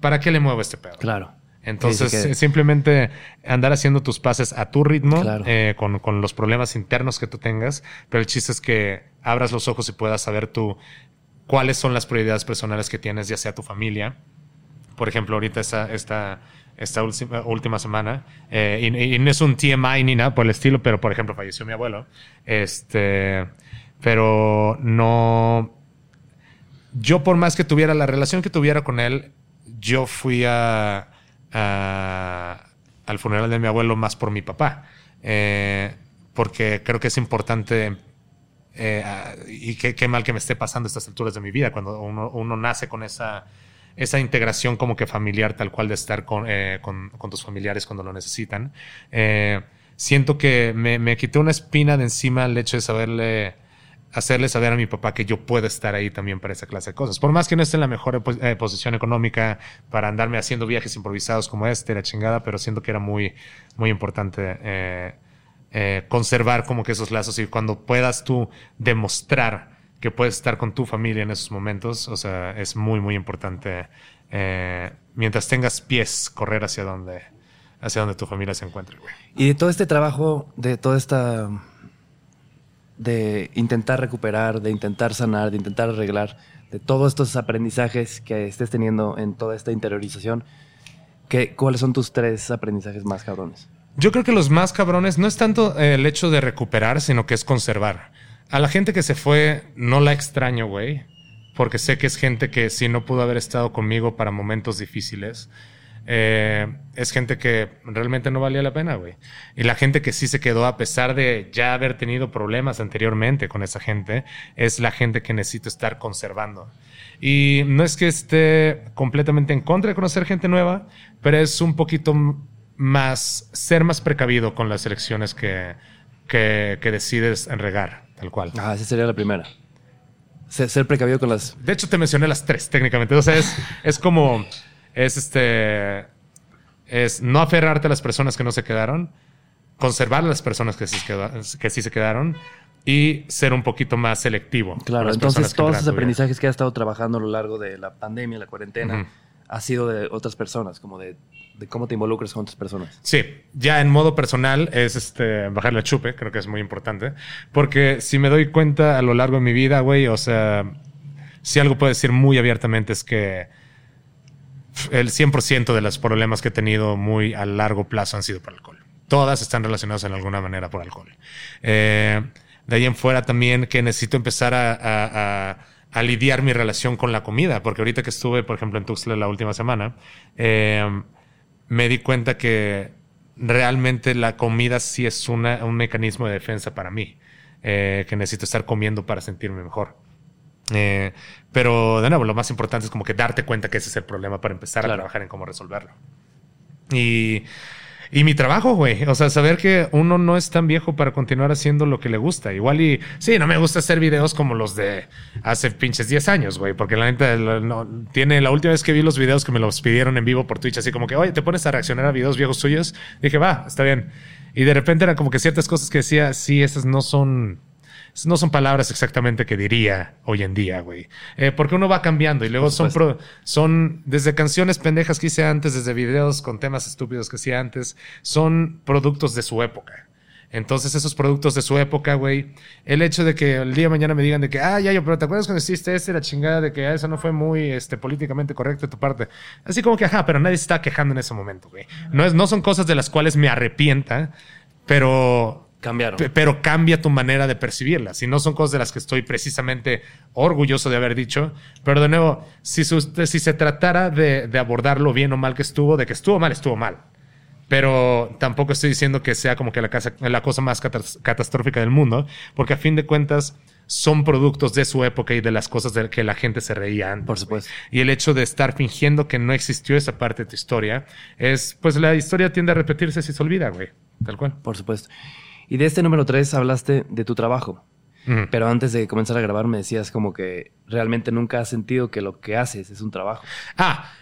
¿para qué le muevo este pedo? Claro. Entonces, Sí, sí que- simplemente andar haciendo tus pases a tu ritmo, Claro. eh, con, con los problemas internos que tú tengas, pero el chiste es que abras los ojos y puedas saber tú cuáles son las prioridades personales que tienes, ya sea tu familia. Por ejemplo, ahorita esta, esta, esta última, última semana, eh, y, y no es un TMI ni nada por el estilo, pero por ejemplo, falleció mi abuelo. Este, pero no. Yo, por más que tuviera la relación que tuviera con él, yo fui a, al funeral de mi abuelo más por mi papá. Eh, porque creo que es importante eh, y qué, mal que me esté pasando estas alturas de mi vida, cuando uno, uno nace con esa, esa integración como que familiar, tal cual de estar con, eh, con, con tus familiares cuando lo necesitan. Siento que me, me quité una espina de encima el hecho de saberle, hacerle saber a mi papá que yo puedo estar ahí también para esa clase de cosas. Por más que no esté en la mejor pos- eh, posición económica para andarme haciendo viajes improvisados como este, la chingada, pero siento que era muy, muy importante. eh, eh, conservar como que esos lazos y cuando puedas tú demostrar que puedes estar con tu familia en esos momentos, o sea, es muy, muy importante. eh, mientras tengas pies, correr hacia donde, hacia tu familia se encuentre. Y de todo este trabajo, de toda esta. De intentar recuperar, de intentar sanar, de intentar arreglar, de todos estos aprendizajes que estés teniendo en toda esta interiorización, ¿qué, ¿cuáles son tus tres aprendizajes más cabrones? Yo creo que los más cabrones no es tanto el hecho de recuperar, sino que es conservar. A la gente que se fue no la extraño, güey, porque sé que es gente que si no pudo haber estado conmigo para momentos difíciles, eh, es gente que realmente no valía la pena, güey. Y la gente que sí se quedó a pesar de ya haber tenido problemas anteriormente con esa gente, es la gente que necesito estar conservando. Y no es que esté completamente en contra de conocer gente nueva, pero es un poquito más, ser más precavido con las elecciones que, que, que decides regar, tal cual. Ah, esa sería la primera. Ser, ser precavido con las. De hecho, te mencioné las tres técnicamente. O sea, es, es como, es este, es no aferrarte a las personas que no se quedaron, conservar a las personas que sí, se queda- que sí se quedaron y ser un poquito más selectivo. Claro, entonces todos esos aprendizajes que has estado trabajando a lo largo de la pandemia, la cuarentena, Ujú. ha sido de otras personas, como de, de cómo te involucras con otras personas. Sí, ya en modo personal es este bajarle a chupe, creo que es muy importante. Porque si me doy cuenta a lo largo de mi vida, güey, o sea, si algo puedo decir muy abiertamente es que el 100% de los problemas que he tenido muy a largo plazo han sido por alcohol. Todas están relacionadas en alguna manera por alcohol. Eh, de ahí en fuera también que necesito empezar a, lidiar mi relación con la comida, porque ahorita que estuve, por ejemplo, en Tuxtla la última semana, eh, me di cuenta que realmente la comida sí es una- un mecanismo de defensa para mí, eh, que necesito estar comiendo para sentirme mejor. Eh, pero de nuevo, lo más importante es como que darte cuenta que ese es el problema para empezar a Claro. trabajar en cómo resolverlo. Y, Y mi trabajo, güey. O sea, saber que uno no es tan viejo para continuar haciendo lo que le gusta. Igual y sí, no me gusta hacer videos como los de hace pinches 10 años, güey. Porque la neta, no, tiene la última vez que vi los videos que me los pidieron en vivo por Twitch, así como que, oye, te pones a reaccionar a videos viejos tuyos. Dije, va, está bien. Y de repente eran como que ciertas cosas que decía, sí, esas no son. No son palabras exactamente que diría hoy en día, güey. Eh, porque uno va cambiando y luego son, pro- son desde canciones pendejas que hice antes, desde videos con temas estúpidos que hacía antes, son productos de su época. Entonces, esos productos de su época, güey, el hecho de que el día de mañana me digan de que, ah, ya, yo, pero ¿te acuerdas cuando hiciste este? La chingada de que ah, eso no fue muy este, políticamente correcto de tu parte. Así como que, ajá, pero nadie se está quejando en ese momento, güey. No, es, no son cosas de las cuales me arrepienta, pero Cambiaron. Pe- Pero cambia tu manera de percibirlas. Y no son cosas de las que estoy precisamente orgulloso de haber dicho. Pero de nuevo, si, sus- si se tratara de, de abordarlo bien o mal que estuvo, de que estuvo mal, estuvo mal. Pero tampoco estoy diciendo que sea como que la, casa- la cosa más catas- catastrófica del mundo, porque a fin de cuentas son productos de su época y de las cosas de que la gente se reía antes. Por supuesto. Y el hecho de estar fingiendo que no existió esa parte de tu historia es, pues la historia tiende a repetirse si se olvida, güey. Tal cual. Por supuesto. Y de este número 3 hablaste de tu trabajo. Pero antes de comenzar a grabar me decías como que realmente nunca has sentido que lo que haces es un trabajo. Ah,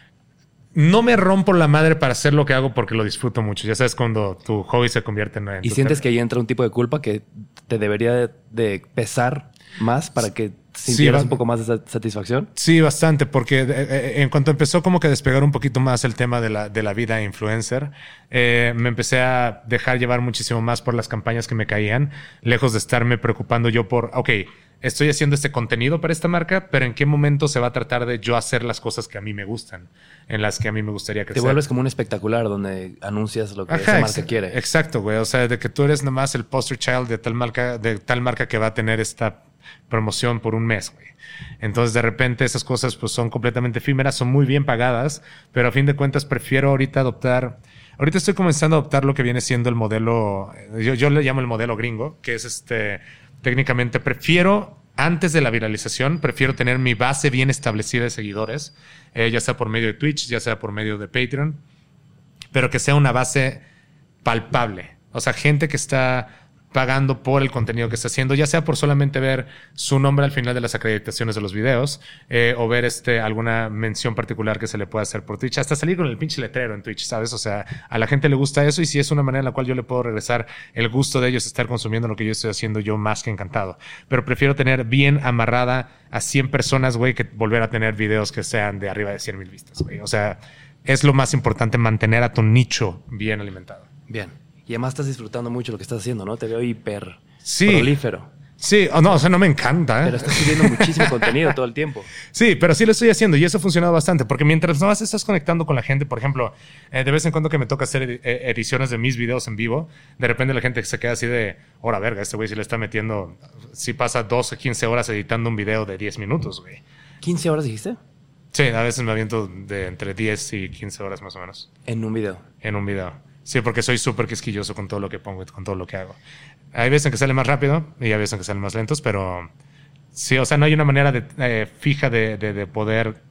no me rompo la madre para hacer lo que hago porque lo disfruto mucho. Ya sabes cuando tu hobby se convierte en... en ¿Y sientes que ahí entra un tipo de culpa que te debería de, de pesar más para que sintieras va- un poco más de sa- satisfacción? Sí, bastante, porque eh, eh, en cuanto empezó como que a despegar un poquito más el tema de la, de la vida influencer, eh, me empecé a dejar llevar muchísimo más por las campañas que me caían, lejos de estarme preocupando yo por, ok, estoy haciendo este contenido para esta marca, pero en qué momento se va a tratar de yo hacer las cosas que a mí me gustan, en las que a mí me gustaría Te crecer. vuelves como un espectacular donde anuncias lo que Ajá, esa marca quiere. Exacto, güey. O sea, de que tú eres nomás el poster child de tal marca, de tal marca que va a tener esta promoción por un mes. Entonces, de repente, esas cosas pues son completamente efímeras, son muy bien pagadas, pero a fin de cuentas prefiero ahorita adoptar. Ahorita estoy comenzando a adoptar lo que viene siendo el modelo, yo, yo le llamo el modelo gringo, que es este, técnicamente prefiero, antes de la viralización, prefiero tener mi base bien establecida de seguidores, eh, ya sea por medio de Twitch, ya sea por medio de Patreon, pero que sea una base palpable. O sea, gente que está pagando por el contenido que está haciendo, ya sea por solamente ver su nombre al final de las acreditaciones de los videos eh, o ver este, alguna mención particular que se le pueda hacer por Twitch, hasta salir con el pinche letrero en Twitch, ¿sabes? O sea, a la gente le gusta eso y si es una manera en la cual yo le puedo regresar el gusto de ellos estar consumiendo lo que yo estoy haciendo, yo más que encantado. Pero prefiero tener bien amarrada a 100 personas, güey, que volver a tener videos que sean de arriba de 100 mil vistas, güey. O sea, es lo más importante mantener a tu nicho bien alimentado. Bien. Y además estás disfrutando mucho lo que estás haciendo, ¿no? Te veo hiper Sí. prolífero. Sí, o no, o sea, no me encanta. ¿eh? Pero estás subiendo muchísimo (laughs) contenido todo el tiempo. Sí, pero sí lo estoy haciendo y eso ha funcionado bastante porque mientras no estás conectando con la gente, por ejemplo, eh, de vez en cuando que me toca hacer eh, ediciones de mis videos en vivo, de repente la gente se queda así de, hora verga, este güey sí le está metiendo, sí pasa 12, 15 horas editando un video de 10 minutos, güey. ¿15 horas dijiste? Sí, a veces me aviento de entre 10 y 15 horas más o menos En un video. en un video. Sí, porque soy súper quisquilloso con todo lo que pongo con todo lo que hago. Hay veces en que sale más rápido y hay veces en que salen más lentos, pero sí, o sea, no hay una manera de, eh, fija de, de- de poder.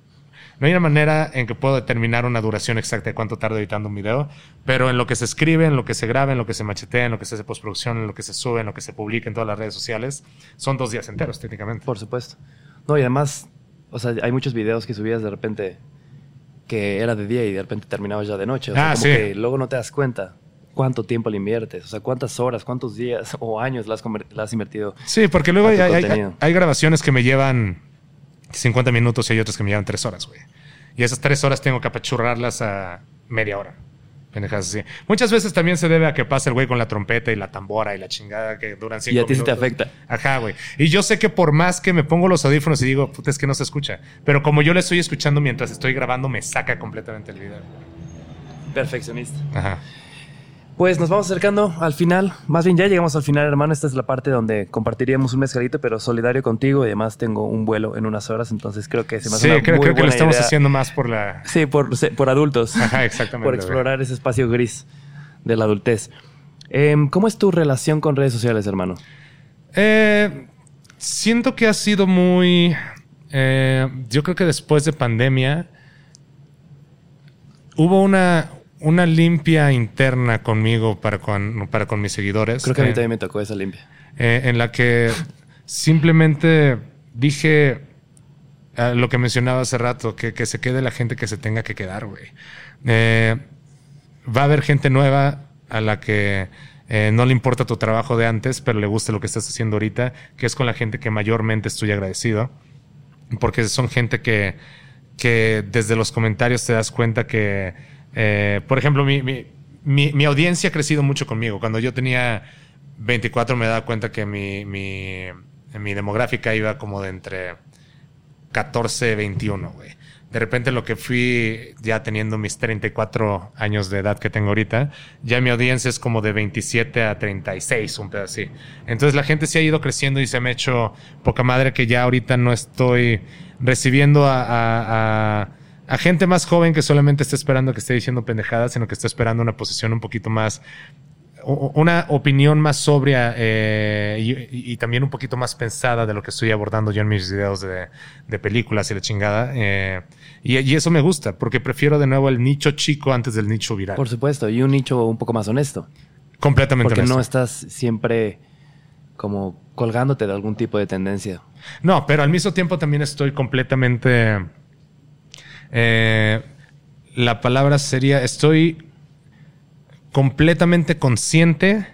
No hay una manera en que puedo determinar una duración exacta de cuánto tardo editando un video, pero en lo que se escribe, en lo que se graba, en lo que se machetea, en lo que se hace postproducción, en lo que se sube, en lo que se publica en todas las redes sociales, son dos días enteros técnicamente. Por supuesto. No, y además, o sea, hay muchos videos que subías de repente que era de día y de repente terminabas ya de noche. O sea, Ah, como sí. que luego no te das cuenta cuánto tiempo le inviertes, o sea, cuántas horas, cuántos días o años le has, has invertido. Sí, porque luego hay, hay- hay grabaciones que me llevan 50 minutos y hay otras que me llevan 3 horas, güey. Y esas 3 horas tengo que apachurrarlas a media hora. Así. Muchas veces también se debe a que pasa el güey con la trompeta y la tambora y la chingada que duran 5 Y minutos. a ti sí te afecta. Ajá, güey. Y yo sé que por más que me pongo los audífonos y digo, puta, es que no se escucha. Pero como yo le estoy escuchando mientras estoy grabando, me saca completamente el video. Perfeccionista. Ajá. Pues nos vamos acercando al final. Más bien ya llegamos al final, hermano. Esta es la parte donde compartiríamos un mezcalito, pero solidario contigo. Y además tengo un vuelo en unas horas, entonces creo que se me hace Sí, una creo, muy creo que lo estamos idea. haciendo más por la... Sí, por, por adultos. (laughs) Ajá, exactamente, por explorar ese espacio gris de la adultez. Em, ¿Cómo es tu relación con redes sociales, hermano? Eh, siento que ha sido muy. eh, yo creo que después de pandemia hubo una, una limpia interna conmigo para con, para con mis seguidores. Creo que a mí eh, también me tocó esa limpia. eh, en la que simplemente dije eh, lo que mencionaba hace rato, que, que se quede la gente que se tenga que quedar, güey. Eh, va a haber gente nueva a la que no le importa tu trabajo de antes, pero le gusta lo que estás haciendo ahorita, que es con la gente que mayormente estoy agradecido, porque son gente que, que desde los comentarios te das cuenta que, eh, por ejemplo, mi, mi, mi, audiencia ha crecido mucho conmigo. Cuando yo tenía 24 me daba cuenta que mi, mi, mi demográfica iba como de entre 14, 21, güey. De repente lo que fui ya teniendo mis 34 años de edad que tengo ahorita, ya mi audiencia es como de 27 a 36, un pedo así. Entonces la gente se ha ido creciendo y se me ha hecho poca madre que ya ahorita no estoy recibiendo a- a gente más joven que solamente está esperando que esté diciendo pendejadas, sino que está esperando una posición un poquito más una opinión más sobria eh, y, también un poquito más pensada de lo que estoy abordando yo en mis videos de, de películas y la chingada. eh, y, y eso me gusta, porque prefiero de nuevo el nicho chico antes del nicho viral. Por supuesto, y un nicho un poco más honesto. Completamente Porque no honesto. estás siempre como colgándote de algún tipo de tendencia. No, pero al mismo tiempo también estoy completamente. Eh, la palabra sería. Estoy completamente consciente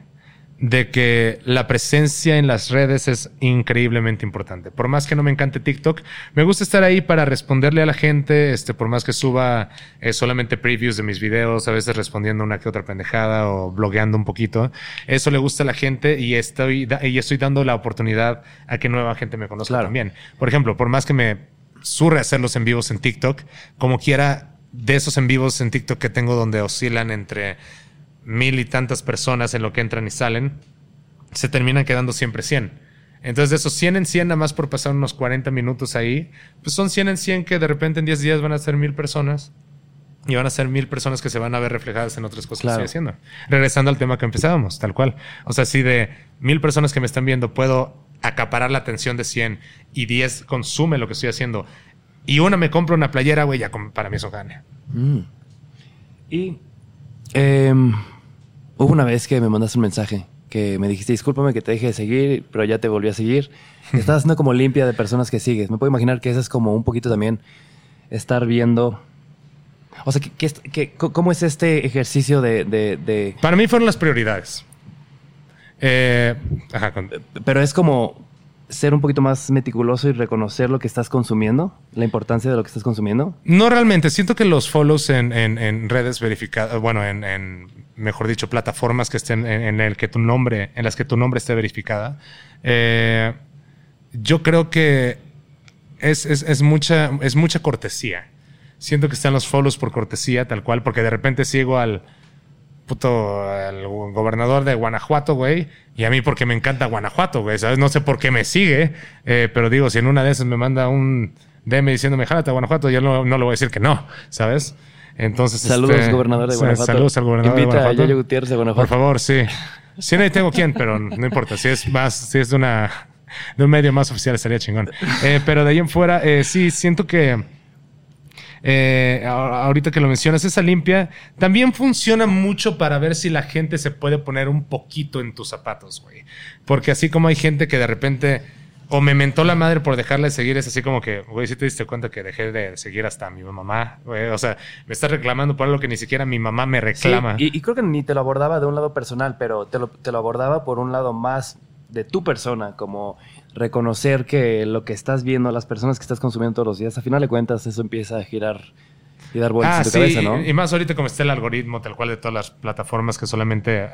de que la presencia en las redes es increíblemente importante. Por más que no me encante TikTok, me gusta estar ahí para responderle a la gente, este, por más que suba eh, solamente previews de mis videos, a veces respondiendo una que otra pendejada o blogueando un poquito. Eso le gusta a la gente y estoy, y estoy dando la oportunidad a que nueva gente me conozca Claro. también. Por ejemplo, por más que me surre hacerlos en vivos en TikTok, como quiera, de esos en vivos en TikTok que tengo donde oscilan entre mil y tantas personas en lo que entran y salen, se terminan quedando siempre 100. Entonces, de esos 100 en 100, nada más por pasar unos 40 minutos ahí, pues son 100 en 100 que de repente en 10 días van a ser mil personas y van a ser mil personas que se van a ver reflejadas en otras cosas Claro. que estoy haciendo. Regresando al tema que empezábamos, tal cual. O sea, si de mil personas que me están viendo puedo acaparar la atención de 100 y 10 consume lo que estoy haciendo y una me compra una playera, güey, ya para mí eso gana. Mm. Y em, hubo una vez que me mandaste un mensaje que me dijiste, discúlpame que te deje de seguir, pero ya te volví a seguir. (laughs) Estás haciendo como limpia de personas que sigues. Me puedo imaginar que eso es como un poquito también estar viendo... O sea, ¿qué- qué ¿cómo es este ejercicio de, de- de- Para mí fueron las prioridades. Eh, ajá, con- Pero es como ser un poquito más meticuloso y reconocer lo que estás consumiendo, la importancia de lo que estás consumiendo. No realmente. Siento que los follows en, en- en redes verificadas, bueno, en, en, mejor dicho, plataformas que estén en, en el que tu nombre, en las que tu nombre esté verificada, eh, yo creo que es, es- es mucha, es mucha cortesía. Siento que están los follows por cortesía, tal cual, porque de repente sigo al puto al gobernador de Guanajuato, güey, y a mí porque me encanta Guanajuato, güey, ¿sabes? No sé por qué me sigue, eh, pero digo, si en una de esas me manda un DM diciéndome, jálate a Guanajuato, yo no, no le voy a decir que no, ¿sabes? Entonces, Saludos, este, gobernador de Guanajuato. Saludos al gobernador Invita de a Guanajuato. Yayo Gutiérrez a Guanajuato. Por favor, sí. Sí, no tengo quién, pero no importa. Si es más, si es de una de un medio más oficial estaría chingón. Eh, pero de ahí en fuera, eh, sí, siento que eh, ahorita que lo mencionas, esa limpia también funciona mucho para ver si la gente se puede poner un poquito en tus zapatos, güey. Porque así como hay gente que de repente o me mentó la madre por dejarle de seguir, es así como que, güey, si te diste cuenta que dejé de seguir hasta a mi mamá, güey. O sea, me estás reclamando por algo que ni siquiera mi mamá me Sí, reclama. y, y creo que ni te lo abordaba de un lado personal, pero te lo, te lo abordaba por un lado más de tu persona, como reconocer que lo que estás viendo, las personas que estás consumiendo todos los días, a final de cuentas eso empieza a girar y dar vueltas Ah, en tu sí, cabeza, ¿no? y más ahorita como está el algoritmo tal cual de todas las plataformas que solamente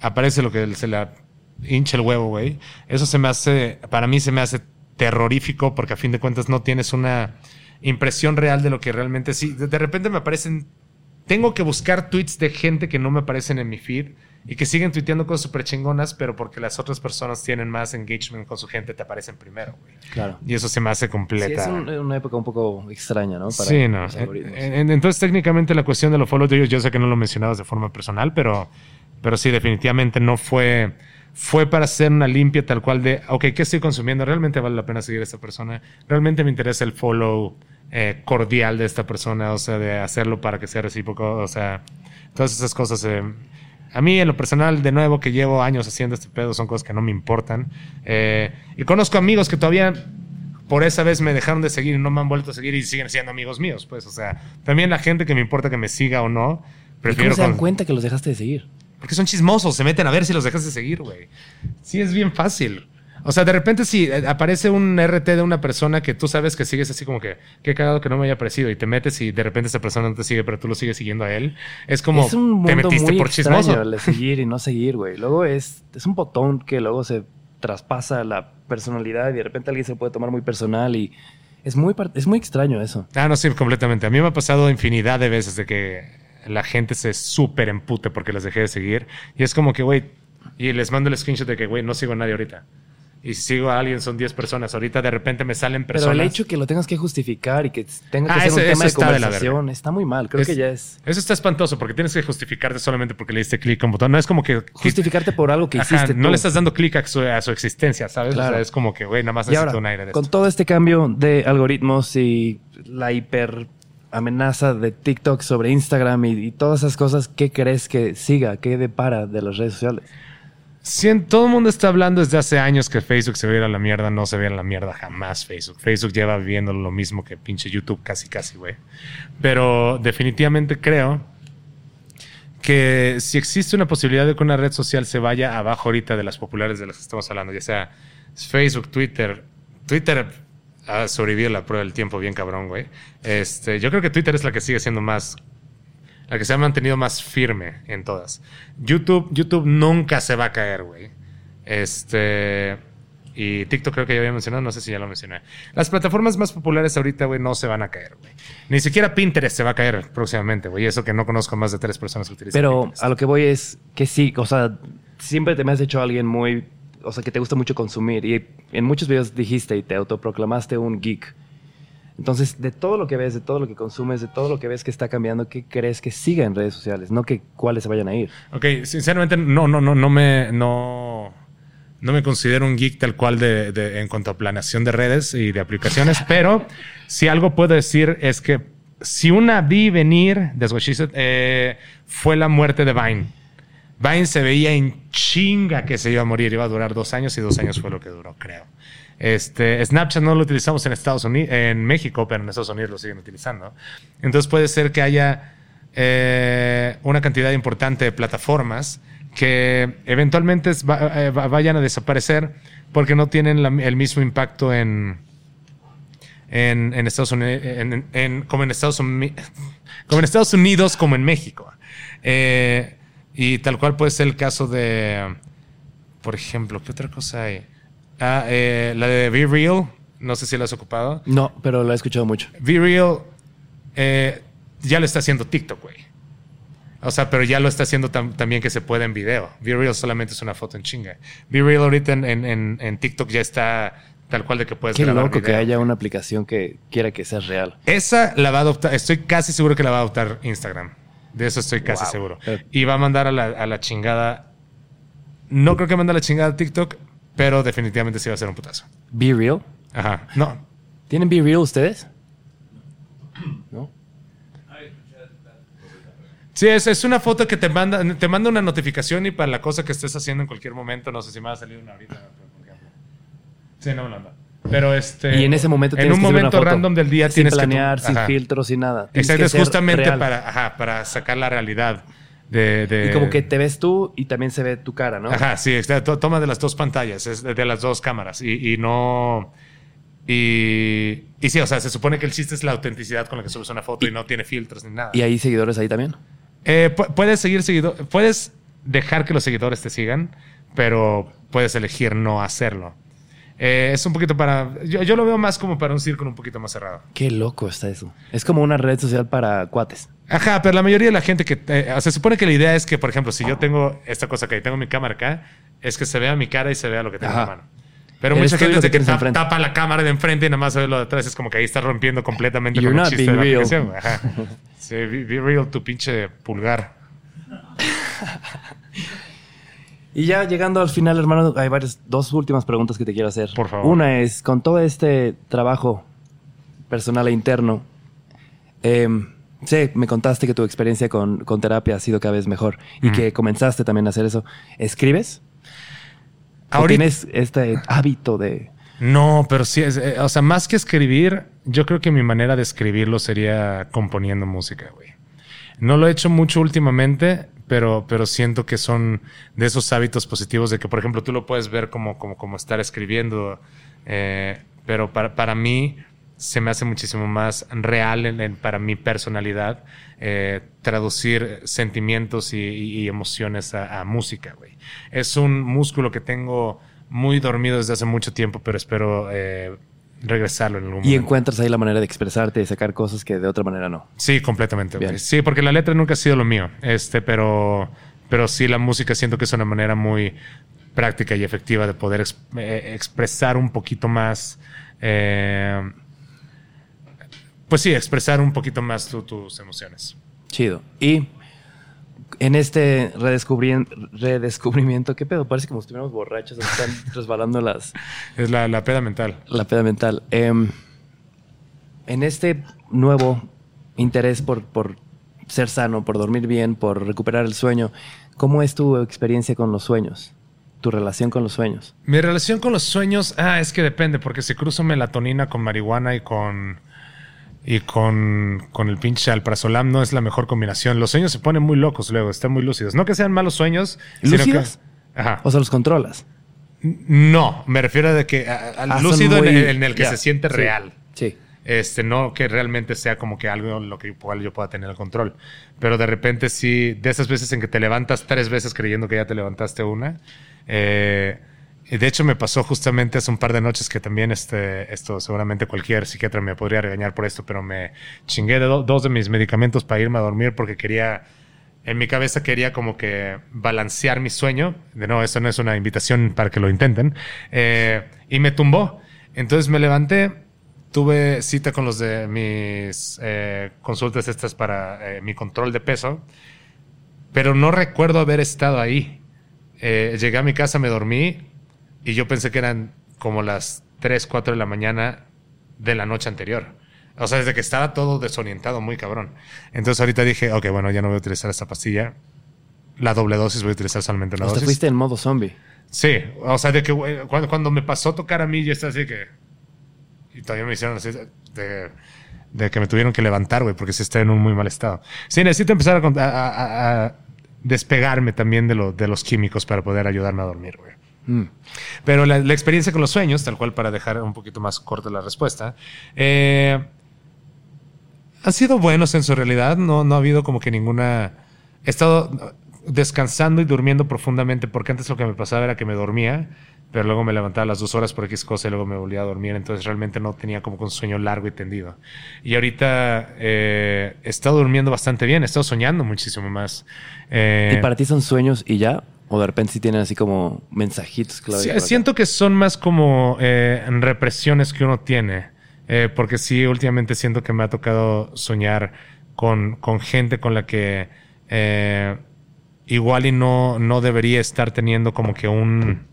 aparece lo que se le hincha el huevo, güey. Eso se me hace, para mí se me hace terrorífico porque a fin de cuentas no tienes una impresión real de lo que realmente sí. De, de repente me aparecen, tengo que buscar tweets de gente que no me aparecen en mi feed y que siguen tuiteando cosas súper chingonas, pero porque las otras personas tienen más engagement con su gente, te aparecen primero, güey. Claro. Y eso se me hace completa. Sí, es un- una época un poco extraña, ¿no? Para sí, no. los algoritmos. En- en- Entonces, técnicamente, la cuestión de los follows de ellos, yo sé que no lo mencionabas de forma personal, pero, pero sí, definitivamente no fue. Fue para hacer una limpia tal cual de, ok, ¿qué estoy consumiendo? ¿Realmente vale la pena seguir a esta persona? ¿Realmente me interesa el follow eh, cordial de esta persona, o sea, de hacerlo para que sea recíproco, o sea, todas esas cosas. eh, a mí, en lo personal, de nuevo, que llevo años haciendo este pedo, son cosas que no me importan. Eh, y conozco amigos que todavía por esa vez me dejaron de seguir y no me han vuelto a seguir y siguen siendo amigos míos, pues, o sea, también la gente que me importa que me siga o no, ¿Y prefiero cómo se dan con- cuenta que los dejaste de seguir? porque son chismosos, se meten a ver si los dejas de seguir, güey. Sí, es bien fácil. O sea, de repente si eh, aparece un RT de una persona que tú sabes que sigues así como que, qué cagado que no me haya aparecido y te metes y de repente esa persona no te sigue, pero tú lo sigues siguiendo a él. Es como, es un te mundo metiste muy por extraño chismoso. el de seguir y no seguir, güey. Luego es, es un botón que luego se traspasa la personalidad y de repente alguien se puede tomar muy personal y es muy, es muy extraño eso. Ah, no, sí, completamente. A mí me ha pasado infinidad de veces de que la gente se súper empute porque les dejé de seguir. Y es como que, güey, y les mando el screenshot de que, güey, no sigo a nadie ahorita. Y si sigo a alguien son 10 personas. Ahorita de repente me salen Pero personas. el hecho que lo tengas que justificar y que tenga que Ah, ser un tema de está de la conversación está muy mal. Creo Es- que ya es Eso está espantoso porque tienes que justificarte solamente porque le diste clic a un botón. No es como que. justificarte por algo que Ajá, hiciste no tú. le estás dando clic a su, a su existencia, ¿sabes? O Claro. sea, es como que, güey, nada más necesito ahora, un aire de con esto. todo este cambio de algoritmos y la hiper amenaza de TikTok sobre Instagram y, y todas esas cosas, ¿qué crees que siga? ¿Qué depara de las redes sociales? En- todo el mundo está hablando desde hace años que Facebook se va a ir a la mierda. No se va a ir a la mierda jamás Facebook. Facebook lleva viviendo lo mismo que pinche YouTube casi, casi, güey. Pero definitivamente creo que si existe una posibilidad de que una red social se vaya abajo ahorita de las populares de las que estamos hablando, ya sea Facebook, Twitter, Twitter ha sobrevivido la prueba del tiempo bien cabrón, güey. Este, yo creo que Twitter es la que sigue siendo más la que se ha mantenido más firme en todas. YouTube, YouTube nunca se va a caer, güey. Este. Y TikTok creo que ya había mencionado, no sé si ya lo mencioné. Las plataformas más populares ahorita, güey, no se van a caer, güey. Ni siquiera Pinterest se va a caer próximamente, güey. Eso que no conozco más de tres personas que utilizan Pero Pinterest. a lo que voy es que sí, o sea, siempre te me has hecho alguien muy, o sea, que te gusta mucho consumir y en muchos videos dijiste y te autoproclamaste un geek. Entonces, de todo lo que ves, de todo lo que consumes, de todo lo que ves que está cambiando, ¿qué crees que siga en redes sociales? No que cuáles se vayan a ir. Ok, sinceramente no, no, no, no me, no, no me considero un geek tal cual de, de- en cuanto a planeación de redes y de aplicaciones, (laughs) pero si algo puedo decir es que si una vi venir, said, eh, fue la muerte de Vine. Vine se veía en chinga que se iba a morir, iba a durar dos años y dos años fue lo que duró, creo. Este, Snapchat no lo utilizamos en Estados Unidos, en México, pero en Estados Unidos lo siguen utilizando. Entonces puede ser que haya eh, una cantidad importante de plataformas que eventualmente eh, va- vayan a desaparecer porque no tienen el mismo impacto en, en, Estados Unidos, como, en Estados Uni- (laughs) como en Estados Unidos como en México. Eh, y tal cual puede ser el caso de, por ejemplo, ¿qué otra cosa hay? Ah, eh, la de Be Real, no sé si la has ocupado. No, pero lo he escuchado mucho. Be Real eh, ya lo está haciendo TikTok, güey. O sea, pero ya lo está haciendo tam- también que se puede en video. Be Real solamente es una foto en chinga. Be Real ahorita en, en- en- TikTok ya está tal cual de que puedes Qué grabar loco que video. haya una aplicación que quiera que sea real. Esa la va a adoptar, estoy casi seguro que la va a adoptar Instagram. De eso estoy casi Wow. seguro. Pero- Y va a mandar a la, a la chingada. No creo que mande a la chingada a TikTok, pero definitivamente sí va a ser un putazo. Be Real. Ajá. No. ¿Tienen Be Real ustedes? ¿No? Sí, es, es una foto que te manda, te manda una notificación y para la cosa que estés haciendo en cualquier momento, no sé si me va a salir una ahorita, por ejemplo. Sí, no me lo anda. Pero este. Y en ese momento en un una momento foto. random del día sin tienes planear, que. tú- sin filtros, sin nada. Exacto, es justamente real. para, ajá, para sacar la realidad de, de- Y como que te ves tú y también se ve tu cara, ¿no? Ajá, sí, está- to- toma de las dos pantallas, es de, de las dos cámaras. Y, y no. Y, y sí, o sea, se supone que el chiste es la autenticidad con la que subes una foto y, no tiene filtros ni nada. ¿Y hay seguidores ahí también? Eh, pu- puedes seguir seguido, puedes dejar que los seguidores te sigan, pero puedes elegir no hacerlo. Eh, es un poquito para. Yo, yo lo veo más como para un círculo un poquito más cerrado. Qué loco está eso. Es como una red social para cuates. Ajá, pero la mayoría de la gente que. eh, o sea, se supone que la idea es que, por ejemplo, si yo tengo esta cosa que tengo mi cámara acá, es que se vea mi cara y se vea lo que tengo en la mano. Pero Eres mucha gente desde que tap- tapa la cámara de enfrente y nada más se ve lo de atrás, es como que ahí está rompiendo completamente You're con el chiste de la real. aplicación. Ajá. (laughs) Sí, be, be real, tu pinche pulgar. Y ya llegando al final, hermano, hay varias, dos últimas preguntas que te quiero hacer. Por favor. Una es, con todo este trabajo personal e interno. Em, sé, me contaste que tu experiencia con, con terapia ha sido cada vez mejor y que comenzaste también a hacer eso. ¿Escribes? ¿O Ahorita- tienes este hábito de... No, pero sí, es, eh, o sea, más que escribir, yo creo que mi manera de escribirlo sería componiendo música, güey. No lo he hecho mucho últimamente, pero, pero siento que son de esos hábitos positivos de que, por ejemplo, tú lo puedes ver como, como, como estar escribiendo, eh, pero para, para mí se me hace muchísimo más real en- en- para mi personalidad eh, traducir sentimientos y, y- y emociones a, a música, güey. Es un músculo que tengo muy dormido desde hace mucho tiempo, pero espero eh, regresarlo en algún Y momento. encuentras ahí la manera de expresarte y sacar cosas que de otra manera no. Sí, completamente. Güey. Sí, porque la letra nunca ha sido lo mío. Este, pero, pero sí la música siento que es una manera muy práctica y efectiva de poder eh, expresar un poquito más. eh, pues sí, expresar un poquito más tu- tus emociones. Chido. Y en este redescubri- redescubrimiento, ¿qué pedo? Parece como si estuviéramos borrachos, están (laughs) resbalando las, Es la, la peda mental. la peda mental. Em, en este nuevo interés por, por ser sano, por dormir bien, por recuperar el sueño, ¿cómo es tu experiencia con los sueños? Tu relación con los sueños. Mi relación con los sueños, ah, es que depende, porque si cruzo melatonina con marihuana y con y con, con el pinche alprazolam no es la mejor combinación. Los sueños se ponen muy locos luego, están muy lúcidos. No que sean malos sueños, sino ¿Lúcidos? que ajá. O sea, los controlas. No, me refiero a de que al Ah, lúcido en, el, en el que se siente sí, real. Sí. Este, no que realmente sea como que algo lo que cual yo pueda tener el control. Pero de repente sí, de esas veces en que te levantas tres veces creyendo que ya te levantaste una. eh, de hecho me pasó justamente hace un par de noches que también este, esto seguramente cualquier psiquiatra me podría regañar por esto, pero me chingué de do- dos de mis medicamentos para irme a dormir porque quería, en mi cabeza quería como que balancear mi sueño. De no, eso no es una invitación para que lo intenten. Eh, y me tumbó. Entonces me levanté, tuve cita con los de mis eh, consultas estas para eh, mi control de peso, pero no recuerdo haber estado ahí. Eh, llegué a mi casa, me dormí y yo pensé que eran como las 3, 4 de la mañana de la noche anterior. O sea, desde que estaba todo desorientado, muy cabrón. Entonces ahorita dije, ok, bueno, ya no voy a utilizar esta pastilla. La doble dosis voy a utilizar solamente O sea, dosis. fuiste en modo zombie. Sí, o sea, de que cuando, cuando me pasó tocar a mí, yo estaba así que. Y todavía me hicieron así de, de que me tuvieron que levantar, güey, porque sí estaba en un muy mal estado. Sí, necesito empezar a, con- a- a- a despegarme también de, lo- de los químicos para poder ayudarme a dormir, güey. Mm. Pero la, experiencia con los sueños, tal cual para dejar un poquito más corta la respuesta, eh, han sido buenos en su realidad. No, no ha habido como que ninguna. He estado descansando y durmiendo profundamente porque antes lo que me pasaba era que me dormía, pero luego me levantaba a las dos horas por X cosa y luego me volvía a dormir. Entonces realmente no tenía como un sueño largo y tendido. Y ahorita eh, he estado durmiendo bastante bien, he estado soñando muchísimo más. Eh, ¿Y para ti son sueños y ya? ¿O de repente sí tienen así como mensajitos clave? Sí, acá? siento que son más como eh, represiones que uno tiene. Eh, porque sí, últimamente siento que me ha tocado soñar con, con gente con la que eh, igual y no, no debería estar teniendo como que un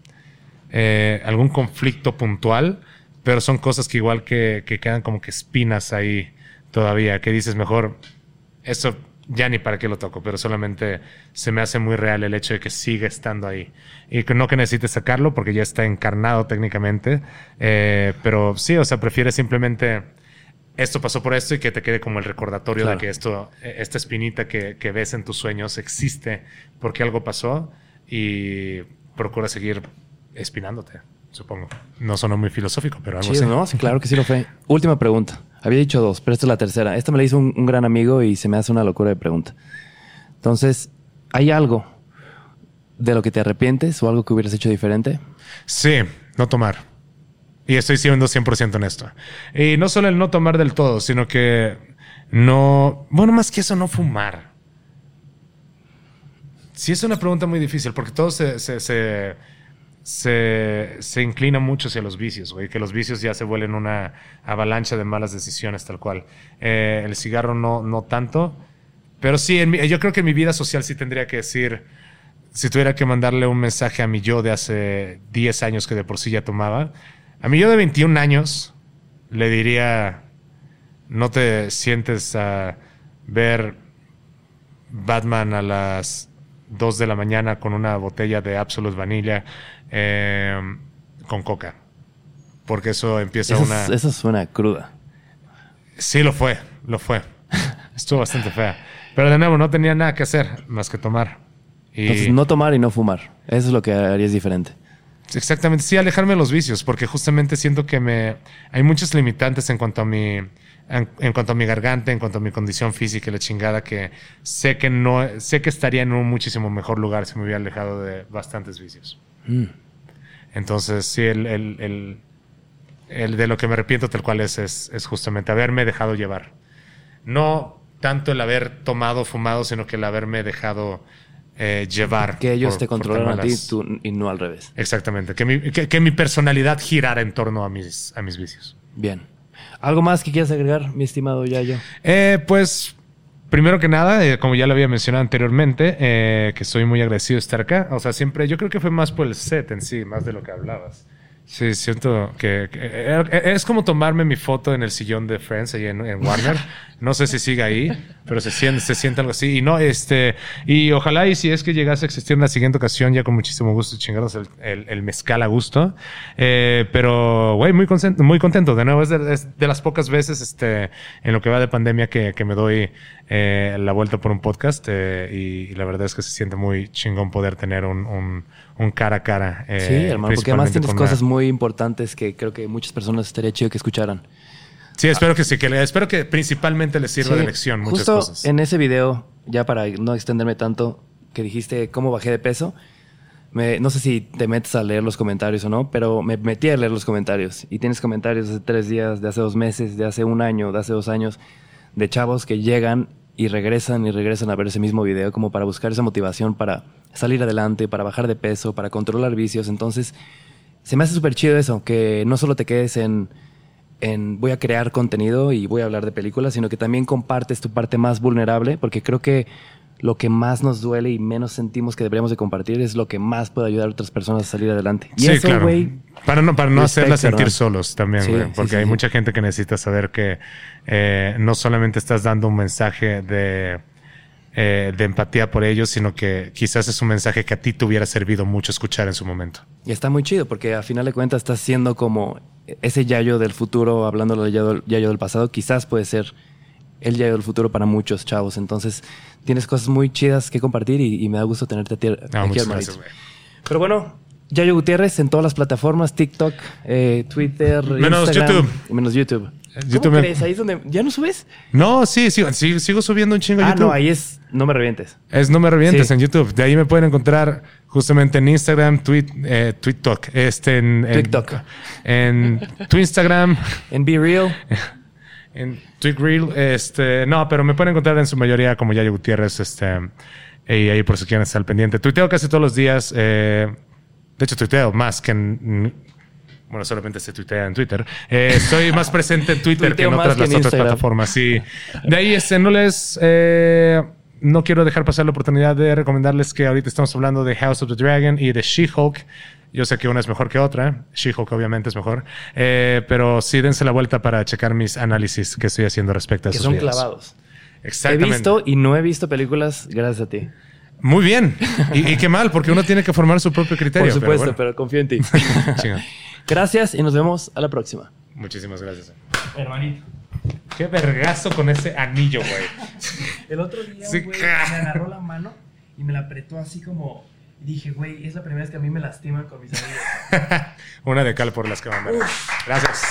eh, algún conflicto puntual, pero son cosas que igual que, que quedan como que espinas ahí todavía, que dices mejor, eso ya ni para qué lo toco, pero solamente se me hace muy real el hecho de que sigue estando ahí. Y que no que necesites sacarlo porque ya está encarnado técnicamente, eh, pero sí, o sea, prefieres simplemente esto pasó por esto y que te quede como el recordatorio Claro. de que esto, eh, esta espinita que, que ves en tus sueños existe porque algo pasó y procura seguir espinándote, supongo. No sonó muy filosófico, pero algo Chido, así. ¿no? Sí, claro que sí lo fue. Última pregunta. Había dicho dos, pero esta es la tercera. Esta me la hizo un, gran amigo y se me hace una locura de pregunta. Entonces, ¿hay algo de lo que te arrepientes o algo que hubieras hecho diferente? Sí, no tomar. Y estoy siendo 100% honesto. Y no solo el no tomar del todo, sino que no... Bueno, más que eso, no fumar. Sí, es una pregunta muy difícil porque todo se, se, se, se inclina mucho hacia los vicios, güey. Que los vicios ya se vuelven una avalancha de malas decisiones, tal cual. Eh, el cigarro no, no tanto. Pero sí, en mi- yo creo que en mi vida social sí tendría que decir si tuviera que mandarle un mensaje a mi yo de hace 10 años que de por sí ya tomaba, a mi yo de 21 años le diría, no te sientes a ver Batman a las 2 de la mañana con una botella de Absolute Vanilla eh, con coca. Porque eso empieza Eso, una... es- eso suena cruda. Sí, lo fue, lo fue. (laughs) Estuvo bastante fea. Pero de nuevo, no tenía nada que hacer más que tomar. Y Entonces, no tomar y no fumar. Eso es lo que harías diferente. Exactamente, sí, alejarme de los vicios, porque justamente siento que me hay muchos limitantes en cuanto a mi en, en cuanto a mi garganta, en cuanto a mi condición física y la chingada que sé que no sé que estaría en un muchísimo mejor lugar si me hubiera alejado de bastantes vicios. Mm. Entonces, sí, el, el, el, el de lo que me arrepiento tal cual es, es, es justamente haberme dejado llevar. No tanto el haber tomado, fumado, sino que el haberme dejado eh, llevar. Que ellos por- te controlaron a ti tú- y no al revés. Exactamente, que mi, que, que mi personalidad girara en torno a mis, a mis vicios. Bien. ¿Algo más que quieras agregar, mi estimado Yayo? Eh, pues, primero que nada, eh, como ya lo había mencionado anteriormente, eh, que soy muy agradecido de estar acá. O sea, siempre, yo creo que fue más por el set en sí, más de lo que hablabas. Sí, siento que, que- eh, es como tomarme mi foto en el sillón de Friends ahí en, en Warner. No sé si sigue ahí, pero se siente, se siente algo así. Y no, este, y ojalá y si es que llegase a existir una siguiente ocasión, ya con muchísimo gusto chingaros el, el, el mezcal a gusto. Eh, pero, güey, muy contento, muy contento. De nuevo, es de, es de las pocas veces, este, en lo que va de pandemia que, que me doy eh, la vuelta por un podcast. eh, y, y la verdad es que se siente muy chingón poder tener un, un, un cara a cara. eh, sí, hermano, porque además tienes cosas muy importantes que creo que muchas personas estaría chido que escucharan. Sí, espero que sí, que le- espero que principalmente les sirva Sí, de lección muchas Justo cosas. en ese video, ya para no extenderme tanto, que dijiste cómo bajé de peso, me- no sé si te metes a leer los comentarios o no, pero me metí a leer los comentarios. Y tienes comentarios de hace tres días, de hace dos meses, de hace un año, de hace dos años, de chavos que llegan y regresan y regresan a ver ese mismo video como para buscar esa motivación para salir adelante, para bajar de peso, para controlar vicios. Entonces, se me hace súper chido eso, que no solo te quedes en, en voy a crear contenido y voy a hablar de películas, sino que también compartes tu parte más vulnerable, porque creo que lo que más nos duele y menos sentimos que deberíamos de compartir es lo que más puede ayudar a otras personas a salir adelante. Y sí, eso, claro. güey, Para no, para no hacerla sentir solos también, Sí, Porque sí, hay mucha gente que necesita saber que eh, no solamente estás dando un mensaje de, eh, de empatía por ellos, sino que quizás es un mensaje que a ti te hubiera servido mucho escuchar en su momento. Y está muy chido porque a final de cuentas estás siendo como ese Yayo del futuro, hablando del Yayo, Yayo del pasado, quizás puede ser el Yayo del futuro para muchos chavos. Entonces tienes cosas muy chidas que compartir y, y me da gusto tenerte a ti, No, aquí, Ah, muchas hermanito. gracias. Pero bueno, Yayo Gutiérrez en todas las plataformas, TikTok, eh, Twitter, Menos Instagram, YouTube. Menos YouTube. ¿Cómo YouTube me- crees? Ahí es donde... ¿Ya no subes? No, sí, sigo, subiendo un chingo a Ah, YouTube. no, ahí es... No me revientes. Es No Me Revientes Sí. en YouTube. De ahí me pueden encontrar justamente en Instagram, tweet, eh, TikTok, este en, en TikTok. en tu Instagram, En Be Real. (laughs) en Twitgreel, este, no, pero me pueden encontrar en su mayoría como Yayo Gutiérrez, este, y ahí por si quieren estar al pendiente. Tuiteo casi todos los días, eh, de hecho tuiteo más que en, bueno, solamente se tuitea en Twitter. Eh, estoy más presente en Twitter que en otras que en las otras plataformas, sí. De ahí, este, no les, eh, no quiero dejar pasar la oportunidad de recomendarles que ahorita estamos hablando de House of the Dragon y de She-Hulk. Yo sé que una es mejor que otra. She-Hulk obviamente es mejor. Eh, pero sí dense la vuelta para checar mis análisis que estoy haciendo respecto a Que esos son videos. clavados. He Exactamente. visto y no he visto películas gracias a ti. Muy bien. Y, y qué mal, porque uno tiene que formar su propio criterio. Por supuesto, pero pero, confío en ti. (laughs) bueno. Gracias y nos vemos a la próxima. Muchísimas gracias. Hermanito. Qué vergazo con ese anillo, güey. El otro día, Sí. güey, me agarró la mano y me la apretó así como... Y dije, güey, es la primera vez que a mí me lastiman con mis amigos. (laughs) Una de cal por las que van Gracias.